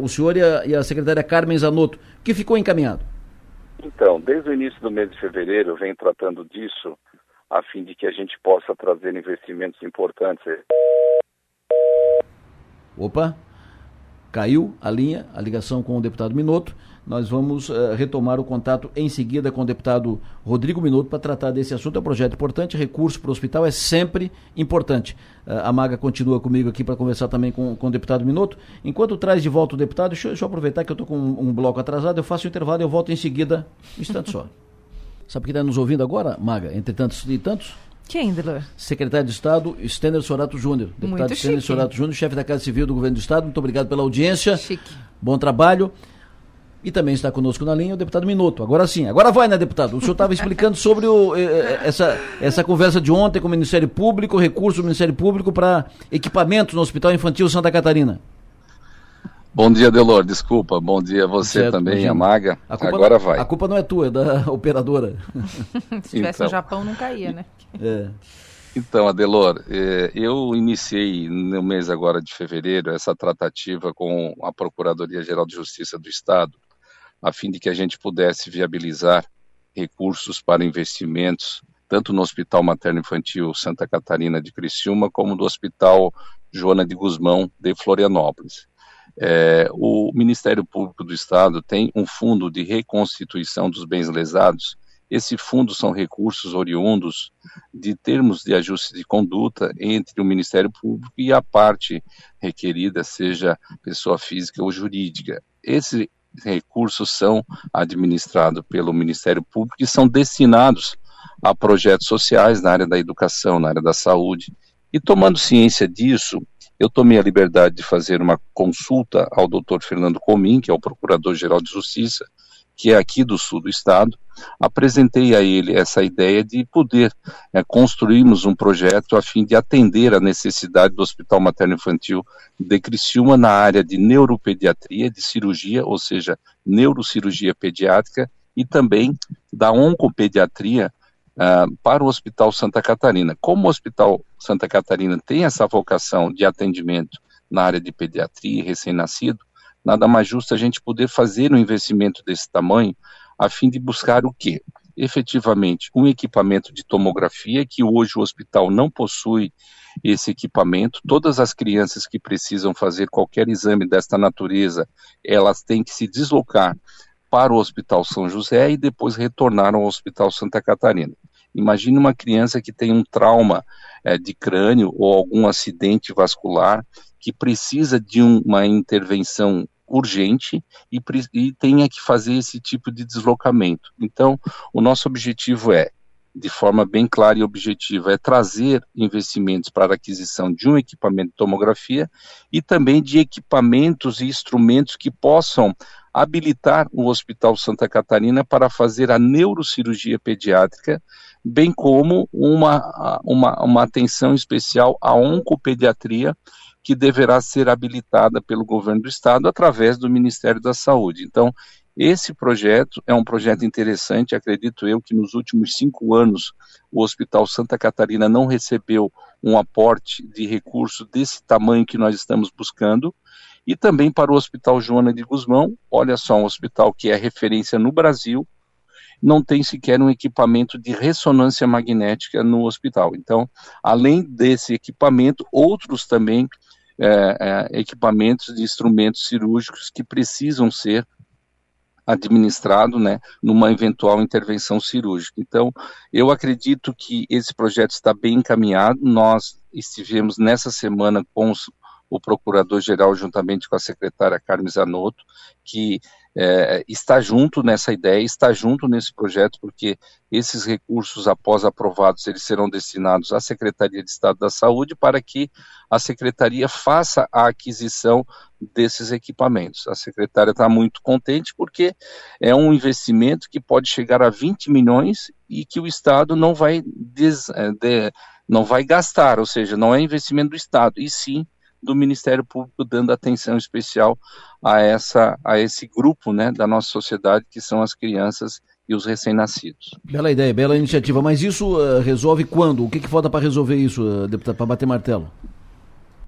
o senhor e a, e a secretária Carmen Zanotto, que ficou encaminhado. Então, desde o início do mês de fevereiro, eu venho tratando disso a fim de que a gente possa trazer investimentos importantes Opa, caiu a linha, a ligação com o deputado Minuto. Nós vamos uh, retomar o contato em seguida com o deputado Rodrigo Minuto para tratar desse assunto. É um projeto importante, recurso para o hospital é sempre importante. Uh, a Maga continua comigo aqui para conversar também com, com o deputado Minuto. Enquanto traz de volta o deputado, deixa, deixa eu aproveitar que eu estou com um, um, bloco atrasado, eu faço o intervalo e eu volto em seguida, um instante só. Sabe quem está nos ouvindo agora, Maga? Entre tantos e tantos? Quem, Delor? Secretário de Estado, Stênio Sorato Júnior. Deputado Stênio Sorato Júnior, chefe da Casa Civil do Governo do Estado. Muito obrigado pela audiência. Chique. Bom trabalho. E também está conosco na linha o deputado Minuto. Agora sim, agora vai, né, deputado? O senhor estava explicando sobre o, eh, eh, essa, essa conversa de ontem com o Ministério Público, recurso do Ministério Público para equipamentos no Hospital Infantil Santa Catarina. Bom dia, Delor. Desculpa. Bom dia a você certo, também, a Maga. A Agora não, vai. A culpa não é tua, é da operadora. Se tivesse então, no Japão, não caía, né? É. Então, Adelor, é, eu iniciei no mês agora de fevereiro essa tratativa com a Procuradoria-Geral de Justiça do Estado, a fim de que a gente pudesse viabilizar recursos para investimentos, tanto no Hospital Materno Infantil Santa Catarina de Criciúma, como no Hospital Joana de Guzmão de Florianópolis. É, o Ministério Público do Estado tem um fundo de reconstituição dos bens lesados. Esse fundo são recursos oriundos de termos de ajuste de conduta entre o Ministério Público e a parte requerida, seja pessoa física ou jurídica. Esses recursos são administrados pelo Ministério Público e são destinados a projetos sociais na área da educação, na área da saúde. E tomando ciência disso, eu tomei a liberdade de fazer uma consulta ao doutor Fernando Comim, que é o Procurador-Geral de Justiça, que é aqui do sul do estado, apresentei a ele essa ideia de poder é, construirmos um projeto a fim de atender a necessidade do Hospital Materno Infantil de Criciúma na área de neuropediatria, de cirurgia, ou seja, neurocirurgia pediátrica, e também da oncopediatria uh, para o Hospital Santa Catarina. Como o Hospital Santa Catarina tem essa vocação de atendimento na área de pediatria e recém-nascido, nada mais justo a gente poder fazer um investimento desse tamanho a fim de buscar o quê? Efetivamente, um equipamento de tomografia que hoje o hospital não possui esse equipamento. Todas as crianças que precisam fazer qualquer exame desta natureza, elas têm que se deslocar para o Hospital São José e depois retornar ao Hospital Santa Catarina. Imagine uma criança que tem um trauma é, de crânio ou algum acidente vascular que precisa de um, uma intervenção urgente e, e tenha que fazer esse tipo de deslocamento. Então, o nosso objetivo é, de forma bem clara e objetiva, é trazer investimentos para a aquisição de um equipamento de tomografia e também de equipamentos e instrumentos que possam habilitar o Hospital Santa Catarina para fazer a neurocirurgia pediátrica bem como uma, uma, uma atenção especial à oncopediatria, que deverá ser habilitada pelo governo do estado através do Ministério da Saúde. Então, esse projeto é um projeto interessante, acredito eu que nos últimos cinco anos o Hospital Santa Catarina não recebeu um aporte de recurso desse tamanho que nós estamos buscando, e também para o Hospital Joana de Guzmão, olha só, um hospital que é referência no Brasil, não tem sequer um equipamento de ressonância magnética no hospital. Então, além desse equipamento, outros também é, é, equipamentos de instrumentos cirúrgicos que precisam ser administrado, né, numa eventual intervenção cirúrgica. Então, eu acredito que esse projeto está bem encaminhado. Nós estivemos nessa semana com os, o procurador-geral, juntamente com a secretária Carmen Zanotto, que é, está junto nessa ideia, está junto nesse projeto, porque esses recursos, após aprovados, eles serão destinados à Secretaria de Estado da Saúde para que a Secretaria faça a aquisição desses equipamentos. A secretária está muito contente porque é um investimento que pode chegar a 20 milhões e que o Estado não vai, des, é, de, não vai gastar, ou seja, não é investimento do Estado, e sim do Ministério Público dando atenção especial a essa a esse grupo, né, da nossa sociedade que são as crianças e os recém-nascidos. Bela ideia, bela iniciativa. Mas isso uh, resolve quando? O que, que falta para resolver isso, uh, deputado, para bater martelo?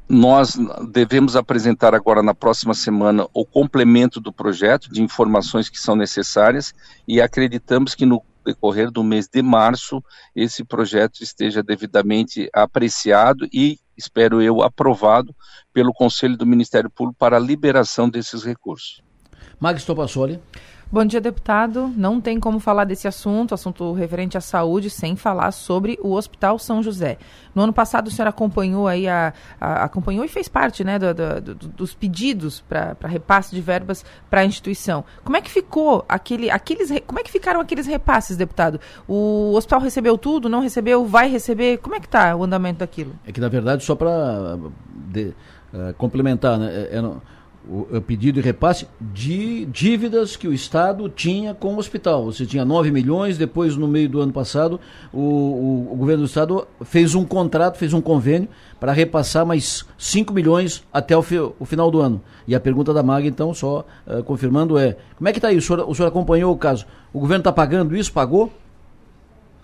Nós devemos apresentar agora na próxima semana o complemento do projeto de informações que são necessárias e acreditamos que no decorrer do mês de março esse projeto esteja devidamente apreciado e espero eu, aprovado pelo Conselho do Ministério Público para a liberação desses recursos. Magis Topassoli. Bom dia, deputado. Não tem como falar desse assunto, assunto referente à saúde, sem falar sobre o Hospital São José. No ano passado, o senhor acompanhou aí a, a acompanhou e fez parte, né, do, do, do, dos pedidos para repasse de verbas para a instituição. Como é que ficou aquele, aqueles, como é que ficaram aqueles repasses, deputado? O hospital recebeu tudo? Não recebeu? Vai receber? Como é que está o andamento daquilo? É que na verdade só para uh, uh, complementar, né? É, é, o, pedido de repasse de dívidas que o Estado tinha com o hospital. Você tinha 9 milhões, depois, no meio do ano passado, o, o, o governo do Estado fez um contrato, fez um convênio para repassar mais 5 milhões até o, fi, o, final do ano. E a pergunta da Mag, então, só uh, confirmando, é: como é que está isso? O senhor, o senhor acompanhou o caso? O governo está pagando isso? Pagou?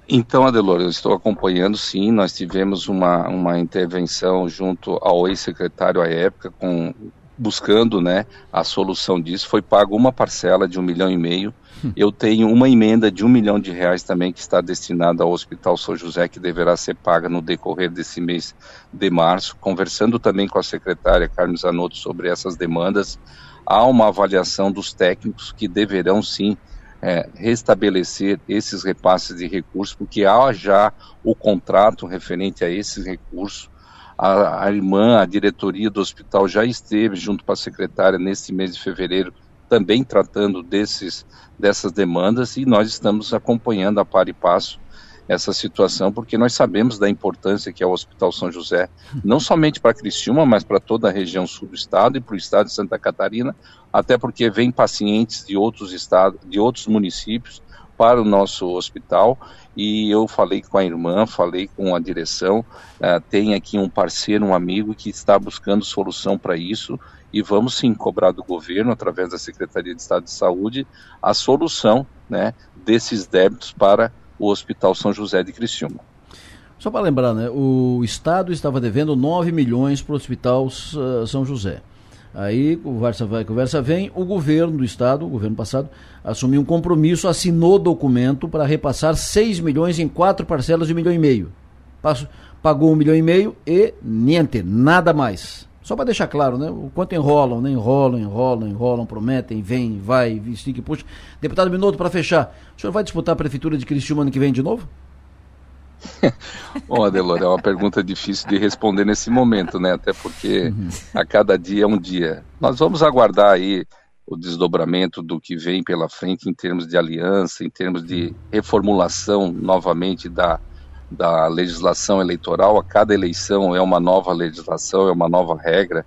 Então, Adelor, eu estou acompanhando sim. Nós tivemos uma, uma intervenção junto ao ex-secretário à época, com buscando né, a solução disso. Foi pago uma parcela de um milhão e meio Eu tenho uma emenda de um milhão de reais também que está destinada ao Hospital São José, que deverá ser paga no decorrer desse mês de março. Conversando também com a secretária Carmen Zanotto sobre essas demandas, há uma avaliação dos técnicos que deverão sim é, restabelecer esses repasses de recursos, porque há já o contrato referente a esses recursos. A, a irmã, a diretoria do hospital já esteve junto com a secretária neste mês de fevereiro também tratando desses, dessas demandas e nós estamos acompanhando a par e passo essa situação, porque nós sabemos da importância que é o Hospital São José, não somente para Criciúma, mas para toda a região sul do estado e para o estado de Santa Catarina, até porque vem pacientes de outros estados, de outros municípios para o nosso hospital e eu falei com a irmã, falei com a direção, uh, tem aqui um parceiro, um amigo que está buscando solução para isso e vamos sim cobrar do governo, através da Secretaria de Estado de Saúde, a solução né, desses débitos para o Hospital São José de Criciúma. Só para lembrar, né, o Estado estava devendo 9 milhões para o Hospital São José. Aí, conversa vai, conversa vem, o governo do Estado, o governo passado, assumiu um compromisso, assinou documento para repassar 6 milhões em quatro parcelas de um milhão e meio. Pagou um milhão e meio e niente, nada mais. Só para deixar claro, né? O quanto enrolam, né? Enrolam, enrolam, enrolam, prometem, vem, vai, estica e puxa. Deputado Minuto, para fechar, o senhor vai disputar a prefeitura de Criciúma ano que vem de novo? Bom, Adelor, é uma pergunta difícil de responder nesse momento, né? Até porque a cada dia é um dia. Nós vamos aguardar aí o desdobramento do que vem pela frente em termos de aliança, em termos de reformulação novamente da, da legislação eleitoral. A cada eleição é uma nova legislação, é uma nova regra.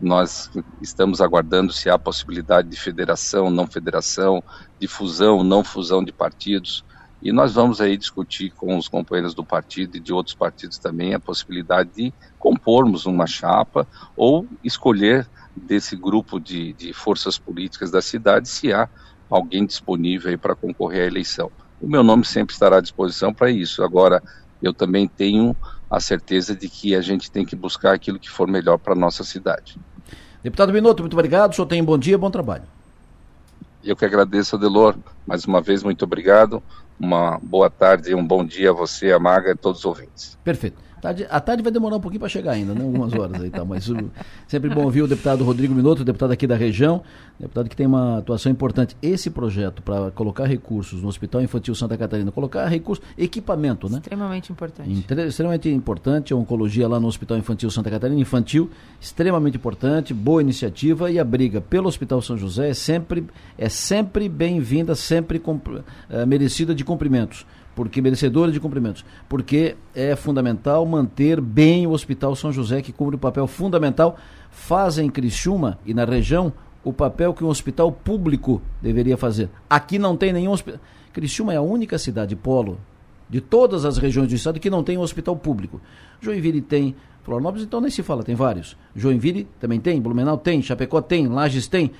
Nós estamos aguardando se há possibilidade de federação, não federação, de fusão, não fusão de partidos. E nós vamos aí discutir com os companheiros do partido e de outros partidos também a possibilidade de compormos uma chapa ou escolher desse grupo de, de forças políticas da cidade se há alguém disponível aí para concorrer à eleição o meu nome sempre estará à disposição para isso. Agora, eu também tenho a certeza de que a gente tem que buscar aquilo que for melhor para a nossa cidade. Deputado Minuto, muito obrigado. O senhor tem um bom dia, bom trabalho. Eu que agradeço, Adelor. Mais uma vez, muito obrigado. Uma boa tarde e um bom dia a você, a Maga e a todos os ouvintes. Perfeito. Tarde, a tarde vai demorar um pouquinho para chegar ainda, né? Algumas horas aí, tá? Mas uh, sempre bom ouvir o deputado Rodrigo Minuto, deputado aqui da região, deputado que tem uma atuação importante. Esse projeto para colocar recursos no Hospital Infantil Santa Catarina, colocar recursos, equipamento, né? Extremamente importante. Extremamente importante, a oncologia lá no Hospital Infantil Santa Catarina, infantil, extremamente importante, boa iniciativa e a briga pelo Hospital São José é sempre, é sempre bem-vinda, sempre é, merecida de cumprimentos porque merecedora de cumprimentos, porque é fundamental manter bem o Hospital São José, que cumpre um papel fundamental, faz em Criciúma e na região o papel que um hospital público deveria fazer. Aqui não tem nenhum hospital. Criciúma é a única cidade polo de todas as regiões do estado que não tem um hospital público. Joinville tem, Florianópolis então nem se fala, tem vários. Joinville também tem, Blumenau tem, Chapecó tem, Lages tem,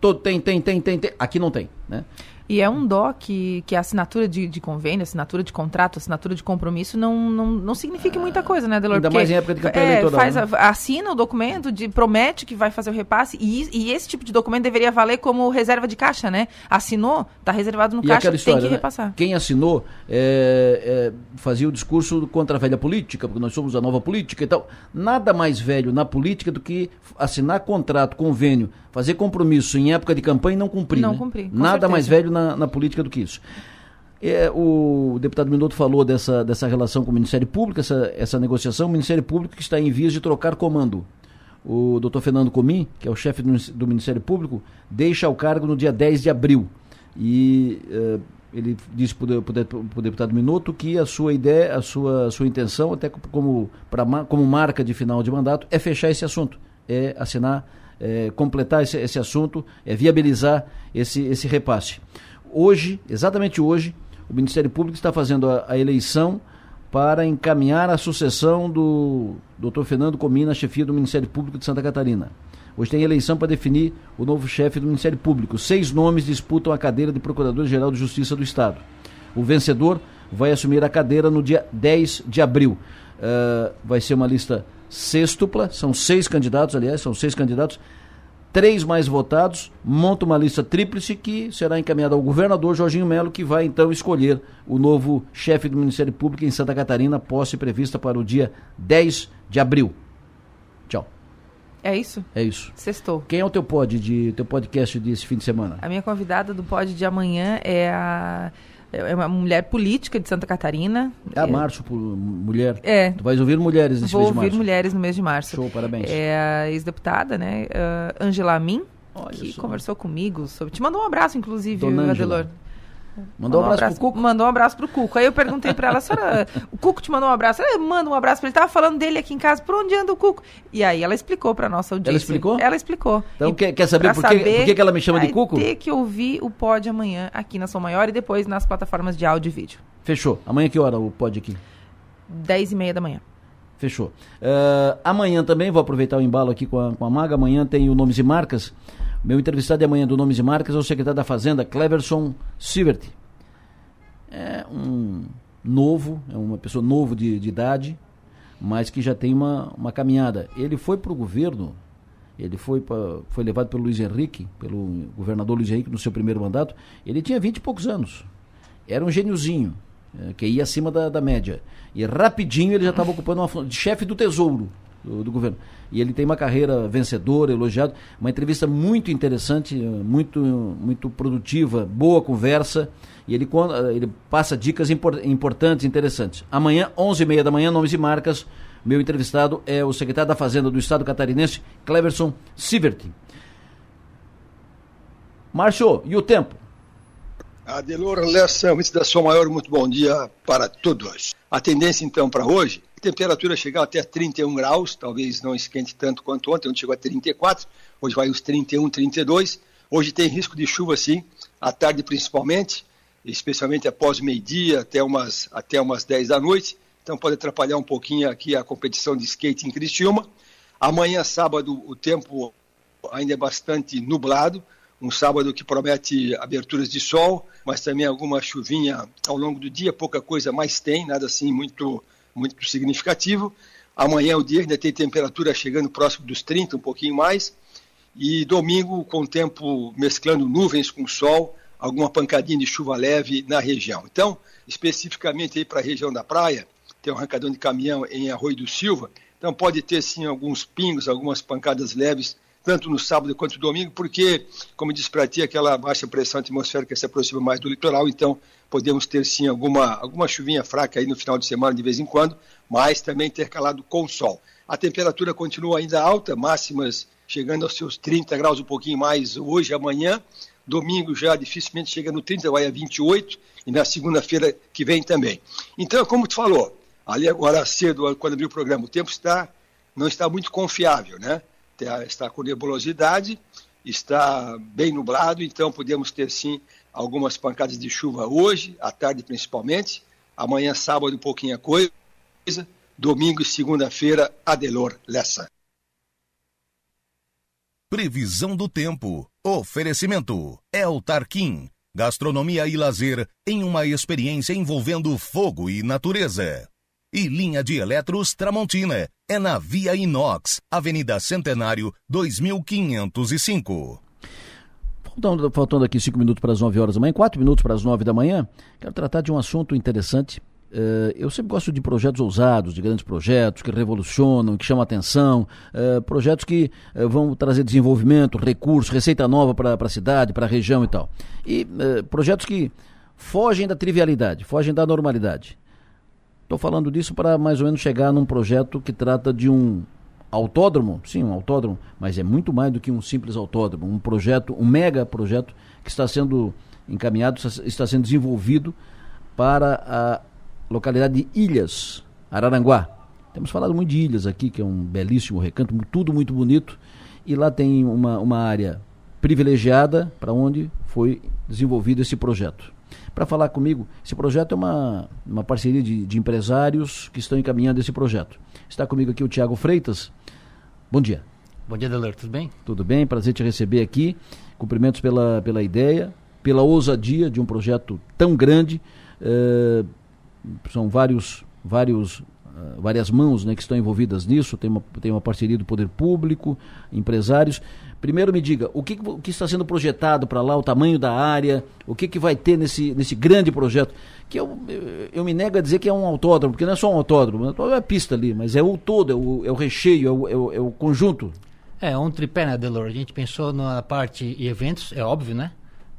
todo tem, tem, tem, tem, tem. Aqui não tem, né? E é um dó que, que a assinatura de, de convênio, assinatura de contrato, assinatura de compromisso não, não, não significa muita coisa, né, Delor? Ainda Porque, mais em época de campanha é, eleitoral. Faz, né? Assina o documento, de, promete que vai fazer o repasse, e, e esse tipo de documento deveria valer como reserva de caixa, né? Assinou, está reservado no e caixa, história, tem que né? repassar. Quem assinou é, é, fazia o discurso contra a velha política, porque nós somos a nova política e tal. Nada mais velho na política do que assinar contrato, convênio, fazer compromisso em época de campanha e não cumprir. Não né? cumprir. Nada certeza. mais velho na, na política do que isso. É, o deputado Minuto falou dessa, dessa relação com o Ministério Público, essa, essa negociação. O Ministério Público que está em vias de trocar comando. O doutor Fernando Comim, que é o chefe do, do, Ministério Público, deixa o cargo no dia 10 de abril. E uh, ele disse para o deputado Minuto que a sua ideia, a sua, a sua intenção, até como, pra, como marca de final de mandato, é fechar esse assunto, é assinar, é completar esse, esse assunto, é viabilizar esse, esse repasse. Hoje, exatamente hoje, o Ministério Público está fazendo a, a eleição para encaminhar a sucessão do Dr. Fernando Comim na chefia do Ministério Público de Santa Catarina. Hoje tem eleição para definir o novo chefe do Ministério Público. Seis nomes disputam a cadeira de Procurador-Geral de Justiça do Estado. O vencedor vai assumir a cadeira no dia 10 de abril. Uh, vai ser uma lista sextupla, são seis candidatos, aliás, são seis candidatos. três mais votados, monta uma lista tríplice que será encaminhada ao governador Jorginho Melo, que vai então escolher o novo chefe do Ministério Público em Santa Catarina, posse prevista para o dia 10 de abril. Tchau. É isso? É isso. Sextou. Quem é o teu pod de teu podcast desse fim de semana? A minha convidada do pod de amanhã é a é uma mulher política de Santa Catarina. É a março por mulher. É. Tu vais ouvir mulheres nesse Vou mês de março. ouvir mulheres no mês de março. Show, parabéns. É a ex-deputada, né, uh, Angela Amin, que só. conversou comigo sobre... Te mandou um abraço, inclusive, Dona Adelor. Mandou um abraço pro Cuco? Mandou um abraço pro Cuco. Aí eu perguntei pra ela, senhora, o Cuco te mandou um abraço? Ela manda um abraço pra ele. Tava falando dele aqui em casa, por onde anda o Cuco? E aí ela explicou pra nossa audiência. Ela explicou? Ela explicou. Então E quer, quer saber por, que, por que, que ela me chama de vai Cuco? ter que ouvir o pod amanhã aqui na Som Maior e depois nas plataformas de áudio e vídeo. Fechou. Amanhã que hora o pod aqui? 10 e meia da manhã. Fechou. Uh, amanhã também, vou aproveitar o embalo aqui com a, com a Maga, amanhã tem o Nomes e Marcas. Meu entrevistado de amanhã do Nomes e Marcas é o secretário da Fazenda, Cleverson Sievert. É um novo, é uma pessoa novo de, de idade, mas que já tem uma, uma caminhada. Ele foi para o governo, ele foi, pra, foi levado pelo Luiz Henrique, pelo governador Luiz Henrique no seu primeiro mandato. Ele tinha vinte e poucos anos. Era um gêniozinho, é, que ia acima da, da média. E rapidinho ele já estava ocupando uma de chefe do tesouro do, do, governo. E ele tem uma carreira vencedora, elogiado. Uma entrevista muito interessante, muito, muito produtiva, boa conversa. E ele, ele passa dicas import, importantes, interessantes. Amanhã, 11h30 da manhã, nomes e marcas. Meu entrevistado é o secretário da Fazenda do Estado catarinense, Cleverson Sievert. Márcio, e o tempo? Adelor Lessa, antes da sua maior, muito bom dia para todos. A tendência então para hoje, a temperatura chegar até 31 graus, talvez não esquente tanto quanto ontem, onde chegou a 34, hoje vai uns 31, 32. Hoje tem risco de chuva sim, à tarde principalmente, especialmente após meio-dia até umas, até umas 10 da noite. Então pode atrapalhar um pouquinho aqui a competição de skate em Criciúma. Amanhã, sábado, o tempo ainda é bastante nublado, um sábado que promete aberturas de sol, mas também alguma chuvinha ao longo do dia, pouca coisa mais tem, nada assim muito, muito significativo. Amanhã o dia ainda tem temperatura chegando próximo dos 30, um pouquinho mais, e domingo com tempo mesclando nuvens com sol, alguma pancadinha de chuva leve na região. Então, especificamente aí para a região da praia, tem um arrancadão de caminhão em Arroio do Silva, então pode ter sim alguns pingos, algumas pancadas leves tanto no sábado quanto no domingo, porque, como disse para ti, aquela baixa pressão atmosférica se aproxima mais do litoral, então podemos ter sim alguma, alguma chuvinha fraca aí no final de semana de vez em quando, mas também intercalado com sol. A temperatura continua ainda alta, máximas chegando aos seus 30 graus, um pouquinho mais hoje, amanhã. Domingo já dificilmente chega no 30, vai a 28, e na segunda-feira que vem também. Então, como tu falou, ali agora cedo, quando abriu o programa, o tempo está, não está muito confiável, né? Está com nebulosidade, está bem nublado, então podemos ter sim algumas pancadas de chuva hoje, à tarde principalmente, amanhã sábado um pouquinho a coisa, domingo e segunda-feira, Adelor Lessa. Previsão do tempo. Oferecimento. El Tarquim. Gastronomia e lazer em uma experiência envolvendo fogo e natureza. E linha de eletros Tramontina. É na Via Inox, Avenida Centenário, 2505. Faltando, faltando aqui cinco minutos para as 9 horas da manhã, quatro minutos para as 9 da manhã, quero tratar de um assunto interessante. Uh, eu sempre gosto de projetos ousados, de grandes projetos que revolucionam, que chamam atenção, uh, projetos que uh, vão trazer desenvolvimento, recursos, receita nova para a cidade, para a região e tal. E projetos que fogem da trivialidade, fogem da normalidade. Estou falando disso para mais ou menos chegar num projeto que trata de um autódromo, sim, um autódromo, mas é muito mais do que um simples autódromo, um projeto, um mega projeto que está sendo encaminhado, está sendo desenvolvido para a localidade de Ilhas, Araranguá. Temos falado muito de Ilhas aqui, que é um belíssimo recanto, tudo muito bonito, e lá tem uma, uma área privilegiada para onde foi desenvolvido esse projeto para falar comigo. Esse projeto é uma, uma parceria de, de empresários que estão encaminhando esse projeto. Está comigo aqui o Tiago Freitas. Bom dia. Bom dia, Delor, tudo bem? Tudo bem, prazer te receber aqui. Cumprimentos pela, pela ideia, pela ousadia de um projeto tão grande. É, são vários, vários uh, várias mãos né, que estão envolvidas nisso, tem uma, tem uma parceria do poder público, empresários. Primeiro me diga, o que, o que está sendo projetado para lá, o tamanho da área, o que, que vai ter nesse, nesse grande projeto? Que eu, eu, me nego a dizer que é um autódromo, porque não é só um autódromo, é a pista ali, mas é o todo, é o, é o recheio, é o, é o, é o conjunto. É, um tripé, né, Delor? A gente pensou na parte eventos, é óbvio, né?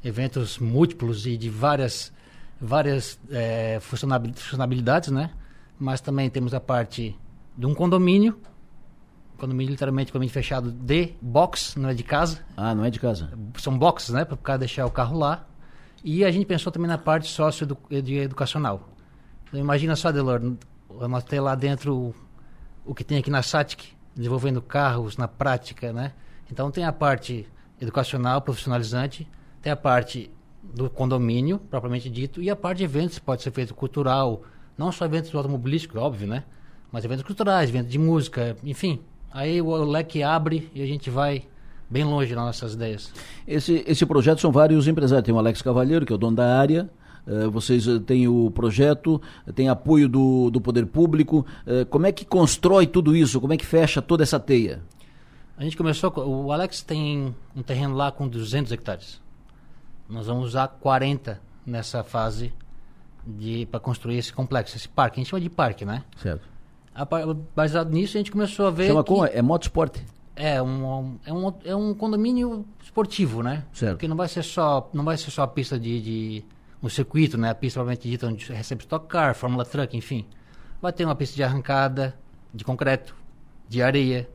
Eventos múltiplos e de várias, várias é, funcionalidades, né? Mas também temos a parte de um condomínio, condomínio literalmente condomínio fechado de box, não é de casa. Ah, não é de casa. São boxes, né? Para o cara deixar o carro lá. E a gente pensou também na parte sócio-educacional. Então, imagina só, Delor, vamos ter lá dentro o que tem aqui na SATIC, desenvolvendo carros na prática, né? Então tem a parte educacional, profissionalizante, tem a parte do condomínio, propriamente dito, e a parte de eventos, pode ser feito cultural, não só eventos automobilísticos, óbvio, né? Mas eventos culturais, eventos de música, enfim. Aí o leque abre e a gente vai bem longe nas nossas ideias. Esse, esse projeto são vários empresários. Tem o Alex Cavalheiro, que é o dono da área, Uh, vocês uh, têm o projeto, têm apoio do, do poder público. Uh, como é que constrói tudo isso? Como é que fecha toda essa teia? A gente começou. O Alex tem um terreno lá com 200 hectares. Nós vamos usar 40 nessa fase para construir esse complexo, esse parque. A gente chama de parque, né? Certo. Baseado nisso, a gente começou a ver. Chama que, como? É motosport? É um, é, um, é um condomínio esportivo, né? Certo. Porque não vai ser só, não vai ser só a pista de, de um circuito, né? A pista provavelmente dita onde recebe Stock Car, Fórmula Truck, enfim. Vai ter uma pista de arrancada, de concreto, de areia.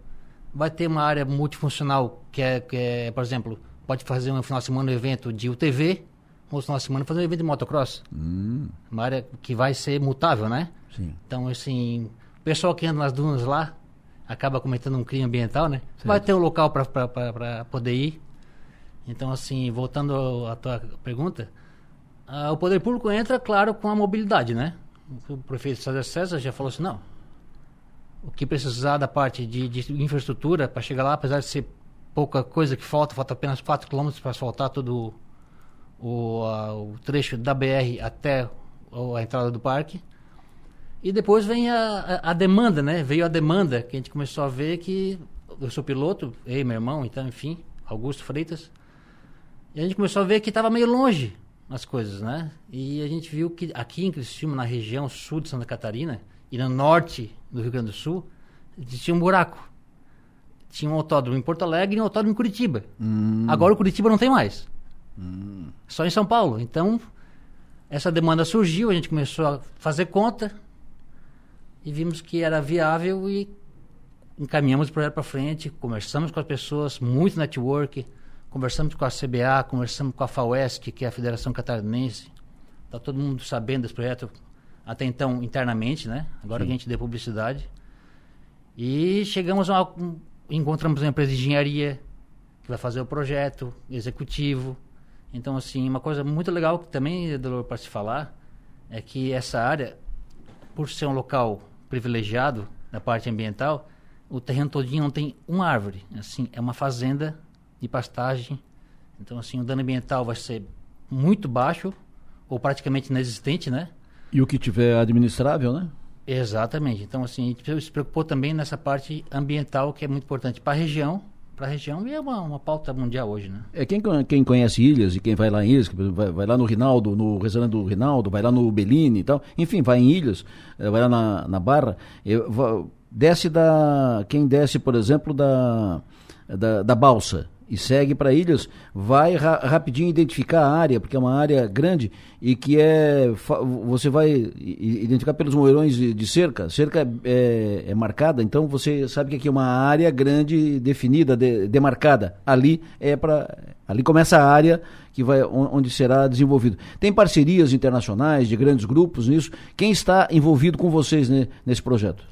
Vai ter uma área multifuncional que é, que é por exemplo, pode fazer um final de semana um evento de UTV, ou final de semana fazer um evento de motocross. Hum. Uma área que vai ser mutável, né? Sim. Então, assim, o pessoal que anda nas dunas lá acaba cometendo um crime ambiental, né? Certo. Vai ter um local para poder ir. Então, assim, voltando à tua pergunta, uh, o poder público entra, claro, com a mobilidade, né? O prefeito César César já falou assim, não, o que precisar da parte de, de infraestrutura para chegar lá, apesar de ser pouca coisa que falta, falta apenas 4 km para asfaltar todo o, o trecho da BR até a entrada do parque. E depois vem a, a, a, demanda, né? Veio a demanda que a gente começou a ver que eu sou piloto, eu e meu irmão, então, enfim, Augusto Freitas. E a gente começou a ver que estava meio longe as coisas, né? E a gente viu que aqui em Criciúma, na região sul de Santa Catarina e no norte do Rio Grande do Sul, existia um buraco. Tinha um autódromo em Porto Alegre e um autódromo em Curitiba. Hum. Agora o Curitiba não tem mais. Hum. Só em São Paulo. Então, essa demanda surgiu, a gente começou a fazer conta e vimos que era viável e encaminhamos o projeto para frente, conversamos com as pessoas, muito network, Conversamos com a CBA, conversamos com a FAUESC, que é a Federação Catarinense. Está todo mundo sabendo desse projeto, até então internamente, né? Agora Sim. que a gente deu publicidade. E chegamos a um, encontramos uma empresa de engenharia que vai fazer o projeto executivo. Então, assim, uma coisa muito legal que também, para se falar, é que essa área, por ser um local privilegiado na parte ambiental, o terreno todinho não tem uma árvore. Assim, é uma fazenda de pastagem. Então, assim, o dano ambiental vai ser muito baixo ou praticamente inexistente, né? E o que tiver administrável, né? Exatamente. Então, assim, a gente se preocupou também nessa parte ambiental que é muito importante para a região, para a região e é uma, uma pauta mundial hoje, né? É quem, quem conhece Ilhas e quem vai lá em Ilhas, vai, vai lá no Rinaldo, no restaurante do Rinaldo, vai lá no Bellini e tal, enfim, vai em Ilhas, eh, vai lá na, na Barra, desce da, quem desce, por exemplo, da, da, da Balsa, e segue para Ilhas, vai ra rapidinho identificar a área, porque é uma área grande e que é. Você vai identificar pelos moerões de, de cerca. Cerca é, é, marcada, então você sabe que aqui é uma área grande, definida, de, demarcada. Ali é para. Ali começa a área que vai onde será desenvolvido. Tem parcerias internacionais de grandes grupos nisso. Quem está envolvido com vocês né, nesse projeto?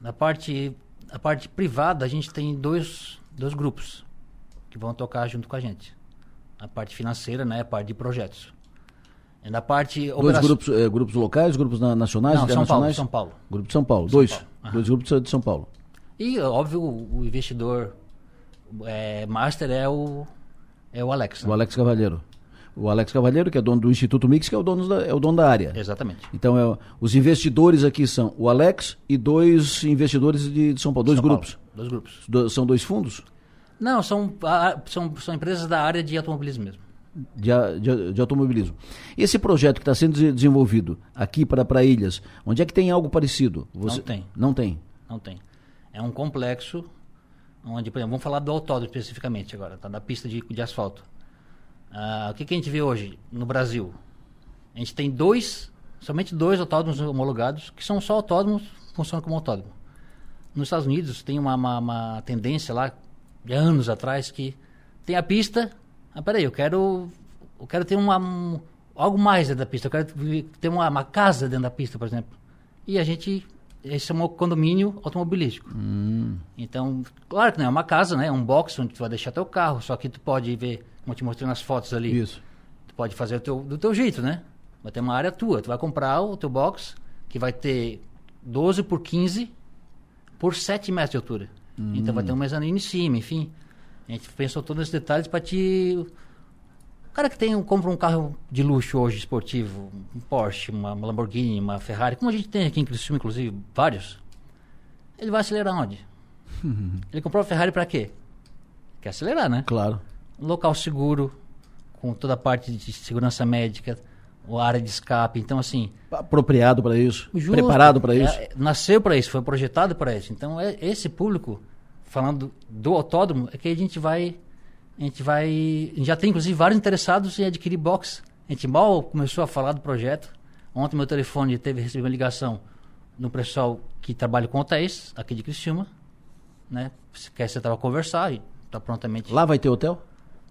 Na parte, na parte privada, a gente tem dois, dois grupos que vão tocar junto com a gente. A parte financeira, né? A parte de projetos. E na parte... Dois operação... grupos, eh, grupos locais, grupos na, nacionais, Não, internacionais? São Paulo, São Paulo. Grupo de São Paulo, São dois. Paulo. Dois grupos de São Paulo. E, óbvio, o investidor é, master é o, é o Alex. Né? O Alex Cavalheiro. O Alex Cavalheiro, que é dono do Instituto Mix, que é o dono da, é o dono da área. Exatamente. Então, é, os investidores aqui são o Alex e dois investidores de, de São Paulo, dois São grupos. Paulo, dois grupos. Do- são dois fundos Não, são, são, são empresas da área de automobilismo mesmo. de, de, de automobilismo. Esse projeto que está sendo de- desenvolvido aqui para para Ilhas, onde é que tem algo parecido? Não tem. Não tem. Não tem. É um complexo onde, por exemplo, vamos falar do autódromo especificamente agora, tá? da pista de, de asfalto. Ah, o que, que a gente vê hoje no Brasil? A gente tem dois, somente dois autódromos homologados, que são só autódromos, funcionam como autódromo. Nos Estados Unidos tem uma, uma, uma tendência lá, anos atrás, que tem a pista, ah, peraí, eu quero, eu quero ter uma, um- algo mais dentro da pista, eu quero ter uma, uma casa dentro da pista, por exemplo. E a gente, esse é um condomínio automobilístico. Então, claro que não é uma casa, né? É um box onde tu vai deixar teu carro, só que tu pode ver, como eu te mostrei nas fotos ali. Isso. Tu pode fazer teu, do teu jeito, né? Vai ter uma área tua. Tu vai comprar o teu box, que vai ter 12 por 15 por 7 metros de altura. Então vai ter um mezanino em cima, enfim. A gente pensou todos esses detalhes para te... O cara que tem, um- compra um carro de luxo hoje, esportivo, um Porsche, uma Lamborghini, uma Ferrari, como a gente tem aqui em Criciúma, inclusive, vários, ele vai acelerar onde? Ele comprou a Ferrari para quê? Quer acelerar, né? Claro. Um local seguro, com toda a parte de segurança médica, a área de escape. Então, assim. Apropriado para isso. justo, Preparado para é- isso. é- nasceu para isso, foi projetado para isso. Então, é, esse público, falando do autódromo, é que a gente vai. A gente vai. a gente já tem, inclusive, vários interessados em adquirir box. A gente mal começou a falar do projeto. Ontem, meu telefone teve recebi uma ligação no pessoal que trabalha com hotéis, aqui de Criciúma. Né? Se quer sentar para conversar e está prontamente. Lá vai ter hotel?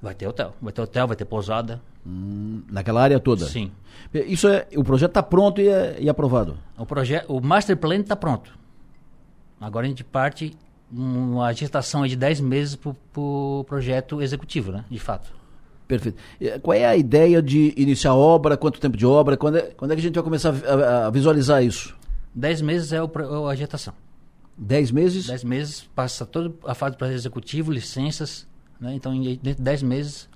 Vai ter hotel. Vai ter hotel, vai ter pousada. Naquela área toda? Sim. Isso é, o projeto está pronto e, é, e aprovado. O projeto, o master plan está pronto. Agora a gente parte uma gestação de 10 meses para o pro projeto executivo, né? De fato. Perfeito. E Qual é a ideia de iniciar a obra? Quanto tempo de obra? Quando é, quando é que a gente vai começar a, a- visualizar isso? 10 meses é o, a gestação. 10 meses? 10 meses, passa toda a fase do projeto executivo, licenças, né? Então, dentro de 10 meses.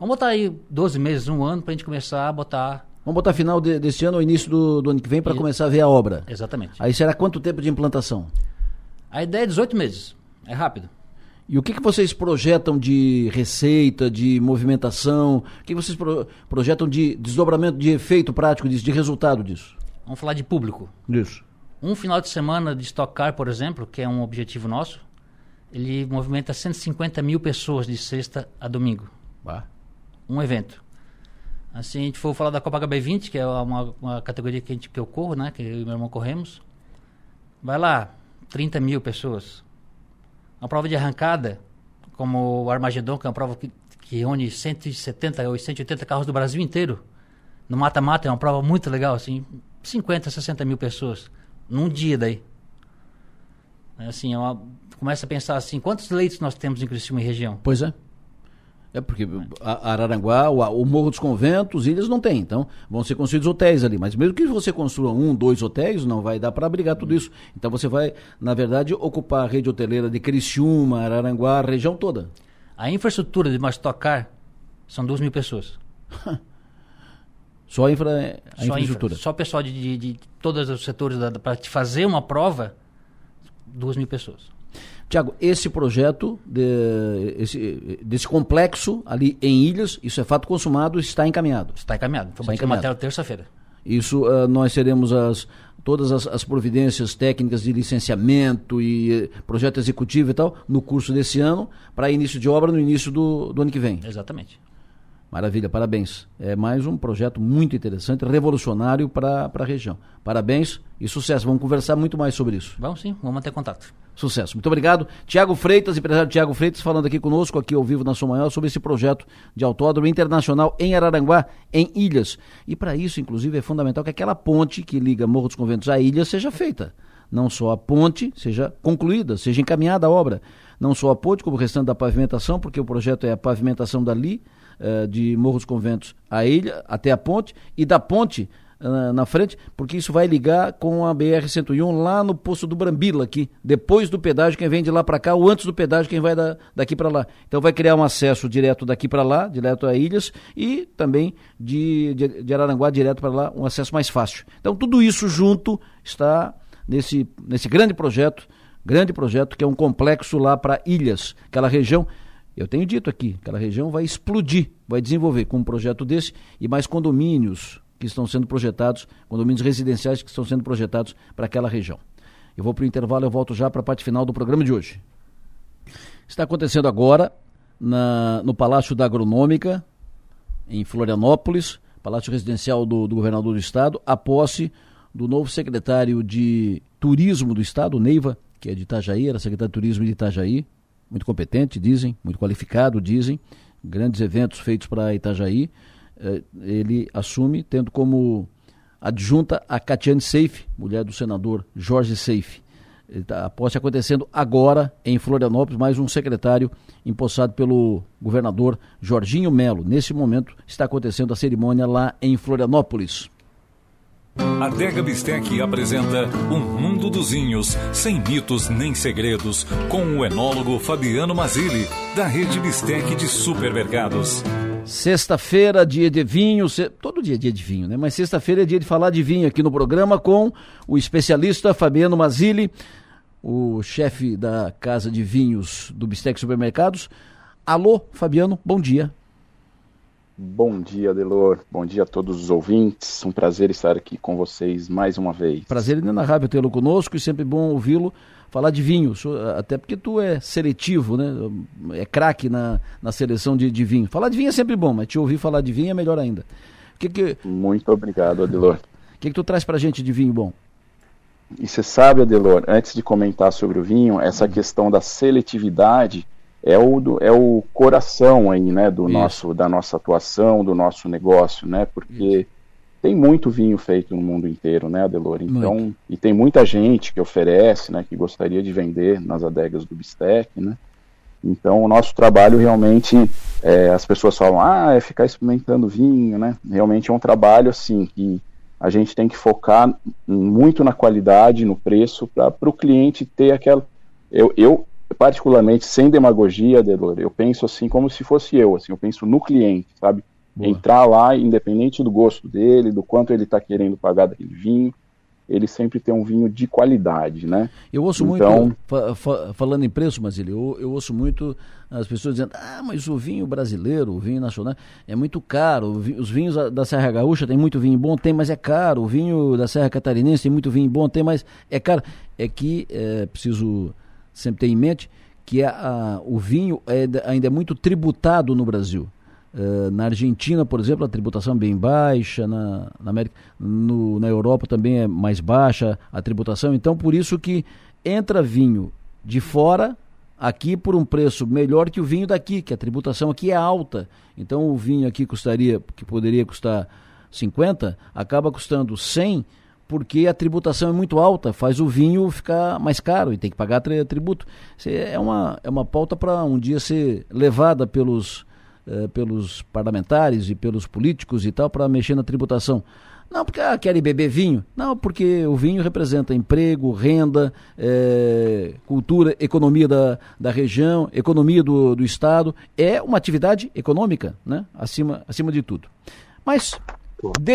Vamos botar aí 12 meses, um ano, para a gente começar a botar. Vamos botar final de- desse ano ou início do, do ano que vem para começar a ver a obra. Exatamente. Aí será quanto tempo de implantação? A ideia é 18 meses. É rápido. E o que, que vocês projetam de receita, de movimentação? O que, vocês pro- projetam de desdobramento de efeito prático disso, de resultado disso? Vamos falar de público. Isso. Um final de semana de Stock Car, por exemplo, que é um objetivo nosso, ele movimenta 150 mil pessoas de sexta a domingo. Um evento. Assim, a gente for falar da Copa HB20, que é uma, uma categoria que, a gente, que eu corro, né? Que eu e meu irmão corremos. Vai lá, 30 mil pessoas. Uma prova de arrancada, como o Armagedon, que é uma prova que, que reúne 170 ou 180 carros do Brasil inteiro. No mata-mata é uma prova muito legal, assim, 50, 60 mil pessoas. Num dia daí. Assim, é uma, começa a pensar assim, quantos leitos nós temos em Criciúma e região? Pois é. É porque Araranguá, o, Morro dos Conventos, ilhas não tem. Então vão ser construídos hotéis ali. Mas mesmo que você construa um, dois hotéis, não vai dar para abrigar tudo isso. Então você vai, na verdade, ocupar a rede hoteleira de Criciúma, Araranguá, a região toda. A infraestrutura de uma Stock Car são duas mil pessoas. Só a, infra, a Só infraestrutura. Infra, só o pessoal de, de, de todos os setores para te fazer uma prova, duas mil pessoas. Tiago, esse projeto de- esse- desse complexo ali em Ilhas, isso é fato consumado, está encaminhado. Está encaminhado. Foi Está encaminhado. até terça-feira. Isso ah, nós teremos as, todas as, as providências técnicas de licenciamento e eh, projeto executivo e tal no curso desse ano, para início de obra no início do, do ano que vem. Exatamente. Maravilha, parabéns. É mais um projeto muito interessante, revolucionário para a região. Parabéns e sucesso. Vamos conversar muito mais sobre isso. Vamos sim, vamos manter contato. Sucesso. Muito obrigado. Tiago Freitas, empresário Tiago Freitas, falando aqui conosco, aqui ao vivo na Som Maior, sobre esse projeto de autódromo internacional em Araranguá, em Ilhas. E para isso, inclusive, é fundamental que aquela ponte que liga Morro dos Conventos a Ilhas seja feita. Não só a ponte seja concluída, seja encaminhada a obra. Não só a ponte, como o restante da pavimentação, porque o projeto é a pavimentação dali, eh, de Morro dos Conventos à ilha, até a ponte, e da ponte uh, na frente, porque isso vai ligar com a BR-101 lá no posto do Brambila, aqui, depois do pedágio, quem vem de lá para cá, ou antes do pedágio, quem vai da, daqui para lá. Então vai criar um acesso direto daqui para lá, direto a Ilhas, e também de, de, de Araranguá direto para lá, um acesso mais fácil. Então tudo isso junto está nesse, nesse grande projeto, grande projeto que é um complexo lá para Ilhas, aquela região eu tenho dito aqui, aquela região vai explodir, vai desenvolver com um projeto desse e mais condomínios que estão sendo projetados, condomínios residenciais que estão sendo projetados para aquela região. Eu vou para o intervalo, eu volto já para a parte final do programa de hoje. Está acontecendo agora na, no Palácio da Agronômica, em Florianópolis, Palácio Residencial do, do Governador do Estado, a posse do novo secretário de Turismo do Estado, Neiva, que é de Itajaí, era secretário de Turismo de Itajaí, muito competente, dizem, muito qualificado, dizem, grandes eventos feitos para Itajaí. Eh, ele assume, tendo como adjunta a Catiane Seife, mulher do senador Jorge Seife. Tá, a posse acontecendo agora em Florianópolis, mais um secretário empossado pelo governador Jorginho Melo. Nesse momento está acontecendo a cerimônia lá em Florianópolis. A Adega Bistec apresenta Um Mundo dos Vinhos, sem mitos nem segredos, com o enólogo Fabiano Mazili, da rede Bistec de supermercados. Sexta-feira, dia de vinho, todo dia é dia de vinho, né? Mas sexta-feira é dia de falar de vinho aqui no programa com o especialista Fabiano Mazili, o chefe da Casa de Vinhos do Bistec Supermercados. Alô, Fabiano, bom dia. Bom dia, Delor. Bom dia a todos os ouvintes. Um prazer estar aqui com vocês mais uma vez. Prazer inenarrável tê-lo conosco e sempre bom ouvi-lo falar de vinho, até porque tu é seletivo, né? É craque na, na seleção de, de vinho. Falar de vinho é sempre bom, mas te ouvir falar de vinho é melhor ainda. Que que... Muito obrigado, Adelor. O que, que tu traz pra gente de vinho bom? E você sabe, Adelor, antes de comentar sobre o vinho, essa hum. questão da seletividade é o, do, é o coração aí, né, do nosso, da nossa atuação, do nosso negócio, né, porque Isso. tem muito vinho feito no mundo inteiro, né, Adelor, então, muito. e tem muita gente que oferece, né, que gostaria de vender nas adegas do Bistec, né, então o nosso trabalho realmente, é, as pessoas falam, ah, é ficar experimentando vinho, né, realmente é um trabalho, assim, que a gente tem que focar muito na qualidade, no preço, para o cliente ter aquela... Eu, eu, particularmente sem demagogia, Delor, eu penso assim como se fosse eu, assim, eu penso no cliente, sabe? Boa. Entrar lá, independente do gosto dele, do quanto ele está querendo pagar daquele vinho, ele sempre tem um vinho de qualidade, né? Eu ouço então... muito, fa fa falando em preço, mas ele, eu, eu, ouço muito as pessoas dizendo, ah, mas o vinho brasileiro, o vinho nacional, é muito caro. Os vinhos da Serra Gaúcha tem muito vinho bom, tem, mas é caro. O vinho da Serra Catarinense tem muito vinho bom, tem, mas é caro. É que é preciso sempre ter em mente que a, a, o vinho é, ainda é muito tributado no Brasil. Uh, na Argentina, por exemplo, a tributação é bem baixa, na, na, América, no, na Europa também é mais baixa a tributação, então por isso que entra vinho de fora aqui por um preço melhor que o vinho daqui, que a tributação aqui é alta. Então o vinho aqui custaria, que poderia custar 50, acaba custando 100 porque a tributação é muito alta, faz o vinho ficar mais caro e tem que pagar tributo. É uma, é uma pauta para um dia ser levada pelos, eh, pelos parlamentares e pelos políticos e tal para mexer na tributação. Não porque ah, querem beber vinho. Não, porque o vinho representa emprego, renda, é, cultura, economia da, da região, economia do, do Estado. É uma atividade econômica, né? acima, acima de tudo. Mas.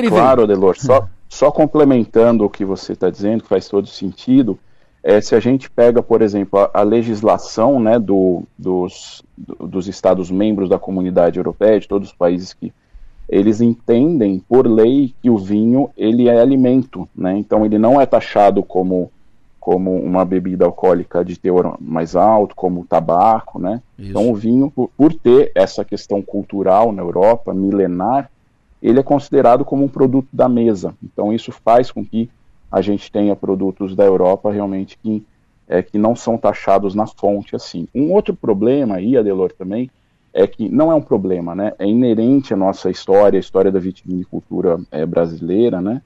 Claro, Delor. Só, só complementando o que você está dizendo, que faz todo sentido, é, se a gente pega, por exemplo, a, a legislação né, do, dos, do, dos Estados membros da comunidade europeia, de todos os países que eles entendem por lei que o vinho ele é alimento, né? então ele não é taxado como, como uma bebida alcoólica de teor mais alto, como o tabaco. Né? Então o vinho, por, por ter essa questão cultural na Europa, milenar, ele é considerado como um produto da mesa. Então isso faz com que a gente tenha produtos da Europa realmente que, é, que não são taxados na fonte assim. Um outro problema aí, Adelor, também, é que não é um problema, né? É inerente à nossa história, a história da vitivinicultura é, brasileira, né?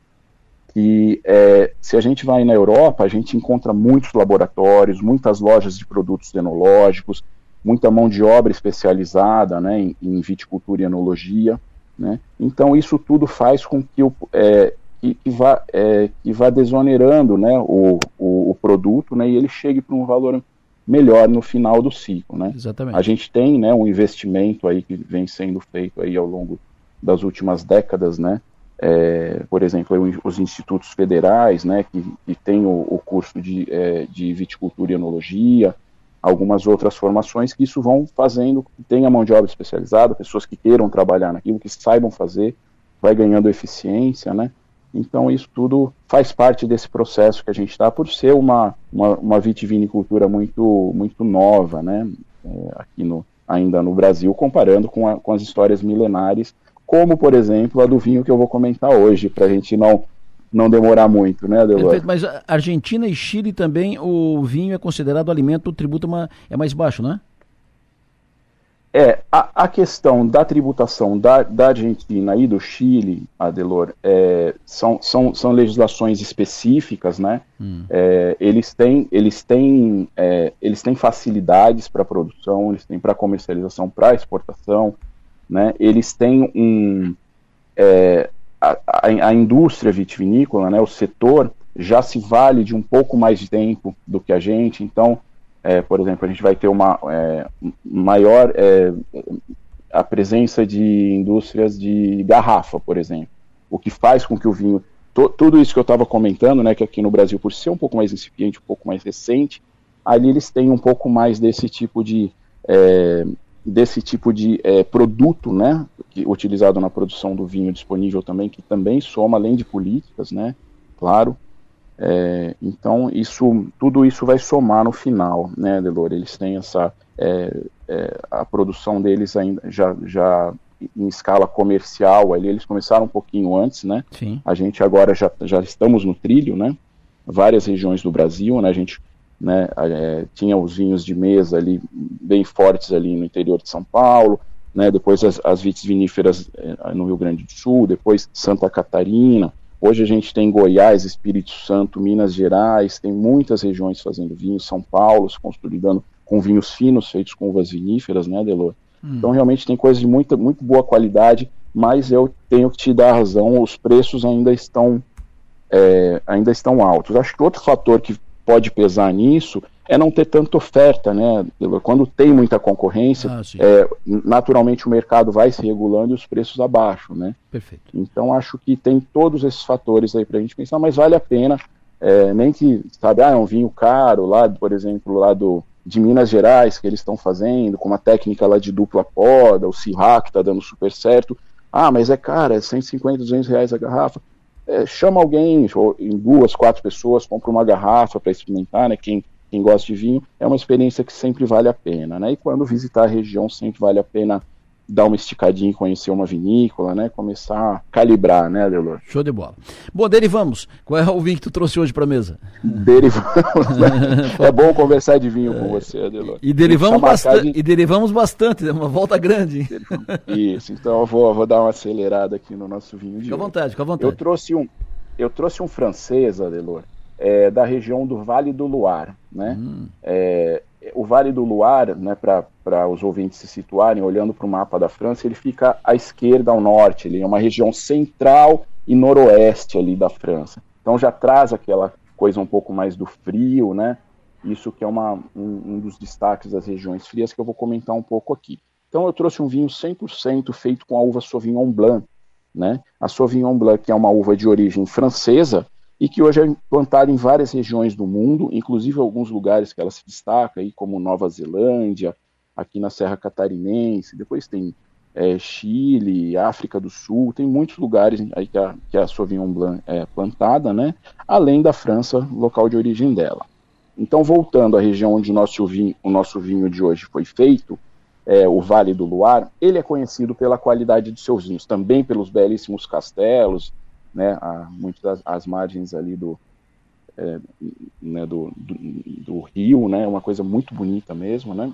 Que é, se a gente vai na Europa, a gente encontra muitos laboratórios, muitas lojas de produtos enológicos, muita mão de obra especializada, né, em, em viticultura e enologia. Né? Então isso tudo faz com que, o, é, que, que, vá, é, que vá desonerando né, o, o, o produto né, e ele chegue para um valor melhor no final do ciclo, né? Exatamente. A gente tem, né, um investimento aí que vem sendo feito aí ao longo das últimas décadas, né? É, por exemplo, os institutos federais, né, que, que têm o, o curso de, é, de viticultura e enologia, algumas outras formações que isso vão fazendo tenha mão de obra especializada, pessoas que queiram trabalhar naquilo, que saibam fazer, vai ganhando eficiência, né? Então isso tudo faz parte desse processo que a gente está, por ser uma, uma, uma, vitivinicultura muito, muito nova, né? É, aqui no, ainda no Brasil, comparando com, a, com as histórias milenares, como, por exemplo, a do vinho que eu vou comentar hoje, para a gente não não demorar muito, né, Adelor? Perfeito, mas Argentina e Chile também, o vinho é considerado alimento, o tributo é, é mais baixo, não é? É, a, a questão da tributação da, da Argentina e do Chile, Adelor, é, são, são, são legislações específicas, né? Hum. É, eles têm, eles têm, é, eles têm facilidades para produção, eles têm para comercialização, para exportação, né? Eles têm um, é, a, a, indústria vitivinícola, né, o setor, já se vale de um pouco mais de tempo do que a gente, então, é, por exemplo, a gente vai ter uma é, maior é, a presença de indústrias de garrafa, por exemplo, o que faz com que o vinho, to, tudo isso que eu estava comentando, né, que aqui no Brasil, por ser um pouco mais incipiente, um pouco mais recente, ali eles têm um pouco mais desse tipo de é, desse tipo de é, produto, né, que, utilizado na produção do vinho disponível também, que também soma além de políticas, né, claro. É, então isso, tudo isso vai somar no final, né, Delor? Eles têm essa, é, é, a produção deles ainda já, já em escala comercial, ali eles começaram um pouquinho antes, né? Sim. A gente agora já, já estamos no trilho, né? Várias regiões do Brasil, né? A gente né? É, tinha os vinhos de mesa ali bem fortes ali no interior de São Paulo, né? Depois as, as vites viníferas é, no Rio Grande do Sul, depois Santa Catarina. Hoje a gente tem Goiás, Espírito Santo, Minas Gerais, tem muitas regiões fazendo vinho, São Paulo se consolidando com vinhos finos feitos com uvas viníferas, né, Delor? Hum. Então realmente tem coisas de muita, muito boa qualidade, mas eu tenho que te dar razão, os preços ainda estão é, ainda estão altos. Acho que outro fator que pode pesar nisso é não ter tanta oferta, né? Quando tem muita concorrência, ah, é, naturalmente o mercado vai se regulando e os preços abaixo, né? Perfeito. Então acho que tem todos esses fatores aí para a gente pensar, mas vale a pena, é, nem que, sabe, ah, é um vinho caro lá, por exemplo, lá do, de Minas Gerais que eles estão fazendo, com uma técnica lá de dupla poda, o que está dando super certo, ah, mas é caro, é 150, 200 reais a garrafa é, chama alguém, em duas, quatro pessoas, compra uma garrafa para experimentar, né? Quem, quem gosta de vinho, é uma experiência que sempre vale a pena, né? E quando visitar a região, sempre vale a pena dar uma esticadinha e conhecer uma vinícola, né? Começar a calibrar, né, Adelor? Show de bola. Bom, derivamos. Qual é o vinho que tu trouxe hoje para mesa? Derivamos. Né? é bom conversar de vinho com você, Adelor. E derivamos bastante. De... E derivamos bastante, é uma volta grande. Isso. Então eu vou, vou dar uma acelerada aqui no nosso vinho de Fica à vontade, fica à vontade. Eu trouxe um, eu trouxe um francês, Adelor, é, da região do Vale do Loire, né? Hum. É, o Vale do Loire, né, para os ouvintes se situarem, olhando para o mapa da França, ele fica à esquerda, ao norte, ele é uma região central e noroeste ali da França. Então já traz aquela coisa um pouco mais do frio, né? Isso que é uma, um, um dos destaques das regiões frias que eu vou comentar um pouco aqui. Então eu trouxe um vinho 100% feito com a uva Sauvignon Blanc, né? A Sauvignon Blanc, que é uma uva de origem francesa, e que hoje é plantada em várias regiões do mundo, inclusive alguns lugares que ela se destaca, aí, como Nova Zelândia, aqui na Serra Catarinense, depois tem é, Chile, África do Sul, tem muitos lugares aí que a, que a Sauvignon Blanc é plantada, né? além da França, local de origem dela. Então, voltando à região onde nosso vinho, o nosso vinho de hoje foi feito, é, o Vale do Luar, ele é conhecido pela qualidade de seus vinhos, também pelos belíssimos castelos, né, a, muitas das as margens ali do, é, né, do, do, do, rio, né, uma coisa muito bonita mesmo, né.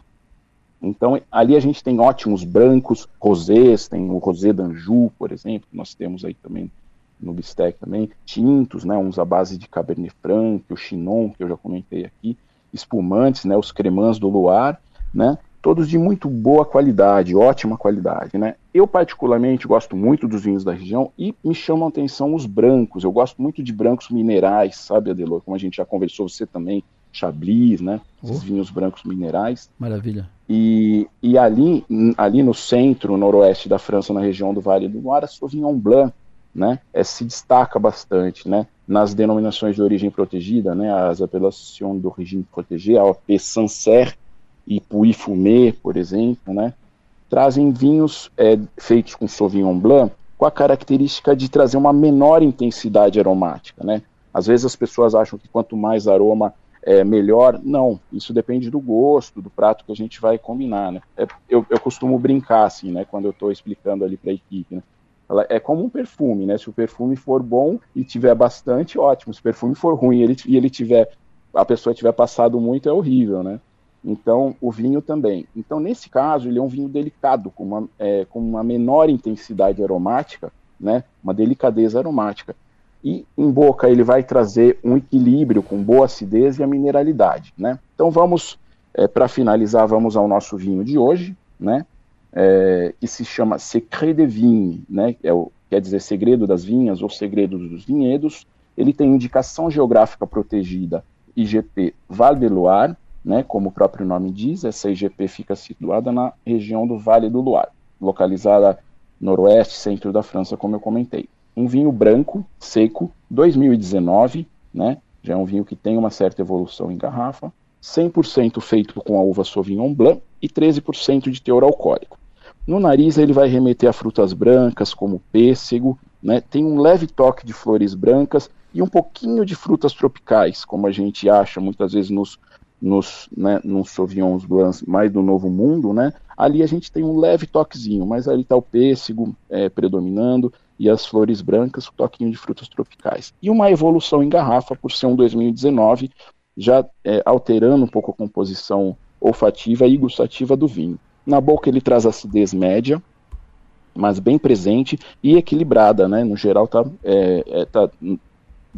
Então ali a gente tem ótimos brancos, rosés, tem o rosé d'Anjou, por exemplo, nós temos aí também no bistec também, tintos, né, uns à base de Cabernet Franc, o Chinon, que eu já comentei aqui, espumantes, né, os cremãs do Luar, né, todos de muito boa qualidade, ótima qualidade, né? Eu particularmente gosto muito dos vinhos da região e me chamam a atenção os brancos. Eu gosto muito de brancos minerais, sabe, Adelor? Como a gente já conversou, você também, Chablis, né? Esses Oh. vinhos brancos minerais. Maravilha. E, e ali, ali no centro, noroeste da França, na região do Vale do Loire, a Sauvignon Blanc, né, é, se destaca bastante, né, nas denominações de origem protegida, né, as apelações d'origine protégée, a OP Sancerre e Puy Fumé, por exemplo, né, trazem vinhos é, feitos com Sauvignon Blanc com a característica de trazer uma menor intensidade aromática, né. Às vezes as pessoas acham que quanto mais aroma é melhor. Não, isso depende do gosto, do prato que a gente vai combinar, né. É, eu, eu costumo brincar, assim, né, quando eu estou explicando ali para a equipe, né. Ela é como um perfume, né? Se o perfume for bom e tiver bastante, ótimo. Se o perfume for ruim ele, e ele tiver, a pessoa tiver passado muito, é horrível, né? Então, o vinho também. Então, nesse caso, ele é um vinho delicado, com uma, é, com uma menor intensidade aromática, né? Uma delicadeza aromática. E em boca ele vai trazer um equilíbrio com boa acidez e a mineralidade, né? Então, vamos, é, para finalizar, vamos ao nosso vinho de hoje, né? é, que se chama Secret de Vigne, né, é o, quer dizer segredo das vinhas ou segredo dos vinhedos. Ele tem indicação geográfica protegida IGP Val de Loire, né, como o próprio nome diz, essa IGP fica situada na região do Vale do Loire, localizada noroeste, centro da França, como eu comentei. Um vinho branco, seco, 2019, né, já é um vinho que tem uma certa evolução em garrafa, 100% feito com a uva Sauvignon Blanc e 13% de teor alcoólico. No nariz ele vai remeter a frutas brancas, como pêssego, né? tem um leve toque de flores brancas e um pouquinho de frutas tropicais, como a gente acha muitas vezes nos, nos, né, nos Sauvignons Blancs mais do Novo Mundo, né? ali a gente tem um leve toquezinho, mas ali está o pêssego é, predominando e as flores brancas, um toquinho de frutas tropicais. E uma evolução em garrafa, por ser um 2019, já é, alterando um pouco a composição olfativa e gustativa do vinho. Na boca ele traz acidez média, mas bem presente e equilibrada, né? No geral está é, é, tá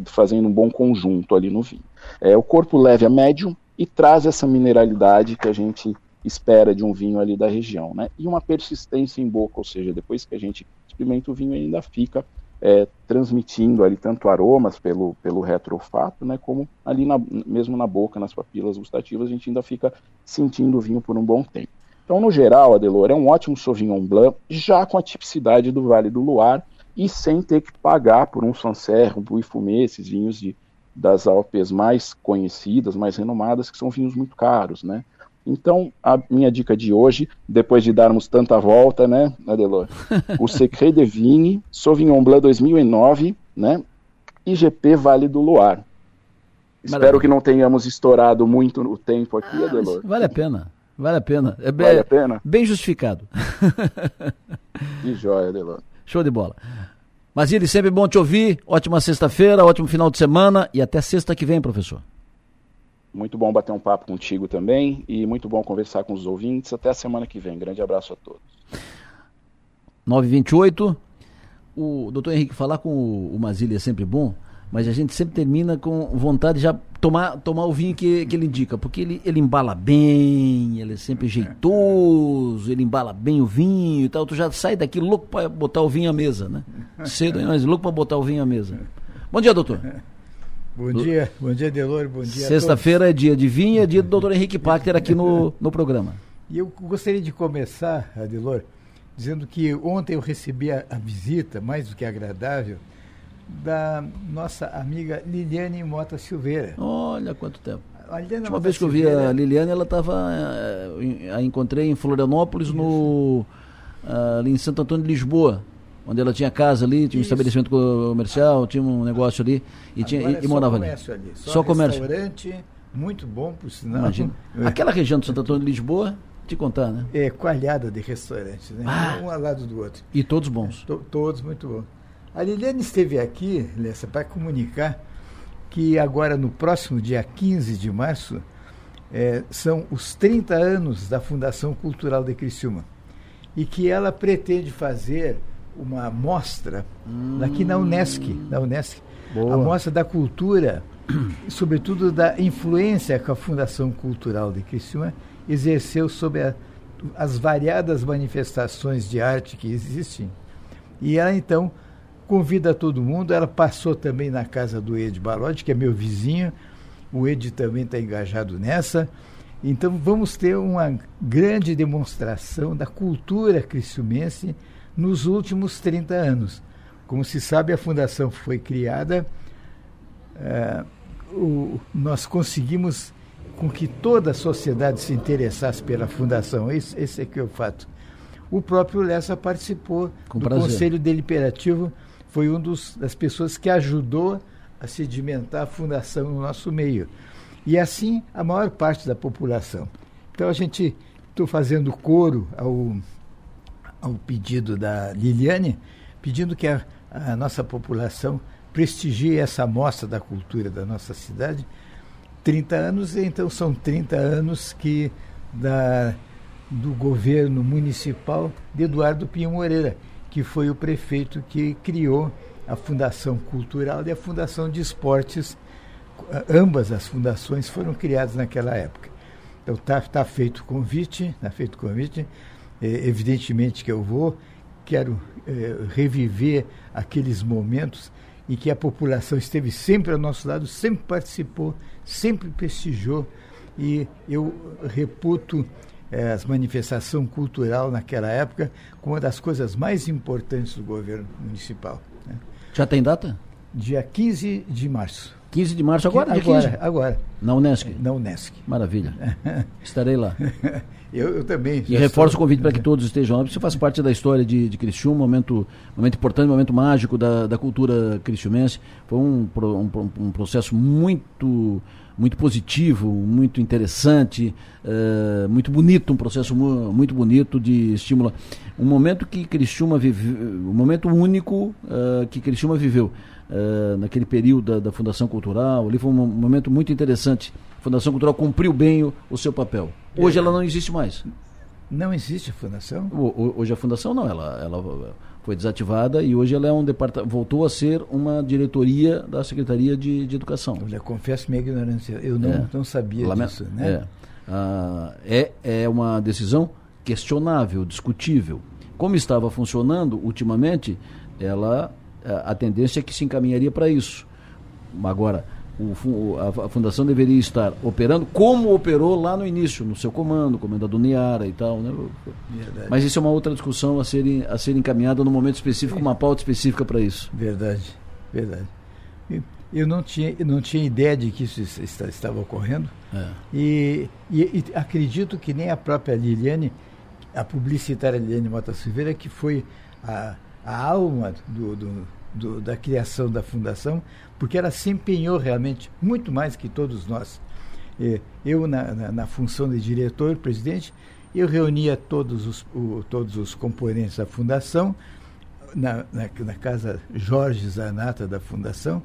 fazendo um bom conjunto ali no vinho. É, o corpo leve a médio e traz essa mineralidade que a gente espera de um vinho ali da região, né? E uma persistência em boca, ou seja, depois que a gente experimenta o vinho ainda fica é, transmitindo ali tanto aromas pelo, pelo retroolfato, né, como ali na, mesmo na boca, nas papilas gustativas, a gente ainda fica sentindo o vinho por um bom tempo. Então, no geral, Adelor, é um ótimo Sauvignon Blanc, já com a tipicidade do Vale do Loire e sem ter que pagar por um Sancerre, um Puy Fumé, esses vinhos de, das Alpes mais conhecidas, mais renomadas, que são vinhos muito caros, né? Então, a minha dica de hoje, depois de darmos tanta volta, né, Adelor? o Secret de Vigne, Sauvignon Blanc 2009, né? IGP Vale do. Espero Maravilha. que não tenhamos estourado muito o tempo aqui, Ah, Adelor. Vale a pena. Vale a pena. É Vale bem, a pena? bem justificado. Que joia, Adelor. Show de bola. Mazili, sempre bom te ouvir. Ótima sexta-feira, ótimo final de semana e até sexta que vem, professor. Muito bom bater um papo contigo também e muito bom conversar com os ouvintes. Até a semana que vem. Grande abraço a todos. 928. O doutor Henrique, falar com o, o Mazili é sempre bom, mas a gente sempre termina com vontade de já tomar, tomar o vinho que, que ele indica, porque ele, ele embala bem, ele é sempre jeitoso, ele embala bem o vinho e tal. Tu já sai daqui louco para botar o vinho à mesa, né? Cedo, mas louco para botar o vinho à mesa. Bom dia, doutor. Bom dia, bom dia, Delor, bom dia Sexta-feira é dia de vinho, é dia do doutor Henrique Pachter aqui no, no programa. E eu gostaria de começar, Adelor, dizendo que ontem eu recebi a, a visita, mais do que agradável, da nossa amiga Liliane Mota Silveira. Olha quanto tempo. A Liliane última Mota vez que eu vi a Liliane, ela estava. A encontrei em Florianópolis, no, ah, ali em Santo Antônio de Lisboa, onde ela tinha casa ali, tinha um Isso. estabelecimento comercial, tinha um negócio ali e, tinha, Agora e, é morava ali. comércio ali. Só, Só comércio. restaurante, muito bom, por sinal. Imagina. É. Aquela região de Santo Antônio de Lisboa, te contar, né? É, coalhada de restaurantes, né? Ah. Um ao lado do outro. E todos bons. To- todos muito bons. A Liliane esteve aqui, Lessa, para comunicar que agora, no próximo dia 15 de março, eh, são os 30 anos da Fundação Cultural de Criciúma. E que ela pretende fazer uma mostra aqui na Unesc, na Unesc Boa. a mostra da cultura, sobretudo da influência que a Fundação Cultural de Criciúma exerceu sobre a as variadas manifestações de arte que existem. E ela então convida todo mundo. Ela passou também na casa do Ed Balodi, que é meu vizinho. O Ed também está engajado nessa. Então vamos ter uma grande demonstração da cultura cristiumense nos últimos 30 anos. Como se sabe, a fundação foi criada, uh, o, nós conseguimos com que toda a sociedade se interessasse pela fundação. Esse, esse é que é o fato. O próprio Lessa participou com do prazer. Conselho Deliberativo, foi um dos, das pessoas que ajudou a sedimentar a fundação no nosso meio. E assim a maior parte da população. Então a gente, estou fazendo coro ao, ao pedido da Liliane, pedindo que a, a nossa população prestigie essa mostra da cultura da nossa cidade. 30 anos, então são 30 anos que da, do governo municipal de Eduardo Pinho Moreira, que foi o prefeito que criou a Fundação Cultural e a Fundação de Esportes ambas as fundações foram criadas naquela época. Então está tá feito o convite, está feito o convite. É, evidentemente que eu vou, quero é, reviver aqueles momentos em que a população esteve sempre ao nosso lado, sempre participou, sempre prestigiou e eu reputo é, a manifestação cultural naquela época como uma das coisas mais importantes do governo municipal. Né? Já tem data? Dia 15 de março. 15 de março, agora, agora, 15? Agora. Na Unesc? Na Unesc. Maravilha. Estarei lá. eu, eu, também. E reforço estou... o convite para que todos estejam lá, porque isso faz parte da história de, de Criciúma, um momento, momento importante, um momento mágico da, da cultura cristiumense. Foi um, um, um processo muito muito positivo, muito interessante, uh, muito bonito, um processo mu muito bonito de estímulo. Um momento que Criciúma viveu, um momento único uh, que Criciúma viveu uh, naquele período da, da, Fundação Cultural. Ali foi um momento muito interessante. A Fundação Cultural cumpriu bem o, o seu papel. Hoje é. ela não existe mais. Não existe a fundação? O, hoje a fundação não, ela, ela foi desativada e hoje ela é um departamento, voltou a ser uma diretoria da Secretaria de, de Educação. Olha, confesso minha ignorância, eu não, é. não sabia disso. Né? É. Ah, é, é uma decisão questionável, discutível. Como estava funcionando ultimamente, ela a tendência é que se encaminharia para isso. Agora, o, a, fundação deveria estar operando como operou lá no início, no seu comando, comando do Niara e tal. Né? Mas isso é uma outra discussão a ser, a ser encaminhada num momento específico, uma pauta específica para isso. Verdade, verdade. Eu não tinha, eu não tinha ideia de que isso estava ocorrendo. É. E, e, e, acredito que nem a própria Liliane, a publicitária Liliane Mota Silveira, que foi a, a alma do, do do, da criação da fundação, porque ela se empenhou realmente muito mais que todos nós. Eu, na, na, na função de diretor, presidente, eu reunia todos os, o, todos os componentes da fundação, na, na, na, casa Jorge Zanata da fundação,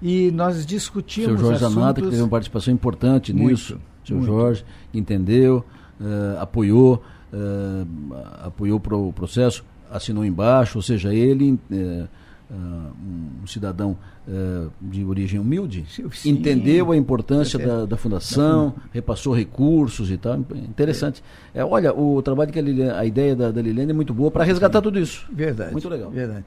e nós discutimos. Seu Jorge assuntos... Zanata, que teve uma participação importante muito, nisso. Seu muito. Jorge entendeu, uh, apoiou, uh, apoiou pro, o processo, assinou embaixo, ou seja, ele. Uh, uh, um cidadão uh, de origem humilde, Sim. entendeu a importância da, da, fundação, repassou recursos e tal. Interessante. É. olha, o trabalho que a, Liliane, a ideia da, da Liliane é muito boa para resgatar tudo isso. Verdade. Muito legal. Verdade.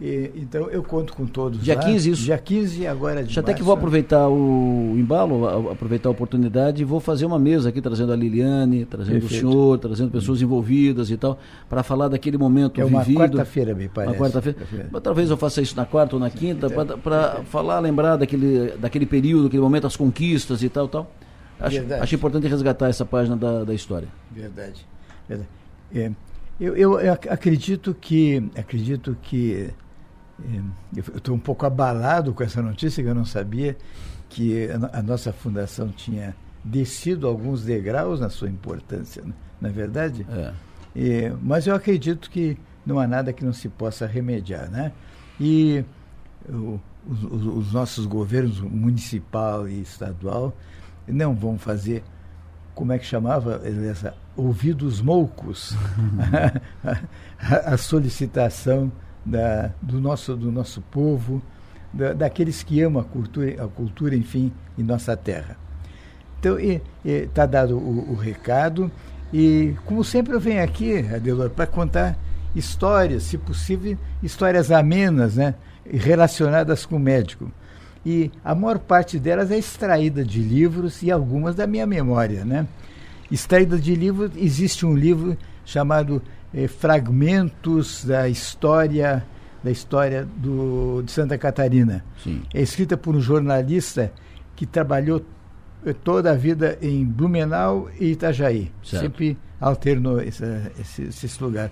E, então eu conto com todos. Dia lá. 15 isso. Dia 15 agora de Já até que vou aproveitar o embalo, aproveitar a oportunidade e vou fazer uma mesa aqui trazendo a Liliane, trazendo Perfeito. o senhor, trazendo pessoas envolvidas e tal, para falar daquele momento é uma vivido. quarta-feira, me parece. Uma quarta-feira. Talvez eu faça isso na quarta ou na quinta, para falar, lembrar daquele, daquele período, aquele momento, as conquistas e tal, tal. Acho, acho importante resgatar essa página da, da história. Verdade. Verdade. É, eu, eu, eu acredito que acredito que eu estou um pouco abalado com essa notícia, que eu não sabia que a, nossa fundação tinha descido alguns degraus na sua importância, né? na é verdade? É. E, mas eu acredito que não há nada que não se possa remediar, né? E o, os, os, nossos governos municipal e estadual não vão fazer, como é que chamava, essa, ouvidos moucos, a, a solicitação da, do, nosso, do nosso povo, da, daqueles que amam a cultura, a cultura, enfim, em nossa terra. Então, está dado o, o, recado E, como sempre, eu venho aqui, Adelor, para contar histórias, se possível, histórias amenas, né? Relacionadas com o médico. E a maior parte delas é extraída de livros e algumas da minha memória, né? Extraída de livros, existe um livro chamado eh, Fragmentos da História da história do, de Santa Catarina. Sim. É escrita por um jornalista que trabalhou eh, toda a vida em Blumenau e Itajaí. Certo. Sempre alternou essa, esse, esse lugar.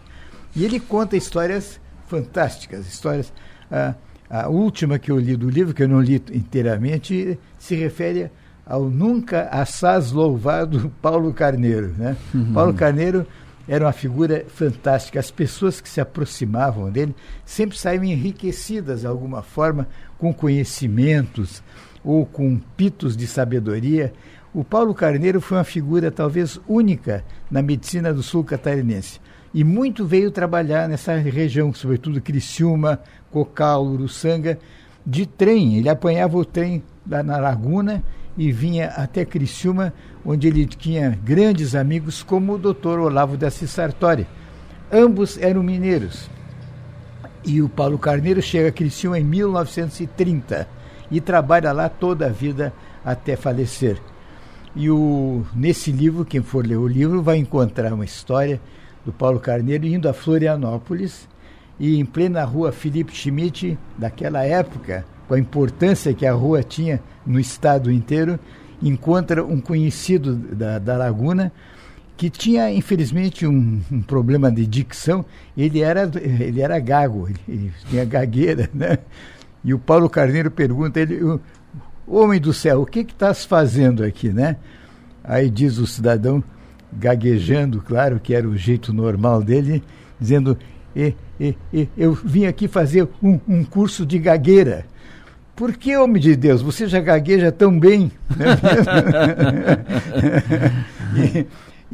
E ele conta histórias fantásticas, histórias. A, a última que eu li do livro, que eu não li inteiramente, se refere ao nunca assaz louvado Paulo Carneiro. Né? Uhum. Paulo Carneiro era uma figura fantástica. As pessoas que se aproximavam dele sempre saíam enriquecidas de alguma forma com conhecimentos ou com pitos de sabedoria. O Paulo Carneiro foi uma figura talvez única na medicina do sul catarinense. E muito veio trabalhar nessa região, sobretudo Criciúma, Cocal, Uruçanga, de trem. Ele apanhava o trem lá na Laguna e vinha até Criciúma, onde ele tinha grandes amigos, como o doutor Olavo da Sartori. Ambos eram mineiros. E o Paulo Carneiro chega a Criciúma em 1930 e trabalha lá toda a vida até falecer. E o, nesse livro, quem for ler o livro, vai encontrar uma história do Paulo Carneiro indo a Florianópolis e em plena rua Felipe Schmidt, daquela época, com a importância que a rua tinha no estado inteiro, encontra um conhecido da, da Laguna que tinha infelizmente um, um, problema de dicção. Ele era ele era gago, ele, ele, tinha gagueira, né? E o Paulo Carneiro pergunta ele, homem do céu, o que que estás fazendo aqui, né? Aí diz o cidadão gaguejando, claro que era o jeito normal dele, dizendo e, e, e, eu vim aqui fazer um, um curso de gagueira. Por que, homem de Deus, você já gagueja tão bem? e,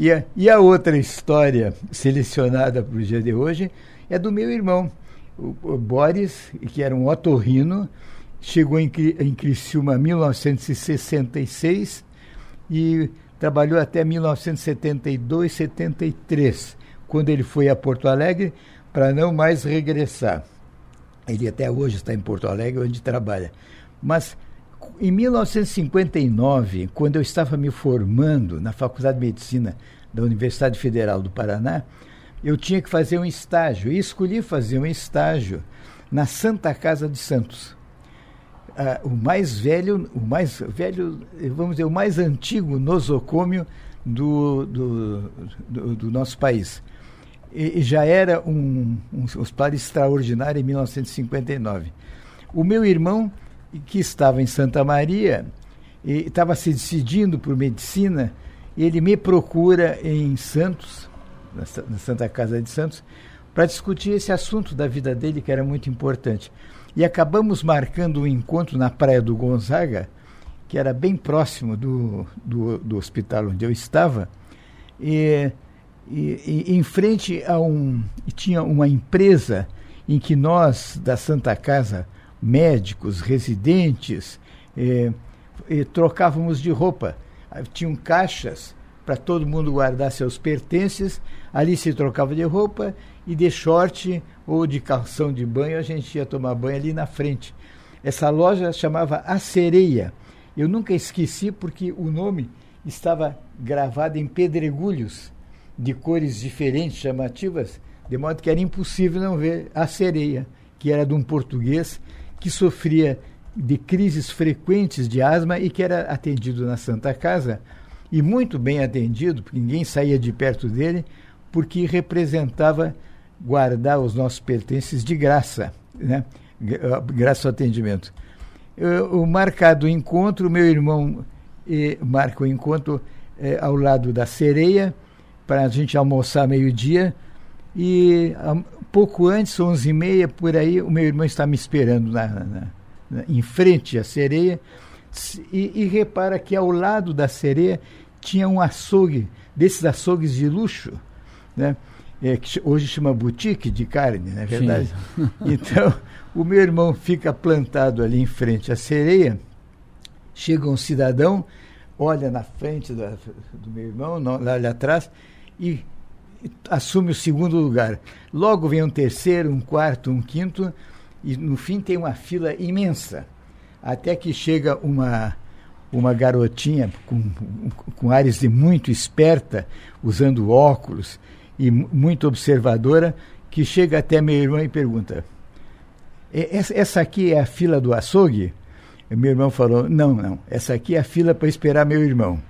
e, a, e, a, outra história selecionada para o dia de hoje é do meu irmão, o, o Boris, que era um otorrino, chegou em, em Criciúma em 1966 e trabalhou até 1972, 73, quando ele foi a Porto Alegre para não mais regressar. Ele até hoje está em Porto Alegre, onde trabalha. Mas em 1959, quando eu estava me formando na Faculdade de Medicina da Universidade Federal do Paraná, eu tinha que fazer um estágio. E escolhi fazer um estágio na Santa Casa de Santos. Ah, o mais velho, o mais velho, vamos dizer, o mais antigo nosocômio do, do, do, do nosso país e, já era um, um hospital extraordinário em 1959. O meu irmão, que estava em Santa Maria, estava se decidindo por medicina, ele me procura em Santos, na Santa Casa de Santos, para discutir esse assunto da vida dele, que era muito importante. E acabamos marcando um encontro na Praia do Gonzaga, que era bem próximo do, do, do hospital onde eu estava, e e, e, em frente a um. tinha uma empresa em que nós, da Santa Casa, médicos, residentes, eh, eh, trocávamos de roupa. Ah, tinham caixas para todo mundo guardar seus pertences. Ali se trocava de roupa e de short ou de calção de banho a gente ia tomar banho ali na frente. Essa loja chamava A Sereia. Eu nunca esqueci porque o nome estava gravado em pedregulhos de cores diferentes, chamativas, de modo que era impossível não ver a sereia, que era de um português que sofria de crises frequentes de asma e que era atendido na Santa Casa, e muito bem atendido, porque ninguém saía de perto dele, porque representava guardar os nossos pertences de graça, né? graças ao atendimento. o marcado encontro, meu irmão eh, marca o encontro eh, ao lado da sereia, para a gente almoçar meio-dia. E um, pouco antes, onze e meia, por aí, o meu irmão está me esperando na, na, na, em frente à sereia. E, e repara que ao lado da sereia tinha um açougue, desses açougues de luxo, né? É, que hoje chama boutique de carne, não é verdade? Sim. Então, o meu irmão fica plantado ali em frente à sereia, chega um cidadão, olha na frente do, do meu irmão, lá, lá atrás, e assume o segundo lugar. Logo vem um terceiro, um quarto, um quinto, e no fim tem uma fila imensa. Até que chega uma, uma garotinha com, com ares de muito esperta, usando óculos e muito observadora, que chega até meu irmão e pergunta: Essa aqui é a fila do açougue? Meu irmão falou: Não, não, essa aqui é a fila para esperar meu irmão.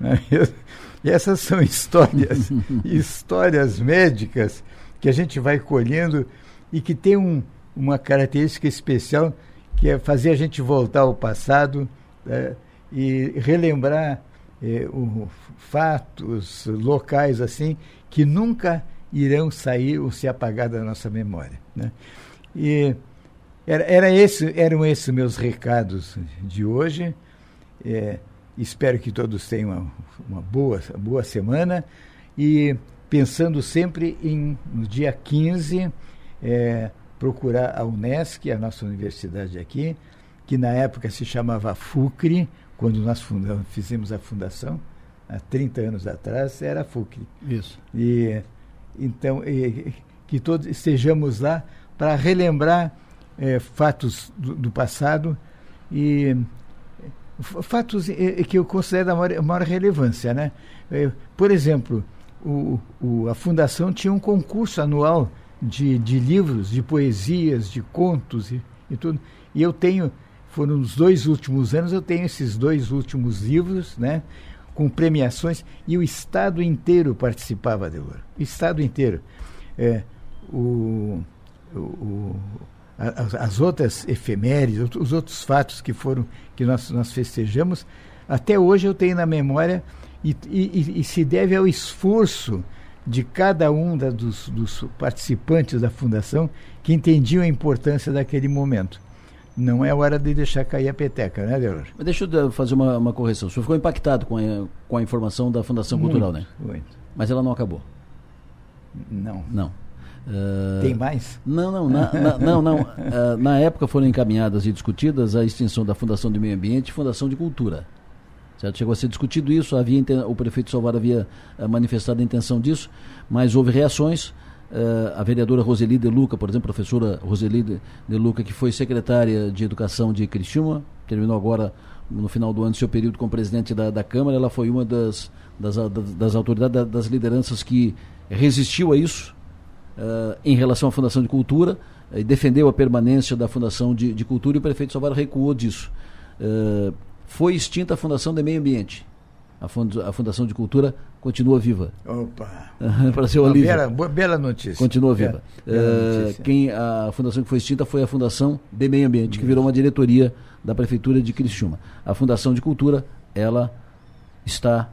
Essas são histórias, histórias médicas que a gente vai colhendo e que tem um, uma característica especial que é fazer a gente voltar ao passado é, e relembrar é, o, fatos locais assim que nunca irão sair ou se apagar da nossa memória. Né? E era, era esse, eram esses meus recados de hoje. É, Espero que todos tenham uma, boa, boa semana e pensando sempre em, no dia 15, é, procurar a Unesc, a nossa universidade aqui, que na época se chamava FUCRE, quando nós fundamos, fizemos a fundação, há 30 anos atrás, era a FUCRE. Isso. E, então, e, que todos estejamos lá para relembrar é, fatos do, do passado e fatos eh, eh, que eu considero da maior, maior relevância. Né? Eh, por exemplo, o, o, a Fundação tinha um concurso anual de, de livros, de poesias, de contos e, e tudo. E eu tenho, foram nos dois últimos anos, eu tenho esses dois últimos livros, né? com premiações, e o Estado inteiro participava, Delor. O Estado inteiro. É, o, o, as, as outras efemérides, os outros fatos que foram que nós, nós festejamos, até hoje eu tenho na memória e, e, e se deve ao esforço de cada um da, dos, dos, participantes da fundação que entendiam a importância daquele momento. Não é hora de deixar cair a peteca, né, Delor? Mas deixa eu fazer uma, uma correção. O senhor ficou impactado com a, com a informação da Fundação muito, Cultural, né? Muito. Mas ela não acabou. Não. Não. Uh, Tem mais? Não, não, na, na, não, não. Uh, na época foram encaminhadas e discutidas a extinção da Fundação de Meio Ambiente e Fundação de Cultura. Certo? Chegou a ser discutido isso, havia, o prefeito Salvar havia uh, manifestado a intenção disso, mas houve reações. a vereadora Roseli De Luca, por exemplo, professora Roseli De, Luca, que foi secretária de Educação de Criciúma, terminou agora no final do ano seu período como presidente da, da Câmara, ela foi uma das, das, das autoridades, das lideranças que resistiu a isso, uh, em relação à Fundação de Cultura uh, e defendeu a permanência da Fundação de, de Cultura e o prefeito Salvador recuou disso. Uh, foi extinta a Fundação de Meio Ambiente. A, fund a Fundação de Cultura continua viva. Opa! Para ser Olívia. Bela, boa, bela notícia. Continua viva. Bela, quem a fundação que foi extinta foi a Fundação de Meio Ambiente, que virou uma diretoria da prefeitura de Criciúma. A Fundação de Cultura, ela está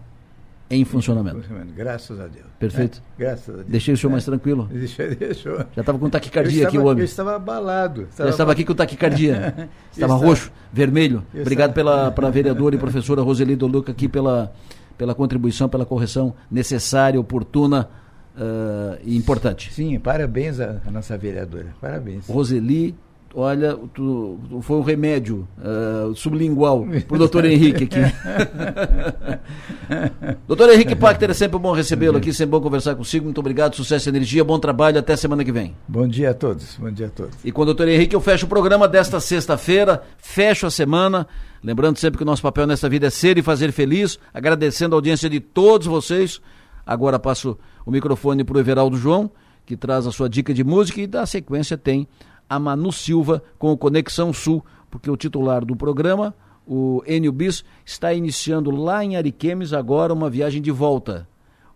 em funcionamento. Graças a Deus. Perfeito. É, graças a Deus. Deixei o senhor é. mais tranquilo? Deixou, deixou. Já estava com taquicardia aqui, o homem. Eu estava abalado. Estava Já estava aqui com taquicardia. estava roxo, vermelho. Obrigado estava... pela, pela vereadora e professora Roseli Luca aqui pela, pela contribuição, pela correção necessária, oportuna uh, e importante. Sim, parabéns à, à nossa vereadora. Parabéns. Roseli olha, tu, tu foi um remédio uh, sublingual para o doutor Henrique aqui. doutor Henrique Pachter, é sempre bom recebê-lo aqui, sempre bom conversar consigo. Muito obrigado, sucesso e energia, bom trabalho, até semana que vem. Bom dia a todos, bom dia a todos. E com o doutor Henrique eu fecho o programa desta sexta-feira, fecho a semana. Lembrando sempre que o nosso papel nessa vida é ser e fazer feliz, agradecendo a audiência de todos vocês. Agora passo o microfone para o Everaldo João, que traz a sua dica de música e da sequência tem a Manu Silva com o Conexão Sul, porque o titular do programa, o Enio Bis, está iniciando lá em Ariquemes agora uma viagem de volta.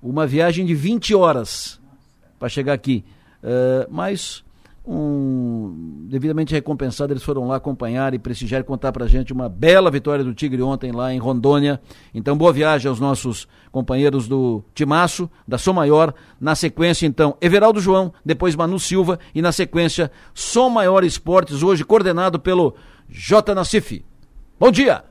Uma viagem de 20 horas para chegar aqui. Uh, mas um, devidamente recompensado, eles foram lá acompanhar e prestigiar e contar pra gente uma bela vitória do Tigre ontem lá em Rondônia. Então, boa viagem aos nossos companheiros do Timaço, da Som Maior. Na sequência, então, Everaldo João, depois Manu Silva e na sequência, Som Maior Esportes, hoje coordenado pelo J. Nassif. Bom dia!